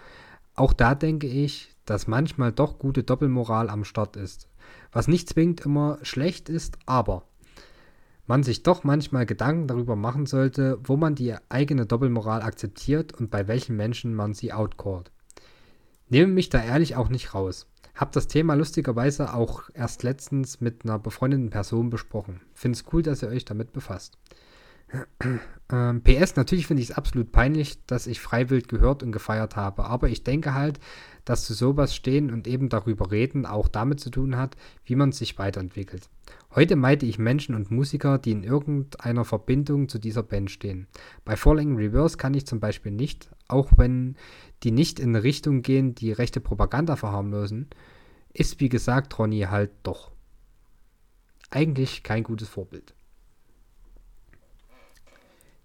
auch da denke ich, dass manchmal doch gute Doppelmoral am Start ist. Was nicht zwingend immer schlecht ist, aber man sich doch manchmal Gedanken darüber machen sollte, wo man die eigene Doppelmoral akzeptiert und bei welchen Menschen man sie outcallt. Nehme mich da ehrlich auch nicht raus. Hab das Thema lustigerweise auch erst letztens mit einer befreundeten Person besprochen. Finde es cool, dass ihr euch damit befasst. [clears throat] Ähm, PS, natürlich finde ich es absolut peinlich, dass ich freiwillig gehört und gefeiert habe, aber ich denke halt, dass zu sowas stehen und eben darüber reden auch damit zu tun hat, wie man sich weiterentwickelt. Heute meide ich Menschen und Musiker, die in irgendeiner Verbindung zu dieser Band stehen. Bei Falling Reverse kann ich zum Beispiel nicht, auch wenn die nicht in eine Richtung gehen, die rechte Propaganda verharmlosen, ist wie gesagt Ronny halt doch. Eigentlich kein gutes Vorbild.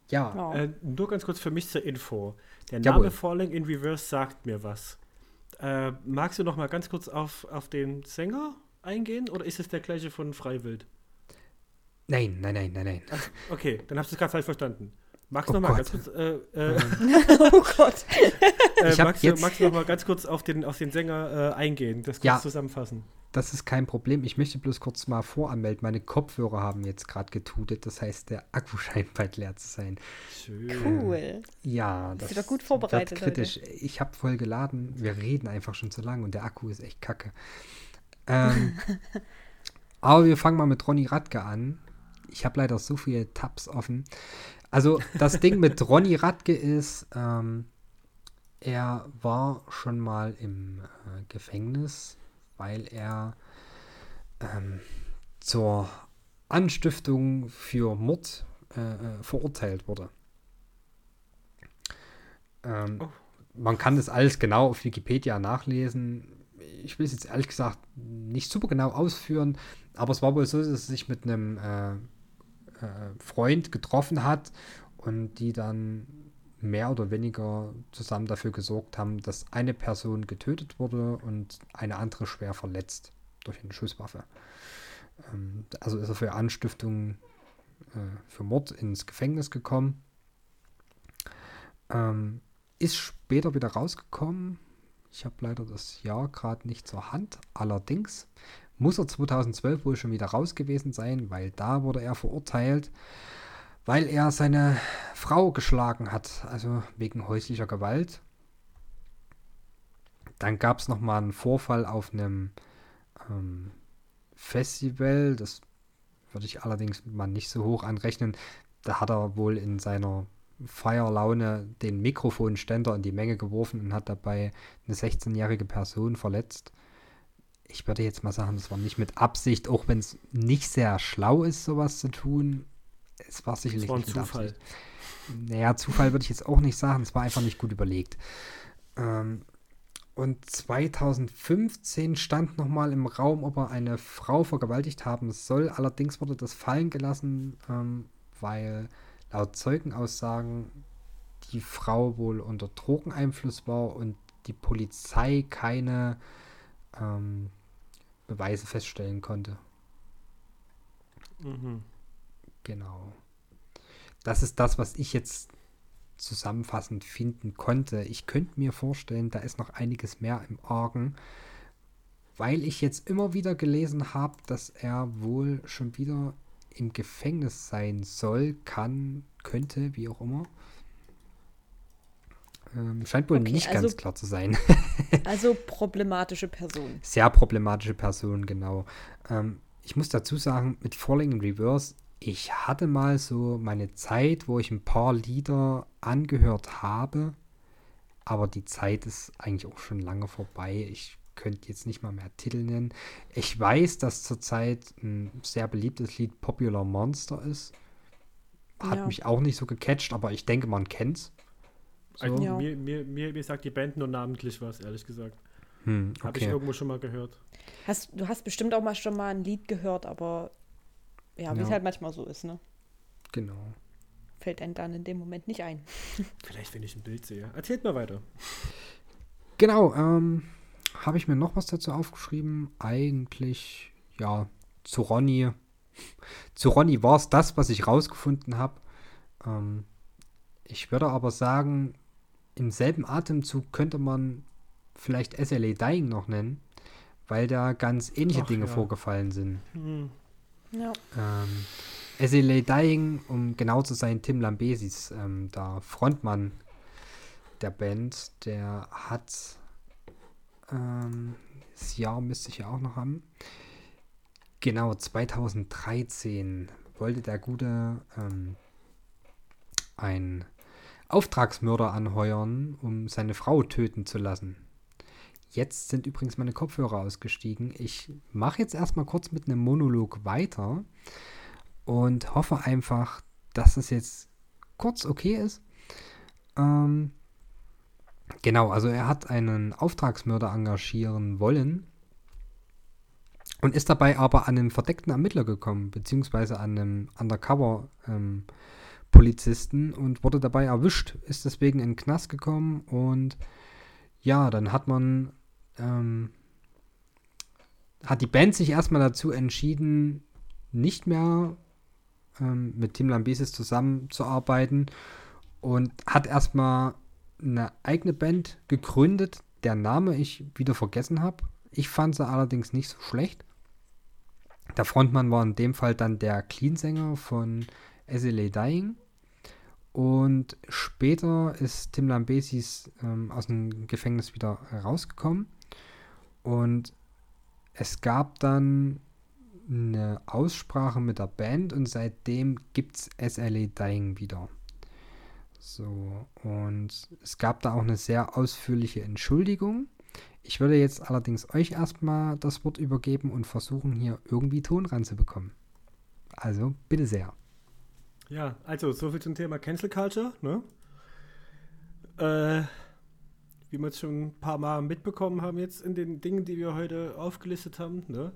Ja, Ja. Äh, nur ganz kurz für mich zur Info. Der Jawohl. Name Falling in Reverse sagt mir was. Äh, magst du noch mal ganz kurz auf, auf den Sänger eingehen oder ist es der gleiche von Freiwild? nein, nein, nein, nein, nein. Okay, dann hast du es gerade falsch verstanden. Magst Oh du noch mal Gott. ganz kurz, äh, äh, [laughs] oh Gott. äh, du, jetzt- magst du noch mal ganz kurz auf den, auf den Sänger äh, eingehen, das kurz Ja. zusammenfassen? Das ist kein Problem. Ich möchte bloß kurz mal voranmelden. Meine Kopfhörer haben jetzt gerade getutet. Das heißt, der Akku [laughs] scheint bald leer zu sein. Schön. Cool. Ja, das doch gut vorbereitet wird kritisch. Ich habe voll geladen. Wir reden einfach schon zu lang und der Akku ist echt kacke. Ähm, aber wir fangen mal mit Ronny Radke an. Ich habe leider so viele Tabs offen. Also das Ding mit [laughs] Ronny Radke ist, ähm, er war schon mal im äh, Gefängnis, weil er ähm, zur Anstiftung für Mord äh, äh, verurteilt wurde. Ähm, Oh. Man kann das alles genau auf Wikipedia nachlesen. Ich will es jetzt ehrlich gesagt nicht super genau ausführen, aber es war wohl so, dass er sich mit einem äh, äh, Freund getroffen hat und die dann mehr oder weniger zusammen dafür gesorgt haben, dass eine Person getötet wurde und eine andere schwer verletzt durch eine Schusswaffe. Ähm, also ist er für Anstiftung äh, für Mord ins Gefängnis gekommen. Ähm, ist später wieder rausgekommen. Ich habe leider das Jahr gerade nicht zur Hand. Allerdings muss er 2012 wohl schon wieder raus gewesen sein, weil da wurde er verurteilt, weil er seine Frau geschlagen hat, also wegen häuslicher Gewalt. Dann gab es nochmal einen Vorfall auf einem ähm, Festival, das würde ich allerdings mal nicht so hoch anrechnen. Da hat er wohl in seiner Feierlaune den Mikrofonständer in die Menge geworfen und hat dabei eine 16-jährige Person verletzt. Ich würde jetzt mal sagen, das war nicht mit Absicht, auch wenn es nicht sehr schlau ist, sowas zu tun. Es war sicherlich war ein nicht mit Zufall. Absicht. Naja, Zufall würde ich jetzt auch nicht sagen. Es war einfach nicht gut überlegt. Ähm, und 2015 stand nochmal im Raum, ob er eine Frau vergewaltigt haben soll. Allerdings wurde das fallen gelassen, ähm, weil laut Zeugenaussagen die Frau wohl unter Drogeneinfluss war und die Polizei keine ähm, Beweise feststellen konnte. Mhm. Genau. Das ist das, was ich jetzt zusammenfassend finden konnte. Ich könnte mir vorstellen, da ist noch einiges mehr im Argen, weil ich jetzt immer wieder gelesen habe, dass er wohl schon wieder im Gefängnis sein soll, kann, könnte, wie auch immer. Ähm, scheint wohl Okay, nicht also- ganz klar zu sein. [laughs] Also [laughs] problematische Person. Sehr problematische Person, genau. Ähm, ich muss dazu sagen, mit Falling in Reverse, ich hatte mal so meine Zeit, wo ich ein paar Lieder angehört habe, aber die Zeit ist eigentlich auch schon lange vorbei. Ich könnte jetzt nicht mal mehr Titel nennen. Ich weiß, dass zurzeit ein sehr beliebtes Lied Popular Monster ist. Hat Ja. mich auch nicht so gecatcht, aber ich denke, man kennt's. Also, Ja. mir, mir, mir, mir sagt die Band nur namentlich was, ehrlich gesagt. Hm, Habe ich okay. irgendwo schon mal gehört. Hast, du hast bestimmt auch mal schon mal ein Lied gehört, aber ja, wie es Ja. halt manchmal so ist, ne? Genau. Fällt einem dann in dem Moment nicht ein. [laughs] Vielleicht, wenn ich ein Bild sehe. Erzählt mal weiter. Genau, ähm, habe ich mir noch was dazu aufgeschrieben? Eigentlich, ja, zu Ronny. [laughs] Zu Ronny war es das, was ich rausgefunden habe. Ähm, ich würde aber sagen, im selben Atemzug könnte man vielleicht SLA Dying noch nennen, weil da ganz ähnliche Ach, Dinge ja. vorgefallen sind. Hm. Ja. Ähm, SLA Dying, um genau zu sein, Tim Lambesis, ähm, der Frontmann der Band, der hat ähm, das Jahr müsste ich ja auch noch haben. Genau, 2013 wollte der Gute ähm, einen Auftragsmörder anheuern, um seine Frau töten zu lassen. Jetzt sind übrigens meine Kopfhörer ausgestiegen. Ich mache jetzt erstmal kurz mit einem Monolog weiter und hoffe einfach, dass es jetzt kurz okay ist. Ähm, genau, also er hat einen Auftragsmörder engagieren wollen und ist dabei aber an einen verdeckten Ermittler gekommen, beziehungsweise an einen Undercover-Polizisten und wurde dabei erwischt, ist deswegen in den Knast gekommen und ja, dann hat man, ähm, hat die Band sich erstmal dazu entschieden, nicht mehr ähm, mit Tim Lambesis zusammenzuarbeiten und hat erstmal eine eigene Band gegründet, der Name ich wieder vergessen habe. Ich fand sie allerdings nicht so schlecht. Der Frontmann war in dem Fall dann der Clean-Sänger von SLA Dying. Und später ist Tim Lambesis ähm, aus dem Gefängnis wieder rausgekommen. Und es gab dann eine Aussprache mit der Band und seitdem gibt es SLA Dying wieder. So, und es gab da auch eine sehr ausführliche Entschuldigung. Ich würde jetzt allerdings euch erstmal das Wort übergeben und versuchen, hier irgendwie Ton ranzubekommen. Also, bitte sehr. Ja, also, soviel zum Thema Cancel Culture, ne? Äh, wie wir es schon ein paar Mal mitbekommen haben jetzt in den Dingen, die wir heute aufgelistet haben, ne?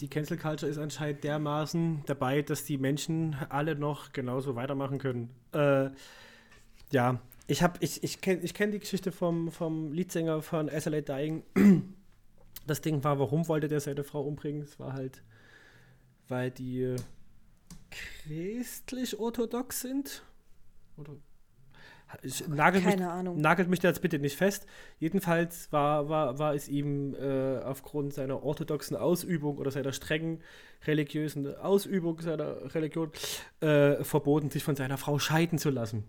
Die Cancel Culture ist anscheinend dermaßen dabei, dass die Menschen alle noch genauso weitermachen können. Äh, ja, ich habe, ich, ich kenne ich kenn die Geschichte vom, vom Leadsänger von SLA Dying. [clears throat] Das Ding war, warum wollte der seine Frau umbringen? Es war halt, weil die christlich-orthodox sind. Oder ich, nagelt, Keine mich, Ahnung. nagelt mich da jetzt bitte nicht fest. Jedenfalls war, war, war es ihm äh, aufgrund seiner orthodoxen Ausübung oder seiner strengen religiösen Ausübung seiner Religion äh, verboten, sich von seiner Frau scheiden zu lassen.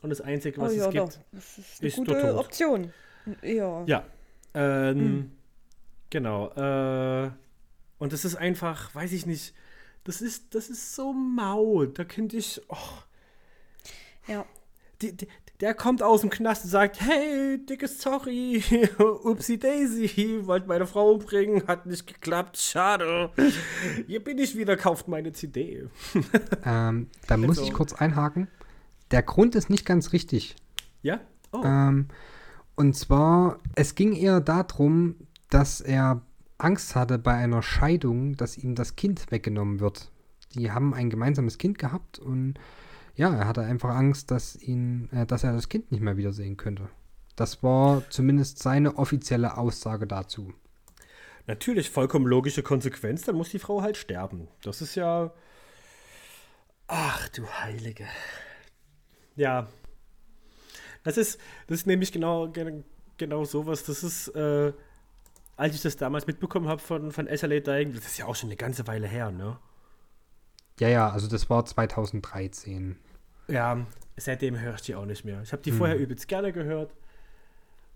Und das Einzige, was oh, ja, es gibt, das ist, eine ist gute. Option. Ja. Ja. Ähm, hm. Genau. Äh, und das ist einfach, weiß ich nicht, das ist, das ist so mau. Da könnte ich. Oh. Ja die, die, der kommt aus dem Knast und sagt, hey, dickes Sorry, [laughs] upsi daisy, wollte meine Frau umbringen, hat nicht geklappt, schade. Hier bin ich wieder, kauft meine CD. [laughs] ähm, da muss also. ich kurz einhaken. Der Grund ist nicht ganz richtig. Ja? Oh. Ähm, und zwar, es ging eher darum, dass er Angst hatte bei einer Scheidung, dass ihm das Kind weggenommen wird. Die haben ein gemeinsames Kind gehabt und ja, er hatte einfach Angst, dass ihn, äh, dass er das Kind nicht mehr wiedersehen könnte. Das war zumindest seine offizielle Aussage dazu. Natürlich, vollkommen logische Konsequenz, dann muss die Frau halt sterben. Das ist ja. Ach du Heilige. Ja. Das ist, das ist nämlich genau, genau sowas. Das ist, äh, als ich das damals mitbekommen habe von, von SLA Dying, das ist ja auch schon eine ganze Weile her, ne? Ja, ja, also das war 2013. Ja, seitdem höre ich die auch nicht mehr. Ich habe die hm. vorher übelst gerne gehört.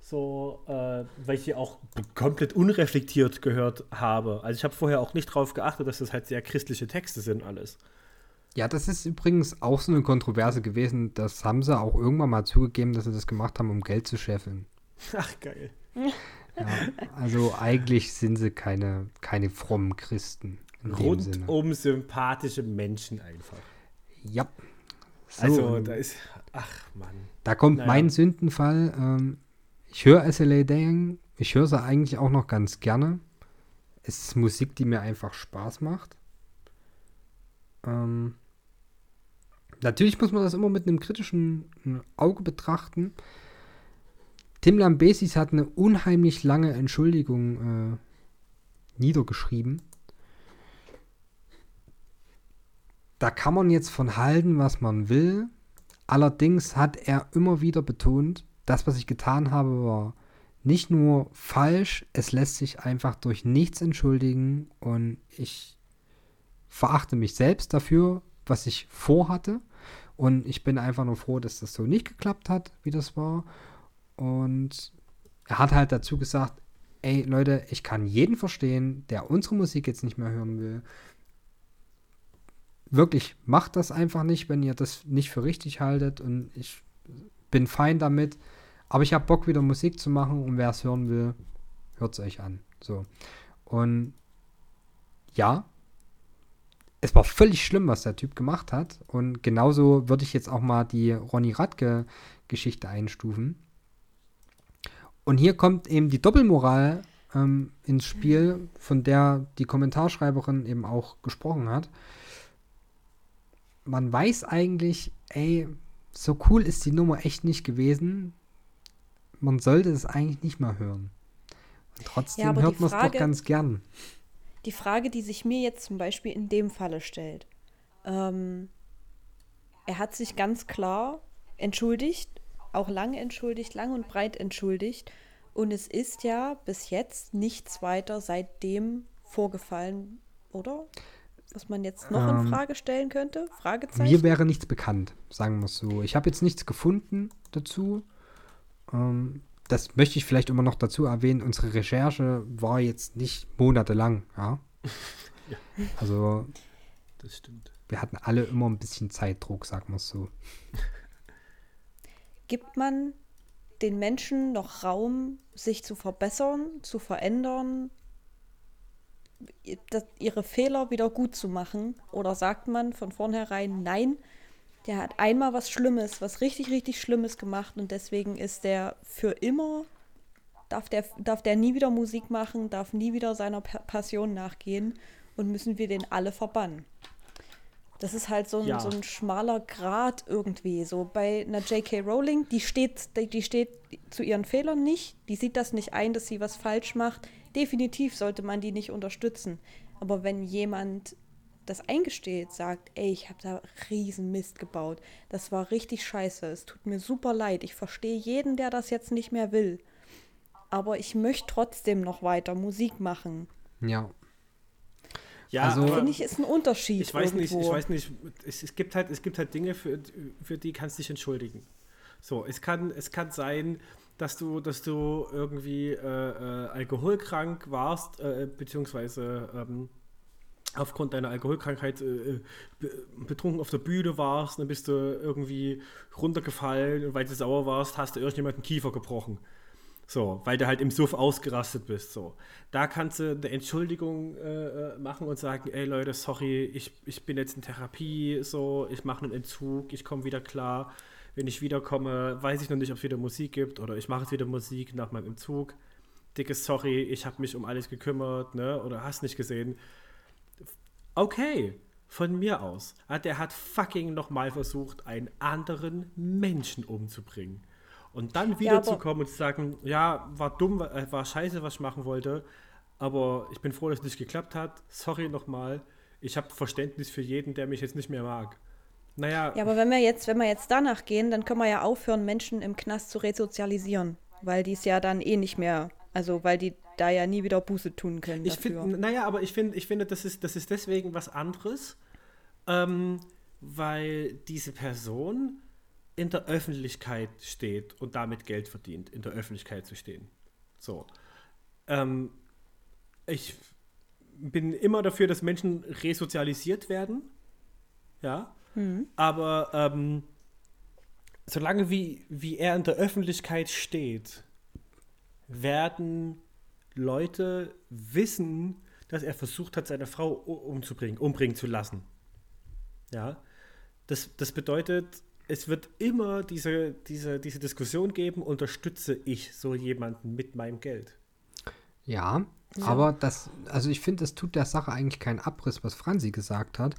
So, äh, weil ich die auch komplett unreflektiert gehört habe. Also ich habe vorher auch nicht darauf geachtet, dass das halt sehr christliche Texte sind, alles. Ja, das ist übrigens auch so eine Kontroverse gewesen. Das haben sie auch irgendwann mal zugegeben, dass sie das gemacht haben, um Geld zu scheffeln. Ach, geil. Ja, also eigentlich sind sie keine, keine frommen Christen. Rundum sympathische Menschen einfach. Ja. So, also, da ist. Ach, Mann. Da kommt naja. mein Sündenfall. Ähm, ich höre SLA Dang. Ich höre sie eigentlich auch noch ganz gerne. Es ist Musik, die mir einfach Spaß macht. Ähm, natürlich muss man das immer mit einem kritischen äh, Auge betrachten. Tim Lambesis hat eine unheimlich lange Entschuldigung äh, niedergeschrieben. Da kann man jetzt von halten, was man will. Allerdings hat er immer wieder betont, das, was ich getan habe, war nicht nur falsch, es lässt sich einfach durch nichts entschuldigen und ich verachte mich selbst dafür, was ich vorhatte. Und ich bin einfach nur froh, dass das so nicht geklappt hat, wie das war. Und er hat halt dazu gesagt, ey Leute, ich kann jeden verstehen, der unsere Musik jetzt nicht mehr hören will, wirklich, macht das einfach nicht, wenn ihr das nicht für richtig haltet. Und ich bin fein damit. Aber ich habe Bock, wieder Musik zu machen. Und wer es hören will, hört es euch an. So. Und ja, es war völlig schlimm, was der Typ gemacht hat. Und genauso würde ich jetzt auch mal die Ronny Radke-Geschichte einstufen. Und hier kommt eben die Doppelmoral ähm, ins Spiel, von der die Kommentarschreiberin eben auch gesprochen hat man weiß eigentlich, ey, so cool ist die Nummer echt nicht gewesen. Man sollte es eigentlich nicht mal hören. Und trotzdem ja, hört man es doch ganz gern. Die Frage, die sich mir jetzt zum Beispiel in dem Falle stellt, Ähm, er hat sich ganz klar entschuldigt, auch lange entschuldigt, lang und breit entschuldigt. Und es ist ja bis jetzt nichts weiter seitdem vorgefallen, oder? Was man jetzt noch in Ähm, Frage stellen könnte? Fragezeichen? Mir wäre nichts bekannt, sagen wir es so. Ich habe jetzt nichts gefunden dazu. Ähm, das möchte ich vielleicht immer noch dazu erwähnen. Unsere Recherche war jetzt nicht monatelang, ja. [laughs] Ja. Also Das stimmt. wir hatten alle immer ein bisschen Zeitdruck, sagen wir es so. [laughs] Gibt man den Menschen noch Raum, sich zu verbessern, zu verändern, ihre Fehler wieder gut zu machen? Oder sagt man von vornherein, nein, der hat einmal was Schlimmes, was richtig, richtig Schlimmes gemacht und deswegen ist der für immer, darf der, darf der nie wieder Musik machen, darf nie wieder seiner Pa- Passion nachgehen und müssen wir den alle verbannen? Das ist halt so ein, Ja. so ein schmaler Grat irgendwie. So bei einer J.K. Rowling, die steht, die, die steht zu ihren Fehlern nicht, die sieht das nicht ein, dass sie was falsch macht. Definitiv sollte man die nicht unterstützen. Aber wenn jemand das eingesteht, sagt, ey, ich habe da riesen Mist gebaut, das war richtig scheiße, es tut mir super leid, ich verstehe jeden, der das jetzt nicht mehr will. Aber ich möchte trotzdem noch weiter Musik machen. Ja. Ja, Also- Finde ich, ist ein Unterschied. ich weiß nicht, ich irgendwo. weiß nicht, es, es gibt halt, es gibt halt Dinge, für, für die kannst du dich entschuldigen. So, es kann, es kann sein, dass du, dass du irgendwie äh, äh, alkoholkrank warst, äh, beziehungsweise ähm, aufgrund deiner Alkoholkrankheit äh, be- betrunken auf der Bühne warst, dann bist du irgendwie runtergefallen und weil du sauer warst, hast du irgendjemanden Kiefer gebrochen. So, weil du halt im Suff ausgerastet bist. So. Da kannst du eine Entschuldigung äh, äh, machen und sagen, ey Leute, sorry, ich, ich bin jetzt in Therapie, so, ich mache einen Entzug, ich komme wieder klar. Wenn ich wiederkomme, weiß ich noch nicht, ob es wieder Musik gibt oder ich mache jetzt wieder Musik nach meinem Entzug. Dickes Sorry, ich habe mich um alles gekümmert, ne? Oder hast nicht gesehen. Okay, von mir aus. Der hat fucking nochmal versucht, einen anderen Menschen umzubringen. Und dann Ja, wiederzukommen und zu sagen, ja, war dumm, war, äh, war scheiße, was ich machen wollte, aber ich bin froh, dass es nicht geklappt hat. Sorry nochmal. Ich habe Verständnis für jeden, der mich jetzt nicht mehr mag. Naja, Ja, aber wenn wir jetzt, wenn wir jetzt danach gehen, dann können wir ja aufhören, Menschen im Knast zu resozialisieren. Weil die es ja dann eh nicht mehr, also weil die da ja nie wieder Buße tun können. Ich finde, naja, aber ich finde, ich finde, das ist, das ist deswegen was anderes, ähm, weil diese Person in der Öffentlichkeit steht und damit Geld verdient, in der Öffentlichkeit zu stehen. So. Ähm, ich bin immer dafür, dass Menschen resozialisiert werden. Ja. Aber ähm, solange wie, wie er in der Öffentlichkeit steht, werden Leute wissen, dass er versucht hat, seine Frau umzubringen, umbringen zu lassen. Ja. Das, das bedeutet, es wird immer diese, diese, diese Diskussion geben, unterstütze ich so jemanden mit meinem Geld. Ja, aber das, also ich finde, das tut der Sache eigentlich keinen Abriss, was Franzi gesagt hat.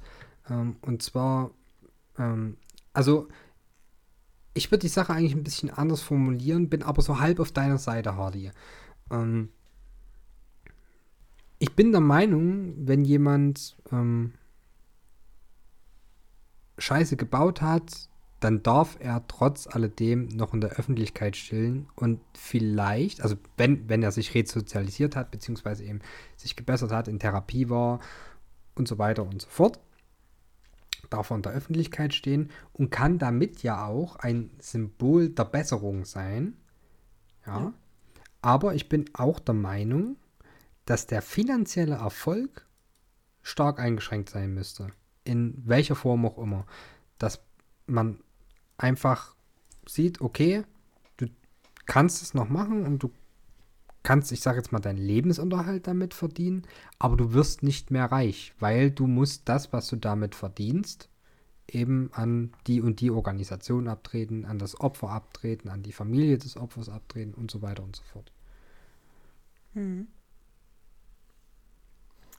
Ähm, und zwar, ähm, also ich würde die Sache eigentlich ein bisschen anders formulieren, bin aber so halb auf deiner Seite, Hardy. Ähm, ich bin der Meinung, wenn jemand ähm, Scheiße gebaut hat, dann darf er trotz alledem noch in der Öffentlichkeit chillen und vielleicht, also wenn, wenn er sich resozialisiert hat, beziehungsweise eben sich gebessert hat, in Therapie war und so weiter und so fort, darf er in der Öffentlichkeit stehen und kann damit ja auch ein Symbol der Besserung sein. Ja. Ja. Aber ich bin auch der Meinung, dass der finanzielle Erfolg stark eingeschränkt sein müsste. In welcher Form auch immer. Dass man einfach sieht, okay, du kannst es noch machen und du kannst, ich sage jetzt mal, deinen Lebensunterhalt damit verdienen, aber du wirst nicht mehr reich, weil du musst das, was du damit verdienst, eben an die und die Organisation abtreten, an das Opfer abtreten, an die Familie des Opfers abtreten und so weiter und so fort.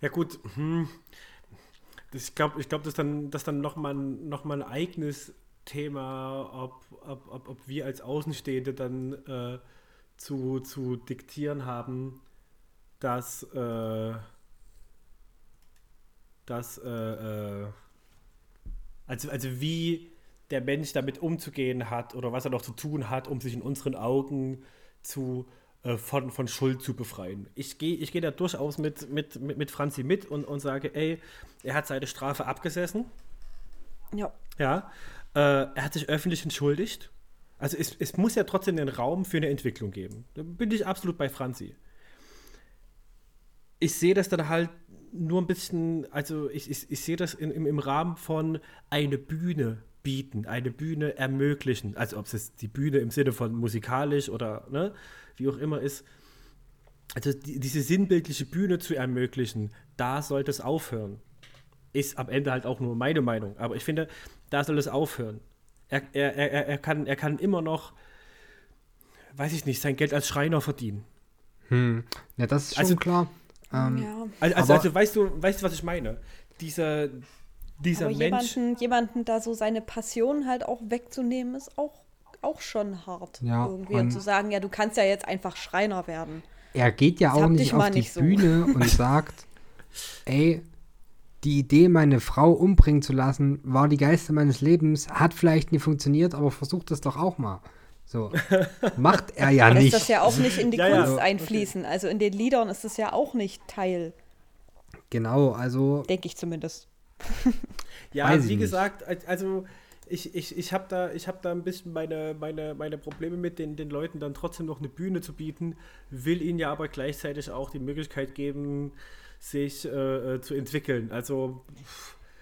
Ja gut, hm. das, ich glaube, ich glaub, das ist dann, das ist dann nochmal noch mal ein eigenes Thema, ob, ob, ob, ob wir als Außenstehende dann äh, zu, zu diktieren haben, dass, äh, dass äh, äh, Also, also wie der Mensch damit umzugehen hat oder was er noch zu tun hat, um sich in unseren Augen zu, äh, von, von Schuld zu befreien. Ich gehe ich geh da durchaus mit, mit, mit, mit Franzi mit und, und sage, ey, er hat seine Strafe abgesessen. Ja. Ja. Äh, er hat sich öffentlich entschuldigt. Also es, es muss ja trotzdem den Raum für eine Entwicklung geben. Da bin ich absolut bei Franzi. Ich sehe das dann halt nur ein bisschen, also ich, ich, ich sehe das in, im, im Rahmen von eine Bühne bieten, eine Bühne ermöglichen. Also ob es die Bühne im Sinne von musikalisch oder ne, wie auch immer ist. Also die, diese sinnbildliche Bühne zu ermöglichen, da sollte es aufhören. Ist am Ende halt auch nur meine Meinung. Aber ich finde, da soll es aufhören. Er, er, er, er, kann, er kann immer noch, weiß ich nicht, sein Geld als Schreiner verdienen. Hm. Ja, das ist schon Also- klar. Ähm, ja. Also, also, also weißt du, weißt du, was ich meine? Dieser, dieser Aber Mensch. jemanden, jemanden da so seine Passion halt auch wegzunehmen, ist auch, auch schon hart. Ja, irgendwie. Und, und- zu sagen, ja, du kannst ja jetzt einfach Schreiner werden. er geht ja Das auch nicht auf die nicht so. Bühne und [laughs] sagt, ey, die Idee, meine Frau umbringen zu lassen, war die geilste meines Lebens, hat vielleicht nie funktioniert, aber versucht es doch auch mal. So. [laughs] Macht er ja Lässt nicht. das ja auch nicht in die Ja, ja. Kunst einfließen. Also in den Liedern ist das ja auch nicht Teil, Genau, also denke ich zumindest. [laughs] Ja, wie gesagt, al- also ich, ich, ich habe da, ich hab da ein bisschen meine, meine, meine Probleme mit, den, den Leuten dann trotzdem noch eine Bühne zu bieten, will ihnen ja aber gleichzeitig auch die Möglichkeit geben, sich äh, äh, zu entwickeln. Also,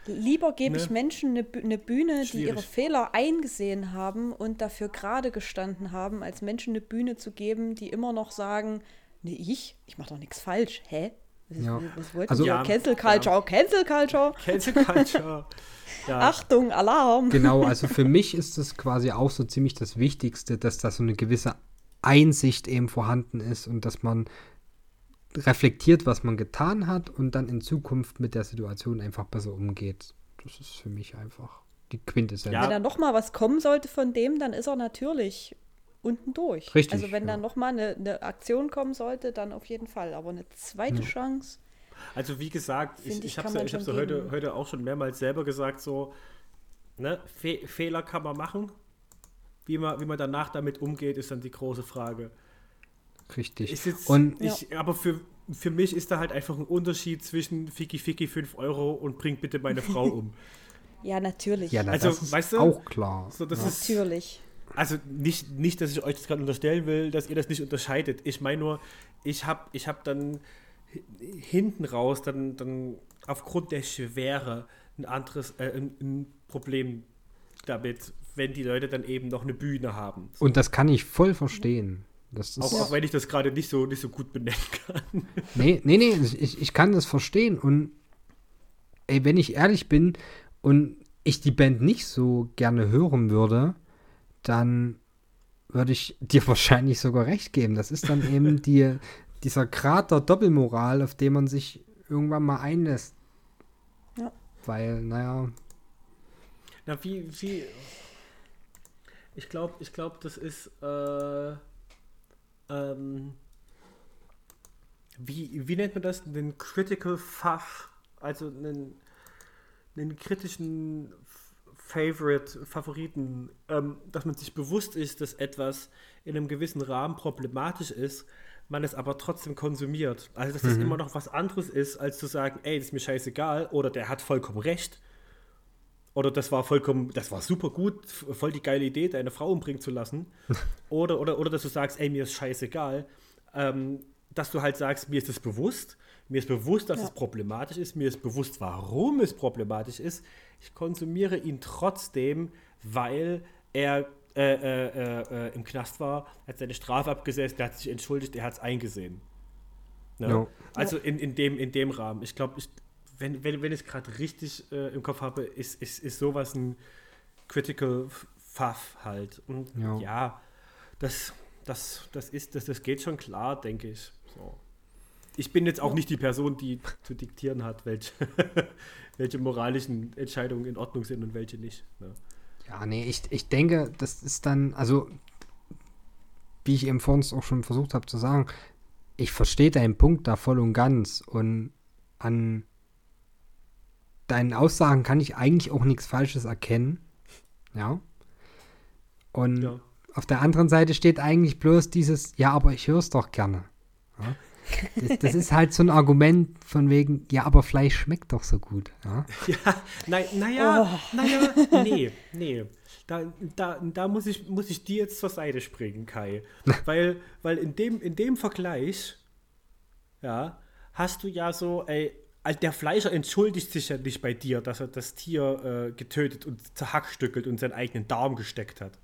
Lieber gebe Ne? ich Menschen eine, eine Bühne, die ihre Schwierig. Fehler eingesehen haben und dafür gerade gestanden haben, als Menschen eine Bühne zu geben, die immer noch sagen, nee, ich, ich mache doch nichts falsch. Hä? Was, Ja. was wollt Also- ihr? Ja, Cancel Culture, Cancel Culture. Cancel [laughs] Culture. ja. Achtung, Alarm. Genau, also für mich ist das quasi auch so ziemlich das Wichtigste, dass da so eine gewisse Einsicht eben vorhanden ist und dass man reflektiert, was man getan hat und dann in Zukunft mit der Situation einfach besser umgeht. Das ist für mich einfach die Quintessenz. Ja. Wenn da noch mal was kommen sollte von dem, dann ist er natürlich unten durch. Richtig, Also wenn ja. da noch mal eine, eine Aktion kommen sollte, dann auf jeden Fall. Aber eine zweite Chance, Also wie gesagt, ich, ich, habe kann ja, ja heute, heute auch schon mehrmals selber gesagt, so, ne, Fe Fehler kann man machen. Wie man, wie man danach damit umgeht, ist dann die große Frage. Richtig. Ist jetzt, und ich, Aber für, für mich ist da halt einfach ein Unterschied zwischen Fiki Fiki 5 Euro und bring bitte meine Frau [laughs] um. ja, natürlich. ja, na, also, das ist weißt du, auch klar. So, das ja. ist, natürlich. also nicht, nicht, dass ich euch das gerade unterstellen will, dass ihr das nicht unterscheidet. Ich meine nur, ich habe ich hab dann hi- hinten raus dann, dann aufgrund der Schwere ein anderes, äh, ein, ein Problem damit, wenn die Leute dann eben noch eine Bühne haben. Und das kann ich voll verstehen. Das ist, Auch, auch wenn ich das gerade nicht so, nicht so gut benennen kann. [laughs] Nee, nee, nee, ich, ich kann das verstehen. Und ey, wenn ich ehrlich bin und ich die Band nicht so gerne hören würde, dann würde ich dir [laughs] wahrscheinlich sogar recht geben. Das ist dann eben die, [laughs] dieser Grad der Doppelmoral, auf den man sich irgendwann mal einlässt. Ja. Weil, naja, Na, wie, wie. Ich glaube, ich glaub, das ist. Äh, ähm, wie, wie nennt man das? Den Critical Fuff. Also einen, einen kritischen Favorite, Favoriten. Ähm, dass man sich bewusst ist, dass etwas in einem gewissen Rahmen problematisch ist, man es aber trotzdem konsumiert. Also, dass das immer noch was anderes ist, als zu sagen, ey, das ist mir scheißegal oder der hat vollkommen recht. Oder das war vollkommen, das war super gut, voll die geile Idee, deine Frau umbringen zu lassen. [laughs] oder, oder, oder dass du sagst, ey, mir ist scheißegal. Ähm, dass du halt sagst, mir ist es bewusst, mir ist bewusst, dass Ja. es problematisch ist, mir ist bewusst, warum es problematisch ist. Ich konsumiere ihn trotzdem, weil er äh, äh, äh, äh, im Knast war, hat seine Strafe abgesessen, der hat sich entschuldigt, er hat es eingesehen. Ne? Ja. Also in, in, dem, in dem Rahmen. Ich glaube, ich, wenn, wenn, wenn ich es gerade richtig äh, im Kopf habe, ist, ist, ist sowas ein Critical Fuff halt. Und Ja. ja, das, das, das ist, das, das geht schon klar, denke ich. So. Ich bin jetzt auch nicht die Person, die zu diktieren hat, welche, [laughs] welche moralischen Entscheidungen in Ordnung sind und welche nicht. Ne? Ja, nee, ich, ich denke, das ist dann, also, wie ich eben vorhin auch schon versucht habe zu sagen, ich verstehe deinen Punkt da voll und ganz und an deinen Aussagen kann ich eigentlich auch nichts Falsches erkennen. Ja. Und Ja. auf der anderen Seite steht eigentlich bloß dieses, ja, aber ich höre es doch gerne. Ja. Das, das ist halt so ein Argument von wegen, ja, aber Fleisch schmeckt doch so gut. Ja. [laughs] Ja, nein, naja, Oh. naja, nee, nee. Da, da, da muss, ich, muss ich dir jetzt zur Seite springen, Kai. [laughs] Weil, weil in, dem, in dem Vergleich, ja, hast du ja so, ey, also der Fleischer entschuldigt sich ja nicht bei dir, dass er das Tier äh, getötet und zerhackstückelt und seinen eigenen Darm gesteckt hat.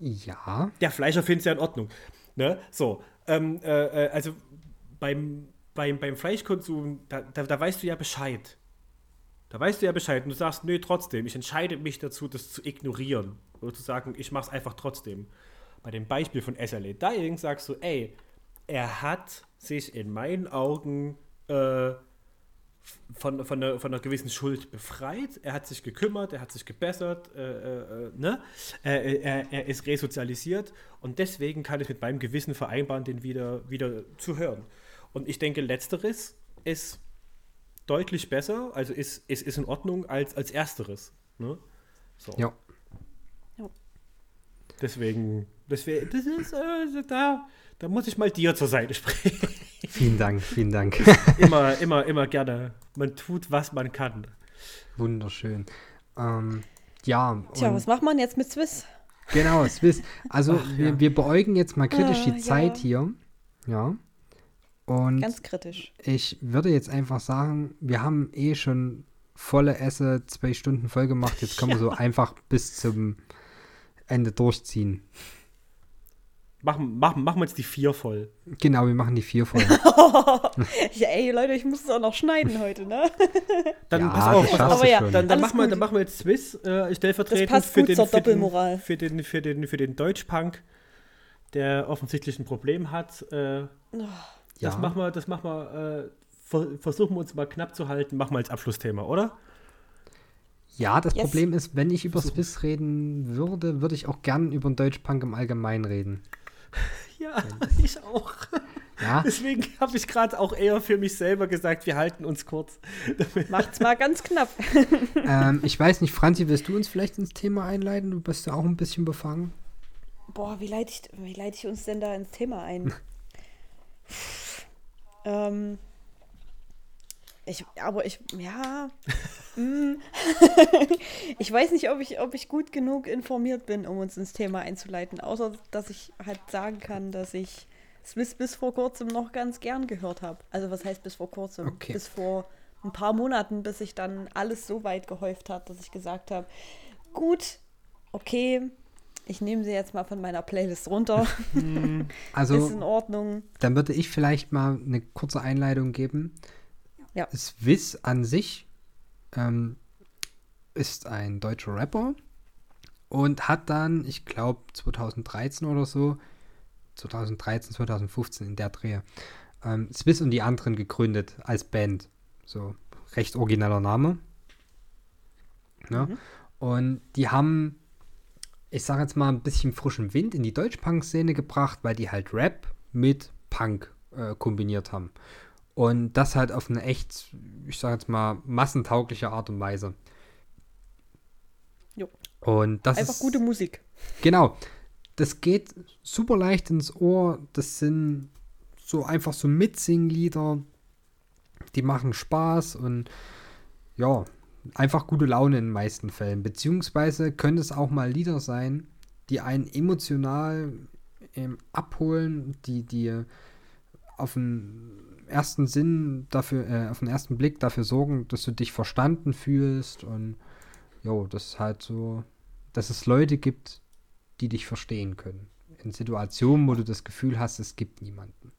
Ja, Der Fleischer findet es ja in Ordnung. Ne? So, ähm, äh, äh, also beim, beim, beim Fleischkonsum, da, da, da weißt du ja Bescheid. Da weißt du ja Bescheid und du sagst, nö, trotzdem, ich entscheide mich dazu, das zu ignorieren. Oder zu sagen, ich mach's einfach trotzdem. Bei dem Beispiel von SLA Dying sagst du, ey, er hat sich in meinen Augen äh, von, von, einer, von einer gewissen Schuld befreit. Er hat sich gekümmert, er hat sich gebessert, äh, äh, ne? Äh, er, er ist resozialisiert und deswegen kann ich mit meinem Gewissen vereinbaren, den wieder, wieder zu hören. Und ich denke, letzteres ist deutlich besser, also ist, ist, ist in Ordnung als, als ersteres. Ne? So. ja. Deswegen, deswegen, das ist, äh, da, da muss ich mal dir zur Seite springen. [laughs] Vielen Dank, vielen Dank. [laughs] immer, immer, immer gerne. Man tut, was man kann. Wunderschön. Ähm, ja, Tja, was macht man jetzt mit Swiss? genau, Swiss. Also Ach, wir, ja. wir beäugen jetzt mal kritisch Ah, die Zeit ja. hier. Ja. Und Ganz kritisch. ich würde jetzt einfach sagen, wir haben eh schon volle Esse zwei Stunden voll gemacht. Jetzt können wir so [laughs] einfach bis zum Ende durchziehen. Machen, machen, machen wir jetzt die vier voll. Genau, wir machen die vier voll. [laughs] ja, ey, Leute, ich muss es auch noch schneiden heute, ne? [laughs] Dann Ja, pass auf, das pass auf. ja. Dann, dann, machen wir, dann machen wir jetzt Swiss äh, stellvertretend Das passt für, gut den, zur für, den, Doppelmoral. für, den, für, den, für den Deutschpunk, der offensichtlich ein Problem hat. Äh, das Ja. machen wir, das machen wir, äh, ver versuchen wir uns mal knapp zu halten, machen wir als Abschlussthema, oder? Ja, das Yes. Problem ist, wenn ich über Swiss reden würde, würde ich auch gern über den Deutschpunk im Allgemeinen reden. [laughs] Ja, ich auch. Ja, [laughs] Deswegen habe ich gerade auch eher für mich selber gesagt, wir halten uns kurz. [laughs] Macht's mal ganz knapp. ähm, ich weiß nicht, Franzi, willst du uns vielleicht ins Thema einleiten? Du bist ja auch ein bisschen befangen. Boah, wie leite ich, wie leite ich uns denn da ins Thema ein? ähm, ich, aber ich, ja, [laughs] mm. [laughs] ich weiß nicht, ob ich, ob ich gut genug informiert bin, um uns ins Thema einzuleiten, außer dass ich halt sagen kann, dass ich Swiss bis vor kurzem noch ganz gern gehört habe. Also was heißt bis vor kurzem? Okay. Bis vor ein paar Monaten, bis sich dann alles so weit gehäuft hat, dass ich gesagt habe, gut, okay, ich nehme sie jetzt mal von meiner Playlist runter. [laughs] Also, Ist in Ordnung. dann würde ich vielleicht mal eine kurze Einleitung geben. Ja. Swiss an sich ähm, ist ein deutscher Rapper und hat dann, ich glaube 2013 oder so, 2013, 2015 in der Dreh, ähm, Swiss und die anderen gegründet als Band. So, recht origineller Name. Ja. Und die haben, ich sage jetzt mal, ein bisschen frischen Wind in die Deutschpunk-Szene gebracht, weil die halt Rap mit Punk äh, kombiniert haben. Und das halt auf eine echt, ich sage jetzt mal, massentaugliche Art und Weise. Jo. Und das Einfach ist gute Musik. Genau. Das geht super leicht ins Ohr. Das sind so einfach so Mitsinglieder. Die machen Spaß und ja, einfach gute Laune in den meisten Fällen. Beziehungsweise können es auch mal Lieder sein, die einen emotional ähm, abholen, die die auf den ersten Sinn dafür, äh, auf den ersten Blick dafür sorgen, dass du dich verstanden fühlst und jo, das ist halt so, dass es Leute gibt, die dich verstehen können. In Situationen, wo du das Gefühl hast, es gibt niemanden.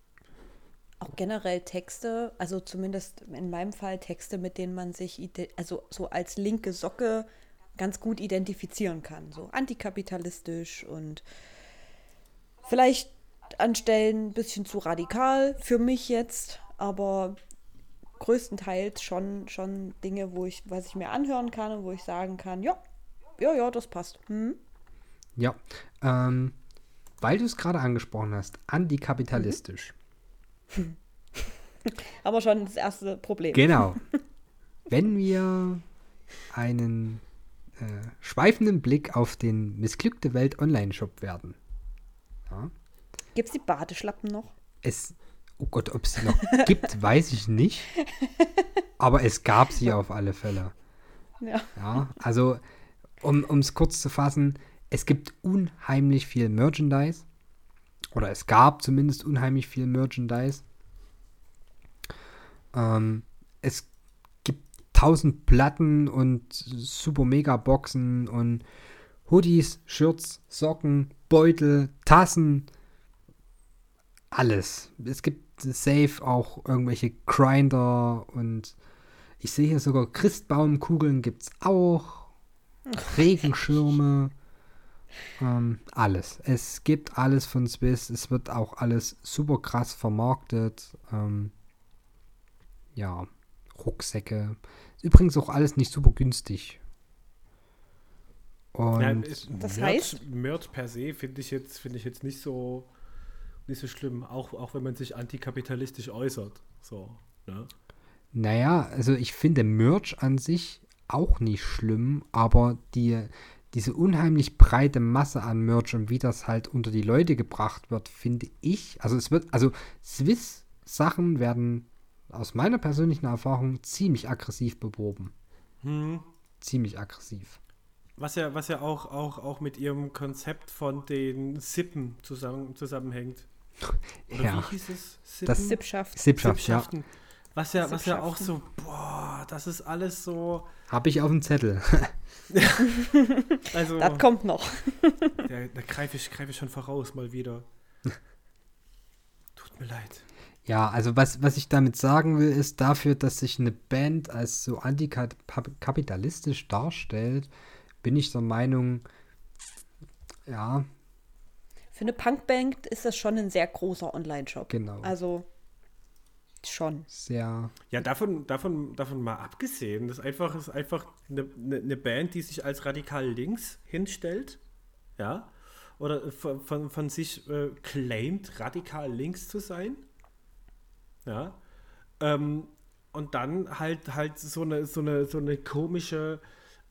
Auch generell Texte, also zumindest in meinem Fall Texte, mit denen man sich, also so als linke Socke ganz gut identifizieren kann. So antikapitalistisch und vielleicht an Stellen ein bisschen zu radikal für mich jetzt, aber größtenteils schon, schon Dinge, wo ich, was ich mir anhören kann und wo ich sagen kann, ja, ja, ja, das passt. Hm? Ja, ähm, weil du es gerade angesprochen hast, antikapitalistisch. [laughs] Aber schon das erste Problem. Genau. [laughs] wenn wir einen äh, schweifenden Blick auf den missglückte Welt Online-Shop werden. Ja, Gibt es die Badeschlappen noch? es, oh Gott, ob es sie noch [laughs] gibt, weiß ich nicht. Aber es gab sie auf alle Fälle. Ja. Ja, also um es kurz zu fassen, es gibt unheimlich viel Merchandise. Oder es gab zumindest unheimlich viel Merchandise. Ähm, es gibt tausend Platten und super mega Boxen und Hoodies, Shirts, Socken, Beutel, Tassen. Alles. Es gibt safe auch irgendwelche Grinder und ich sehe hier sogar Christbaumkugeln gibt's auch. [laughs] Regenschirme. Ähm, alles. Es gibt alles von Swiss. Es wird auch alles super krass vermarktet. Ähm, ja, Rucksäcke. Ist übrigens auch alles nicht super günstig. Und Ja, Das heißt? Merch per se finde ich jetzt finde ich jetzt nicht so nicht so schlimm, auch, auch wenn man sich antikapitalistisch äußert. So, ne? Naja, also ich finde Merch an sich auch nicht schlimm, aber die, diese unheimlich breite Masse an Merch und wie das halt unter die Leute gebracht wird, finde ich, also es wird, also Swiss-Sachen werden aus meiner persönlichen Erfahrung ziemlich aggressiv beworben. Hm. Ziemlich aggressiv. Was ja, was ja auch, auch, auch mit ihrem Konzept von den Sippen zusammen, zusammenhängt. Oder Ja. wie hieß es? Sippen? Das- Sippschaft. Sippschaft, ja. Sippschaften. Was ja, was ja auch so, boah, das ist alles so. Habe ich auf dem Zettel. [laughs] Also, Das kommt noch. [laughs] da, da greife ich, greif ich schon voraus mal wieder. Tut mir leid. Ja, also was, was ich damit sagen will, ist dafür, dass sich eine Band als so antikapitalistisch darstellt, bin ich der Meinung, ja, Für eine Punkband ist das schon ein sehr großer Online-Shop. genau. Also schon. sehr, Ja, davon, davon, davon mal abgesehen, das ist einfach, ist einfach eine, eine, eine Band, die sich als radikal links hinstellt, ja, oder von, von, von sich äh, claimt, radikal links zu sein, ja, ähm, und dann halt halt so eine, so eine, so eine komische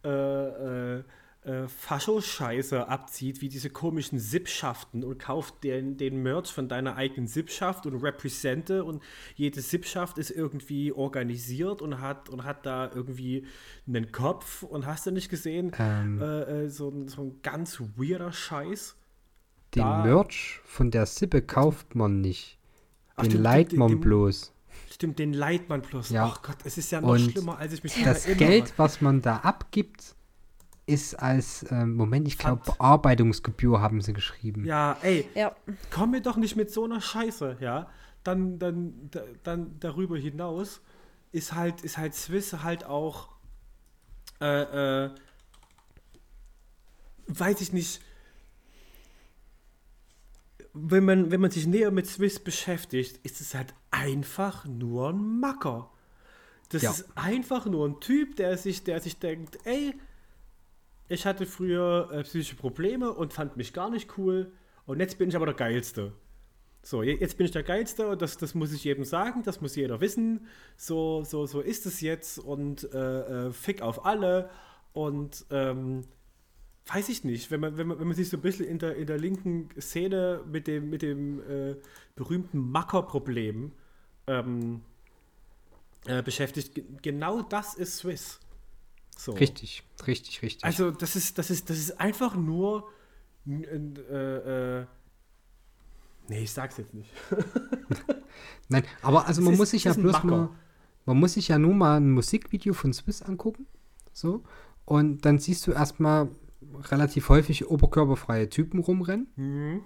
äh, äh, äh, Fascho-Scheiße abzieht, wie diese komischen Sippschaften und kauft den, den Merch von deiner eigenen Sippschaft und represente und jede Sippschaft ist irgendwie organisiert und hat und hat da irgendwie einen Kopf und hast du nicht gesehen, ähm, äh, äh, so, ein- so ein ganz weirder Scheiß. den da- Merch von der Sippe kauft man nicht. Den stimmt, leiht man den- bloß. Stimmt, den leiht man plus. Ja. Ach Gott, es ist ja noch Und schlimmer, als ich mich Das erinnere. Geld, was man da abgibt, ist als, ähm, Moment, ich glaube. Bearbeitungsgebühr haben sie geschrieben. Ja, ey, Ja. komm mir doch nicht mit so einer Scheiße, ja. Dann, dann, da- dann darüber hinaus ist halt, ist halt Swiss halt auch, äh, äh, weiß ich nicht, wenn man, wenn man sich näher mit Swiss beschäftigt, ist es halt einfach nur ein Macker. Das Ja. ist einfach nur ein Typ, der sich, der sich denkt, ey, ich hatte früher äh, psychische Probleme und fand mich gar nicht cool und jetzt bin ich aber der Geilste. So, je- jetzt bin ich der Geilste und das, das muss ich jedem sagen, das muss jeder wissen. So, so, so ist es jetzt und äh, äh, fick auf alle und ähm, weiß ich nicht, wenn man, wenn man, wenn man sich so ein bisschen in der, in der linken Szene mit dem, mit dem äh, berühmten Macker-Problem ähm, äh, beschäftigt, ge- genau das ist Swiss. So. Richtig, richtig, richtig. Also das ist, das ist, das ist einfach nur äh, äh, Nee, ich sag's jetzt nicht. [laughs] Nein, aber also Es man ist- muss sich ja bloß mal, man muss sich ja nur mal ein Musikvideo von Swiss angucken, so, und dann siehst du erstmal relativ häufig oberkörperfreie Typen rumrennen Mhm.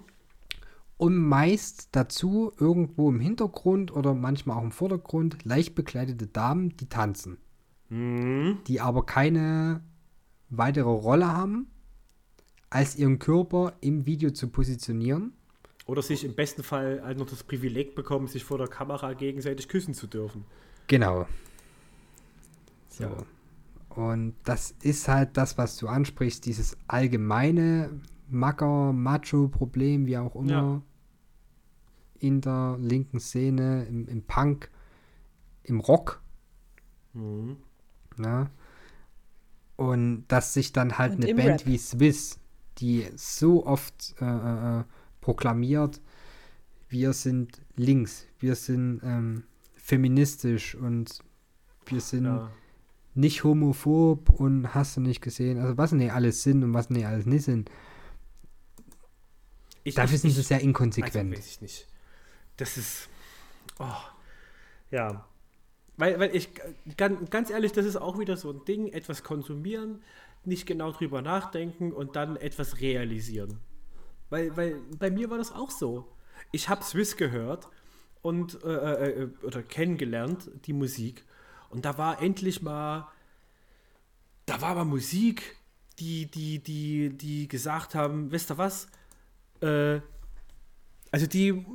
und meist dazu irgendwo im Hintergrund oder manchmal auch im Vordergrund leicht bekleidete Damen, die tanzen, Mhm. die aber keine weitere Rolle haben, als ihren Körper im Video zu positionieren. Oder sich im besten Fall halt noch das Privileg bekommen, sich vor der Kamera gegenseitig küssen zu dürfen. Genau. So. Ja. Und das ist halt das, was du ansprichst, dieses allgemeine Macker-Macho-Problem, wie auch immer, Ja. in der linken Szene, im, im Punk, im Rock. Mhm. Ne? Und dass sich dann halt Und eine Band Rap. wie Swiss, die so oft äh, äh, äh, proklamiert, wir sind links, wir sind ähm, feministisch und wir sind Ja. nicht homophob und hast du nicht gesehen, also was nicht alles sind und was nicht alles nicht sind. Ich, Dafür ich, sind sie sehr Also, inkonsequent. weiß ich nicht. Das ist. Oh, ja. Weil, weil ich, ganz, ehrlich, das ist auch wieder so ein Ding, etwas konsumieren, nicht genau drüber nachdenken und dann etwas realisieren. Weil, weil bei mir war das auch so. Ich habe Swiss gehört und äh, äh, oder kennengelernt, die Musik. Und da war endlich mal, da war mal Musik, die, die, die, die gesagt haben, wisst ihr was? Äh, also die,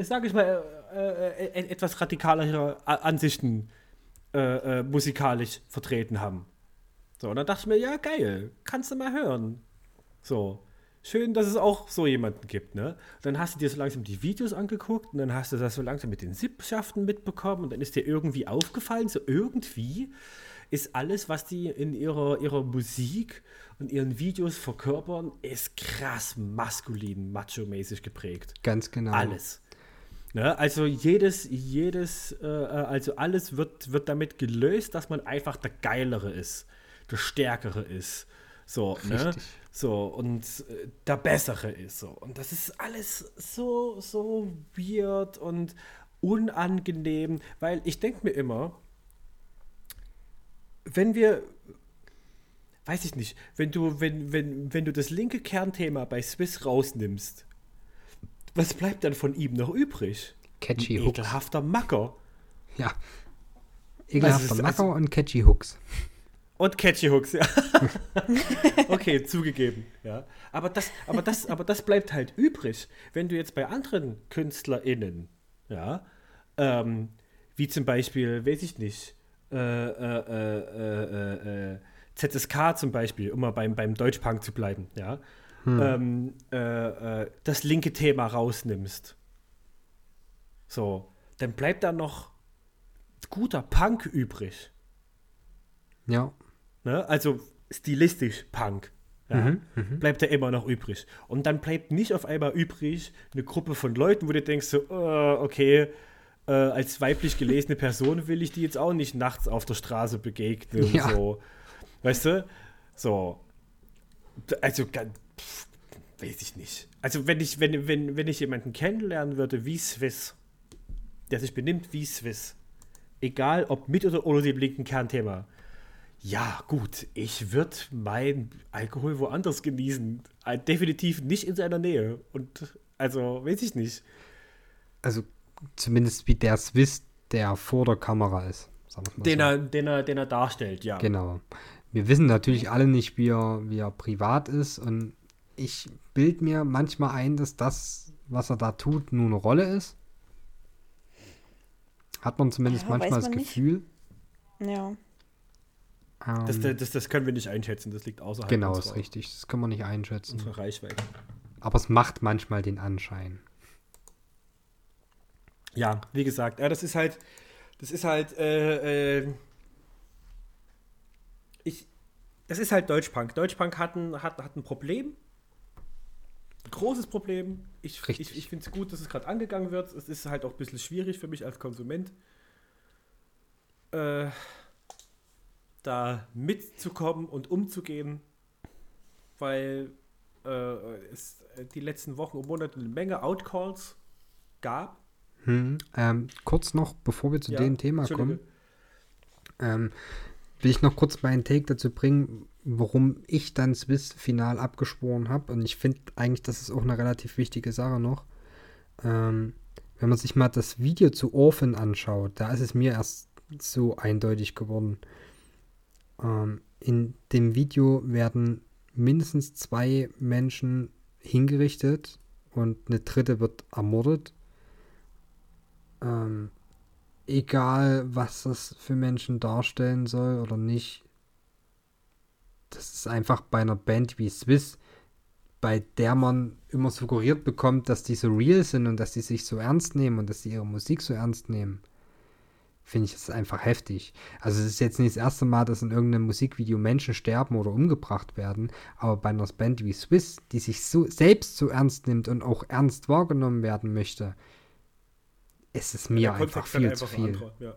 sage ich mal, äh, äh, etwas radikalere Ansichten äh, äh, musikalisch vertreten haben. So, und dann dachte ich mir, ja, geil, kannst du mal hören. So, schön, dass es auch so jemanden gibt, ne? Dann hast du dir so langsam die Videos angeguckt und dann hast du das so langsam mit den Sippschaften mitbekommen und dann ist dir irgendwie aufgefallen, so irgendwie ist alles, was die in ihrer, ihrer Musik und ihren Videos verkörpern, ist krass maskulin, macho-mäßig geprägt. Ganz genau. Alles. Ne? Also jedes, jedes, äh, äh, also alles wird, wird damit gelöst, dass man einfach der Geilere ist, der Stärkere ist. So, ne? Richtig. So, und äh, der Bessere ist so. Und das ist alles so, so weird und unangenehm, weil ich denke mir immer, wenn wir, weiß ich nicht, wenn du, wenn, wenn, wenn du das linke Kernthema bei Swiss rausnimmst, was bleibt dann von ihm noch übrig? Catchy Ein Hooks. ekelhafter Macker. Ja. Ekelhafter Also Macker und Catchy Hooks. Und Catchy Hooks, ja. [laughs] okay, zugegeben, ja. Aber das, aber, das, aber das bleibt halt übrig, wenn du jetzt bei anderen KünstlerInnen, ja, ähm, wie zum Beispiel, weiß ich nicht, äh, äh, äh, äh, äh, äh, ZSK zum Beispiel, um mal beim, beim Deutschpunk zu bleiben, ja, ähm, äh, äh, das linke Thema rausnimmst. So, dann bleibt da noch guter Punk übrig. Ja. Ne? Also stilistisch Punk. Ja, Mhm, bleibt da immer noch übrig. Und dann bleibt nicht auf einmal übrig eine Gruppe von Leuten, wo du denkst, so, äh, okay, äh, als weiblich gelesene Person will ich die jetzt auch nicht nachts auf der Straße begegnen. Ja. So. Weißt du? So. Also, ganz, pff, weiß ich nicht. Also, wenn ich, wenn, wenn, wenn ich jemanden kennenlernen würde wie Swiss, der sich benimmt wie Swiss, egal ob mit oder ohne dem linken Kernthema, ja, gut, ich würde mein Alkohol woanders genießen. Äh, Definitiv nicht in seiner Nähe. Und also, weiß ich nicht. Also zumindest wie der Swiss, der vor der Kamera ist. Sagen wir's mal Den so. er, den, er, den er darstellt, ja. Genau. Wir wissen natürlich alle nicht, wie er, wie er privat ist. Und ich bild mir manchmal ein, dass das, was er da tut, nur eine Rolle ist. Hat man zumindest Ja, manchmal weiß das man nicht. Gefühl. Ja. Ähm, Das, das, das können wir nicht einschätzen. Das liegt außerhalb genau, ist unserer, richtig. Das kann man nicht einschätzen. unserer Reichweite. Aber es macht manchmal den Anschein. Ja, wie gesagt, ja, das ist halt, das ist halt, äh, äh, das ist halt Deutschpunk. Deutschpunk hat ein, hat, hat ein Problem. Ein großes Problem. Ich, Richtig. ich, ich finde es gut, dass es gerade angegangen wird. Es ist halt auch ein bisschen schwierig für mich als Konsument, äh, da mitzukommen und umzugehen, weil äh, es die letzten Wochen und Monate eine Menge Outcalls gab. Hm, ähm, kurz noch, bevor wir zu Ja, dem Thema kommen, ähm, will ich noch kurz meinen Take dazu bringen, warum ich dann Swiss final abgeschworen habe. Und ich finde eigentlich, das ist auch eine relativ wichtige Sache noch. Ähm, wenn man sich mal das Video zu Orphan anschaut, da ist es mir erst so eindeutig geworden. Ähm, in dem Video werden mindestens zwei Menschen hingerichtet und eine dritte wird ermordet. Ähm, egal, was das für Menschen darstellen soll oder nicht. Das ist einfach bei einer Band wie Swiss, bei der man immer suggeriert bekommt, dass die so real sind und dass die sich so ernst nehmen und dass sie ihre Musik so ernst nehmen. finde ich es einfach heftig. Also es ist jetzt nicht das erste Mal, dass in irgendeinem Musikvideo Menschen sterben oder umgebracht werden, aber bei einer Band wie Swiss, die sich so selbst so ernst nimmt und auch ernst wahrgenommen werden möchte, ist es mir Der einfach viel einfach zu viel. Ja.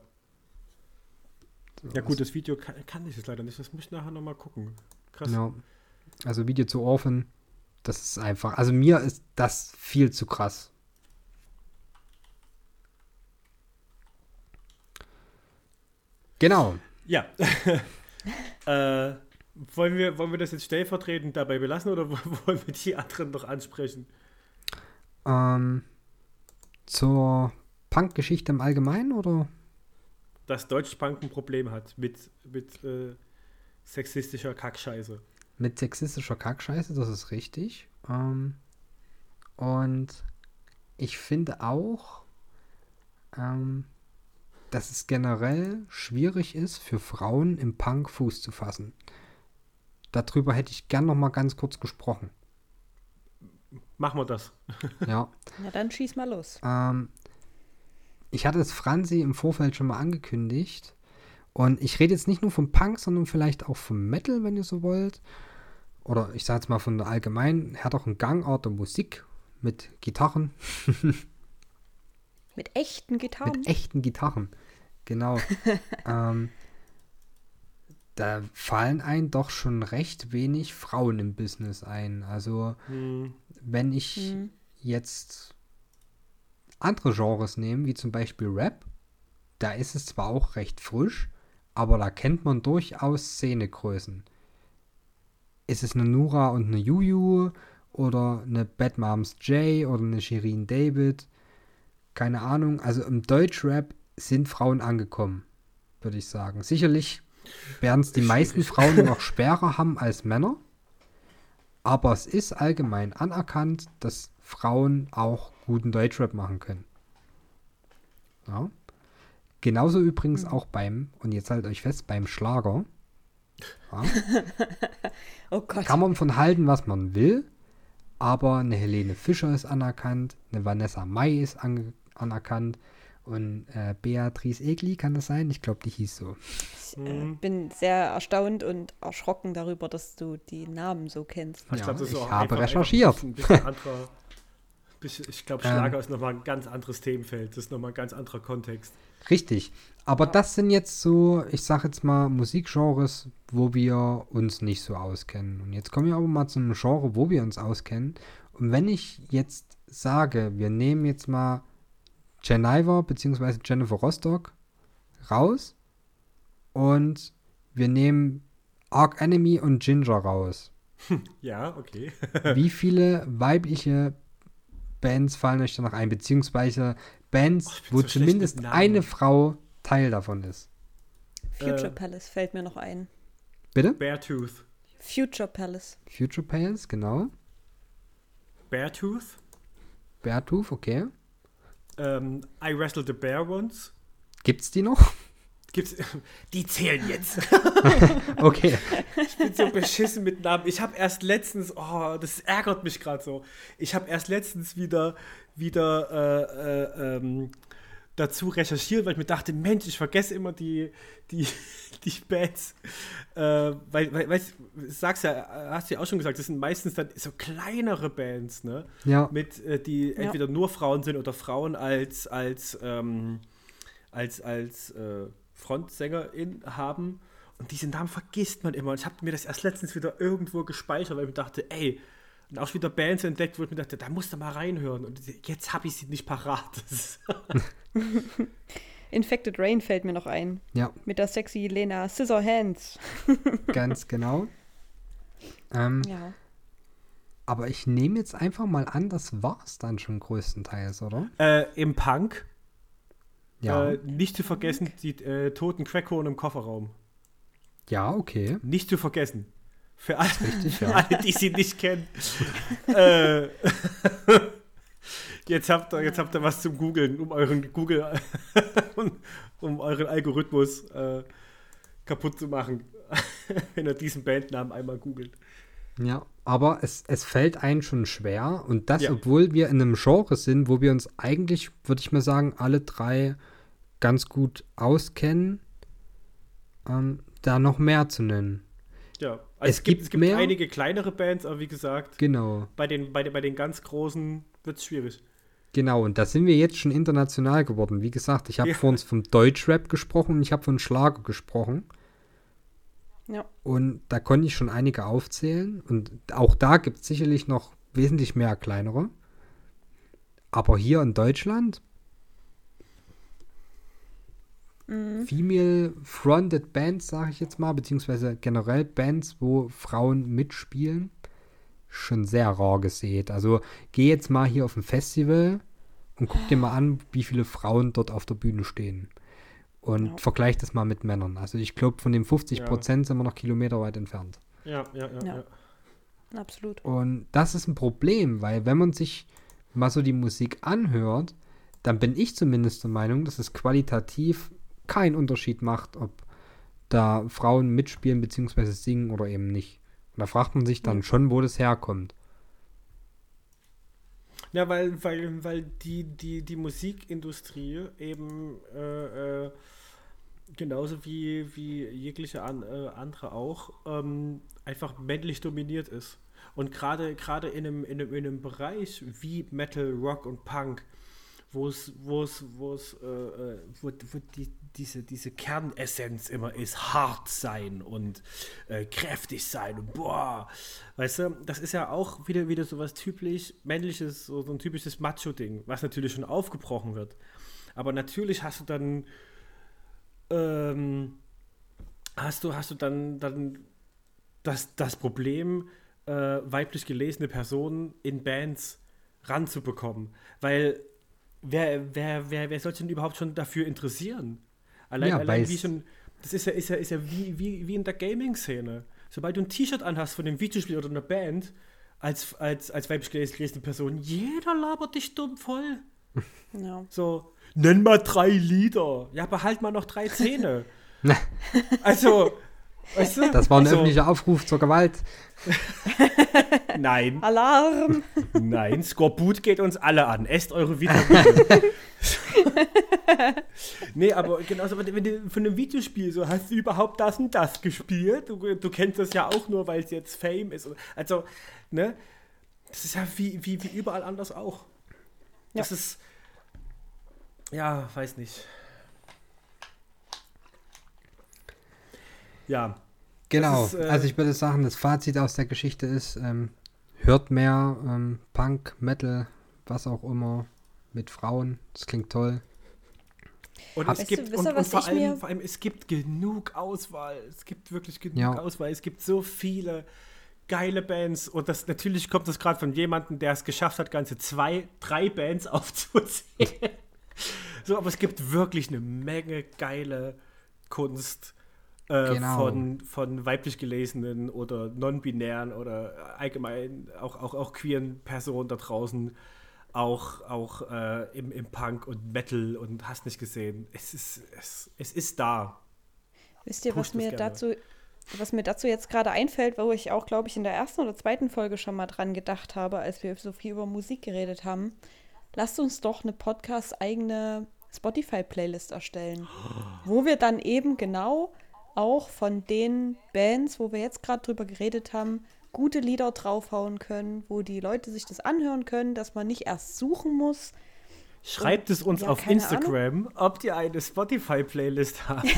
ja gut, das Video kann, kann ich jetzt leider nicht. Das muss ich nachher nochmal gucken. Krass. Ja. Also Video zu Orphan, das ist einfach, also mir ist das viel zu krass. Genau. Ja. [laughs] äh, wollen, wir, wollen wir das jetzt stellvertretend dabei belassen oder [laughs] wollen wir die anderen noch ansprechen? Ähm, zur Punk-Geschichte im Allgemeinen oder? Dass Deutschpunk ein Problem hat mit, mit äh, sexistischer Kackscheiße. Mit sexistischer Kackscheiße, das ist richtig. Ähm, und ich finde auch, ähm, dass es generell schwierig ist, für Frauen im Punk Fuß zu fassen. Darüber hätte ich gern noch mal ganz kurz gesprochen. Machen wir das. Ja. [laughs] Na dann schieß mal los. Ähm, ich hatte es Franzi im Vorfeld schon mal angekündigt. Und ich rede jetzt nicht nur vom Punk, sondern vielleicht auch vom Metal, wenn ihr so wollt. Oder ich sage jetzt mal von der allgemeinen, härteren Gangart der Musik mit Gitarren, [laughs] Mit echten Gitarren. mit echten Gitarren. Genau. [laughs] ähm, da fallen ein doch schon recht wenig Frauen im Business ein. Also Hm, wenn ich Hm. jetzt andere Genres nehme, wie zum Beispiel Rap, da ist es zwar auch recht frisch, aber da kennt man durchaus Szenegrößen. Ist es eine Nura und eine Juju oder eine Bad Moms J oder eine Shirin David? Keine Ahnung. Also im Deutschrap sind Frauen angekommen, würde ich sagen. Sicherlich werden es die meisten Frauen [laughs] noch schwerer haben als Männer. Aber es ist allgemein anerkannt, dass Frauen auch guten Deutschrap machen können. Ja. Genauso übrigens auch beim, und jetzt haltet euch fest, beim Schlager. Ja. [laughs] Oh Gott. Kann man von halten, was man will, aber eine Helene Fischer ist anerkannt, eine Vanessa Mai ist ange anerkannt und äh, Beatrice Egli, kann das sein? Ich glaube, die hieß so. Ich äh, bin sehr erstaunt und erschrocken darüber, dass du die Namen so kennst. ich Ja, glaub, das ist ich auch habe recherchiert. Ein bisschen, anderer, ich glaube, Ähm. Schlager ist nochmal ein ganz anderes Themenfeld. Das ist nochmal ein ganz anderer Kontext. Richtig. Aber das sind jetzt so, ich sag jetzt mal, Musikgenres, wo wir uns nicht so auskennen. Und jetzt kommen wir aber mal zu einem Genre, wo wir uns auskennen. Und wenn ich jetzt sage, wir nehmen jetzt mal Jen Iver bzw. Jennifer Rostock raus und wir nehmen Arc Enemy und Ginger raus. [laughs] Ja, okay. Wie viele weibliche Bands fallen euch da noch ein? Beziehungsweise Bands, Oh, wo so zumindest eine Frau Teil davon ist. Future Äh. Palace fällt mir noch ein. Bitte? Beartooth. Future Palace. Future Palace, genau. Beartooth. Beartooth, okay. Ähm, I Wrestled the Bear Once. Gibt's die noch? Gibt's, [laughs] die zählen jetzt. [laughs] Okay. Ich bin so beschissen mit Namen. Ich habe erst letztens, oh, das ärgert mich gerade so. Ich habe erst letztens wieder, wieder äh, äh, ähm, dazu recherchiert, weil ich mir dachte, Mensch, ich vergesse immer die, die, [laughs] die Bands. Äh, weil, weil, weißt, du, sagst ja, hast du ja auch schon gesagt, das sind meistens dann so kleinere Bands, ne? Ja. Mit, äh, die Ja. entweder nur Frauen sind oder Frauen als, als, ähm, als, als äh, Frontsängerin haben. Und diese Namen vergisst man immer. Und ich habe mir das erst letztens wieder irgendwo gespeichert, weil ich mir dachte, ey, und auch wieder Bands entdeckt, wo ich mir dachte, da musst du mal reinhören. Und jetzt habe ich sie nicht parat. [laughs] [laughs] Infected Rain fällt mir noch ein. Ja, Mit der sexy Lena Scissorhands. [laughs] ganz genau. Ähm, Ja. aber ich nehme jetzt einfach mal an, das war's dann schon größtenteils, oder? äh, Im Punk, Ja. äh, nicht zu vergessen, die äh, toten Crackhorn im Kofferraum. ja, okay. Nicht zu vergessen. Für alle, Richtig, für ja. alle die sie nicht kennen. [laughs] äh, [laughs] jetzt, habt ihr, jetzt habt ihr was zum Googeln, um euren Google, [laughs] um, um euren Algorithmus äh, kaputt zu machen, wenn ihr diesen Bandnamen einmal googelt. Ja, aber es, es fällt einem schon schwer. Und das, Ja. obwohl wir in einem Genre sind, wo wir uns eigentlich, würde ich mal sagen, alle drei ganz gut auskennen, ähm, da noch mehr zu nennen. Ja, also Es gibt, gibt es gibt mehr? einige kleinere Bands, aber wie gesagt, Genau, bei den, bei den, bei den ganz großen wird es schwierig. genau. Und da sind wir jetzt schon international geworden. Wie gesagt, ich habe Ja. vorhin vom Deutschrap gesprochen und ich habe von Schlager gesprochen. Ja. Und da konnte ich schon einige aufzählen. Und auch da gibt es sicherlich noch wesentlich mehr kleinere. Aber hier in Deutschland, Mhm. Female-Fronted Bands, sage ich jetzt mal, beziehungsweise generell Bands, wo Frauen mitspielen, schon sehr rar gesät. Also geh jetzt mal hier auf ein Festival und guck dir mal an, wie viele Frauen dort auf der Bühne stehen. Und Ja. vergleich das mal mit Männern. Also ich glaube, von den 50 Prozent sind wir noch kilometerweit entfernt. Ja, ja, ja. Ja. ja. Absolut. Und das ist ein Problem, weil wenn man sich mal so die Musik anhört, dann bin ich zumindest der Meinung, dass es qualitativ keinen Unterschied macht, ob da Frauen mitspielen bzw. singen oder eben nicht. Und da fragt man sich dann schon, wo das herkommt. Ja, weil, weil, weil die, die, die Musikindustrie eben äh, äh, genauso wie, wie jegliche an, äh, andere auch ähm, einfach männlich dominiert ist. Und gerade in einem, in, einem, in einem Bereich wie Metal, Rock und Punk, wo es, wo es, wo es, äh, äh, wo, wo die, diese, diese Kernessenz immer ist, hart sein und äh, kräftig sein und boah, weißt du, das ist ja auch wieder, wieder so was typisch männliches, so, ein typisches Macho-Ding, was natürlich schon aufgebrochen wird. Aber natürlich hast du dann, ähm, hast du, hast du dann, dann das, das Problem, äh, weiblich gelesene Personen in Bands ranzubekommen. Weil wer, wer, wer, wer soll sich denn überhaupt schon dafür interessieren? Allein, Ja, allein wie schon, das ist ja, ist ja, ist ja wie, wie, wie in der Gaming-Szene. Sobald du ein T-Shirt anhast von einem Videospiel oder einer Band, als, als, als weiblich gelesene Person, jeder labert dich dumm voll. [laughs] Ja. So, nenn mal drei Lieder. Ja, behalt mal noch drei Zähne. [laughs] also, weißt du? Das war ein also, öffentlicher Aufruf zur Gewalt. [laughs] Nein, Alarm! nein, Skorbut geht uns alle an. Esst eure Vitamine. [laughs] nee, aber genauso, wenn du von einem Videospiel so, hast du überhaupt das und das gespielt? Du, du kennst das ja auch nur, weil es jetzt Fame ist. Also, ne? Das ist ja wie, wie, wie überall anders auch. Das ist, ja, weiß nicht. Ja, Genau, ist, äh, also ich würde sagen, das Fazit aus der Geschichte ist, ähm, hört mehr ähm, Punk, Metal, was auch immer mit Frauen. Das klingt toll. Und Hab- es du, gibt und, und allem, vor allem es gibt genug Auswahl. Es gibt wirklich genug Ja. Auswahl. Es gibt so viele geile Bands und das natürlich kommt das gerade von jemandem, der es geschafft hat, ganze zwei, drei Bands [laughs] aufzuzählen. so, aber es gibt wirklich eine Menge geile Kunst äh, Genau. von, von weiblich gelesenen oder non-binären oder allgemein auch, auch, auch queeren Personen da draußen auch, auch äh, im, im Punk und Metal und hast nicht gesehen. Es ist, es, es ist da. Wisst ihr, was Pusht mir gerne. dazu, was mir dazu jetzt gerade einfällt, wo ich auch, glaube ich, in der ersten oder zweiten Folge schon mal dran gedacht habe, als wir so viel über Musik geredet haben. Lasst uns doch eine Podcast-eigene Spotify-Playlist erstellen, wo wir dann eben genau auch von den Bands, wo wir jetzt gerade drüber geredet haben, gute Lieder draufhauen können, wo die Leute sich das anhören können, dass man nicht erst suchen muss. Schreibt es uns ja, auf Instagram, ob ihr eine Spotify-Playlist habt. [laughs]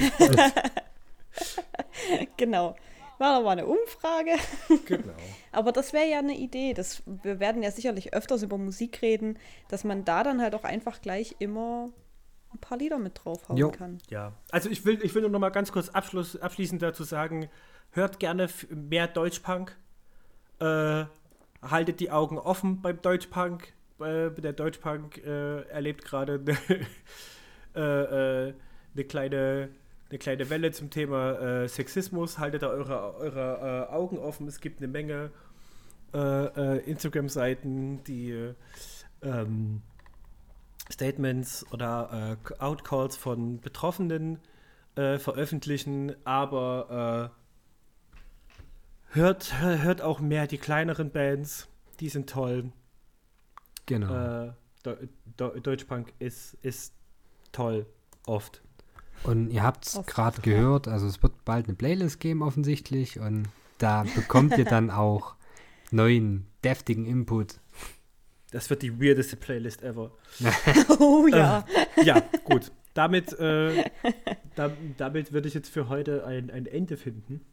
Genau. War doch mal eine Umfrage. genau. [laughs] Aber das wäre ja eine Idee. Das, wir werden ja sicherlich öfters über Musik reden, dass man da dann halt auch einfach gleich immer ein paar Lieder mit draufhauen Jo. kann. Ja, also ich will, ich will nur noch mal ganz kurz Abschluss, abschließend dazu sagen, hört gerne mehr Deutschpunk. Äh, haltet die Augen offen beim Deutschpunk. Äh, der Deutschpunk äh, erlebt gerade eine [laughs] äh, äh, ne kleine, eine kleine Welle zum Thema äh, Sexismus. Haltet da eure, eure äh, Augen offen. Es gibt eine Menge äh, äh, Instagram-Seiten, die äh, ähm, Statements oder äh, Outcalls von Betroffenen äh, veröffentlichen, aber äh, hört, hör- hört auch mehr die kleineren Bands, die sind toll. Genau. Äh, Deu- Deu- Deutschpunk ist, ist toll. Oft. Und ihr habt es gerade gehört, also es wird bald eine Playlist geben offensichtlich und da bekommt ihr dann [laughs] auch neuen, deftigen Input. Das wird die weirdeste Playlist ever. [laughs] Oh ja. Ja, gut. Damit, äh, da, damit würde ich jetzt für heute ein, ein Ende finden.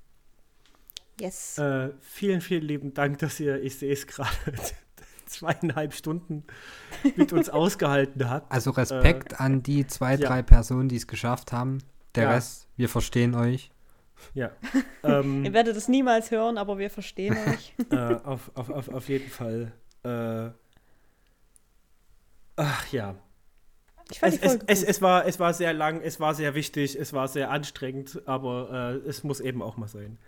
Yes. Äh, vielen, vielen lieben Dank, dass ihr, ich sehe es gerade, [laughs] zweieinhalb Stunden mit uns ausgehalten habt. Also Respekt an die zwei, ja. drei Personen, die es geschafft haben. Der Ja. Rest, wir verstehen euch. Ja. [laughs] Ähm, Ihr werdet es niemals hören, aber wir verstehen euch. äh, auf, auf, auf, auf jeden Fall. Ach ja. Ich fand Es, die es, Folge es, gut. es, war, es war sehr lang, es war sehr wichtig, es war sehr anstrengend, aber äh, es muss eben auch mal sein.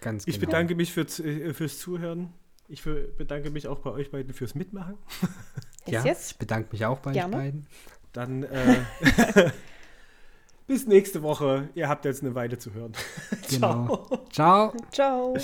Ganz Ich genau. bedanke mich für, äh, fürs Zuhören. Ich für, bedanke mich auch bei euch beiden fürs Mitmachen. Ja, yes. ich bedanke mich auch bei euch Gerne. beiden. Dann äh, [laughs] bis nächste Woche. Ihr habt jetzt eine Weile zu hören. [laughs] Genau. Ciao. Ciao.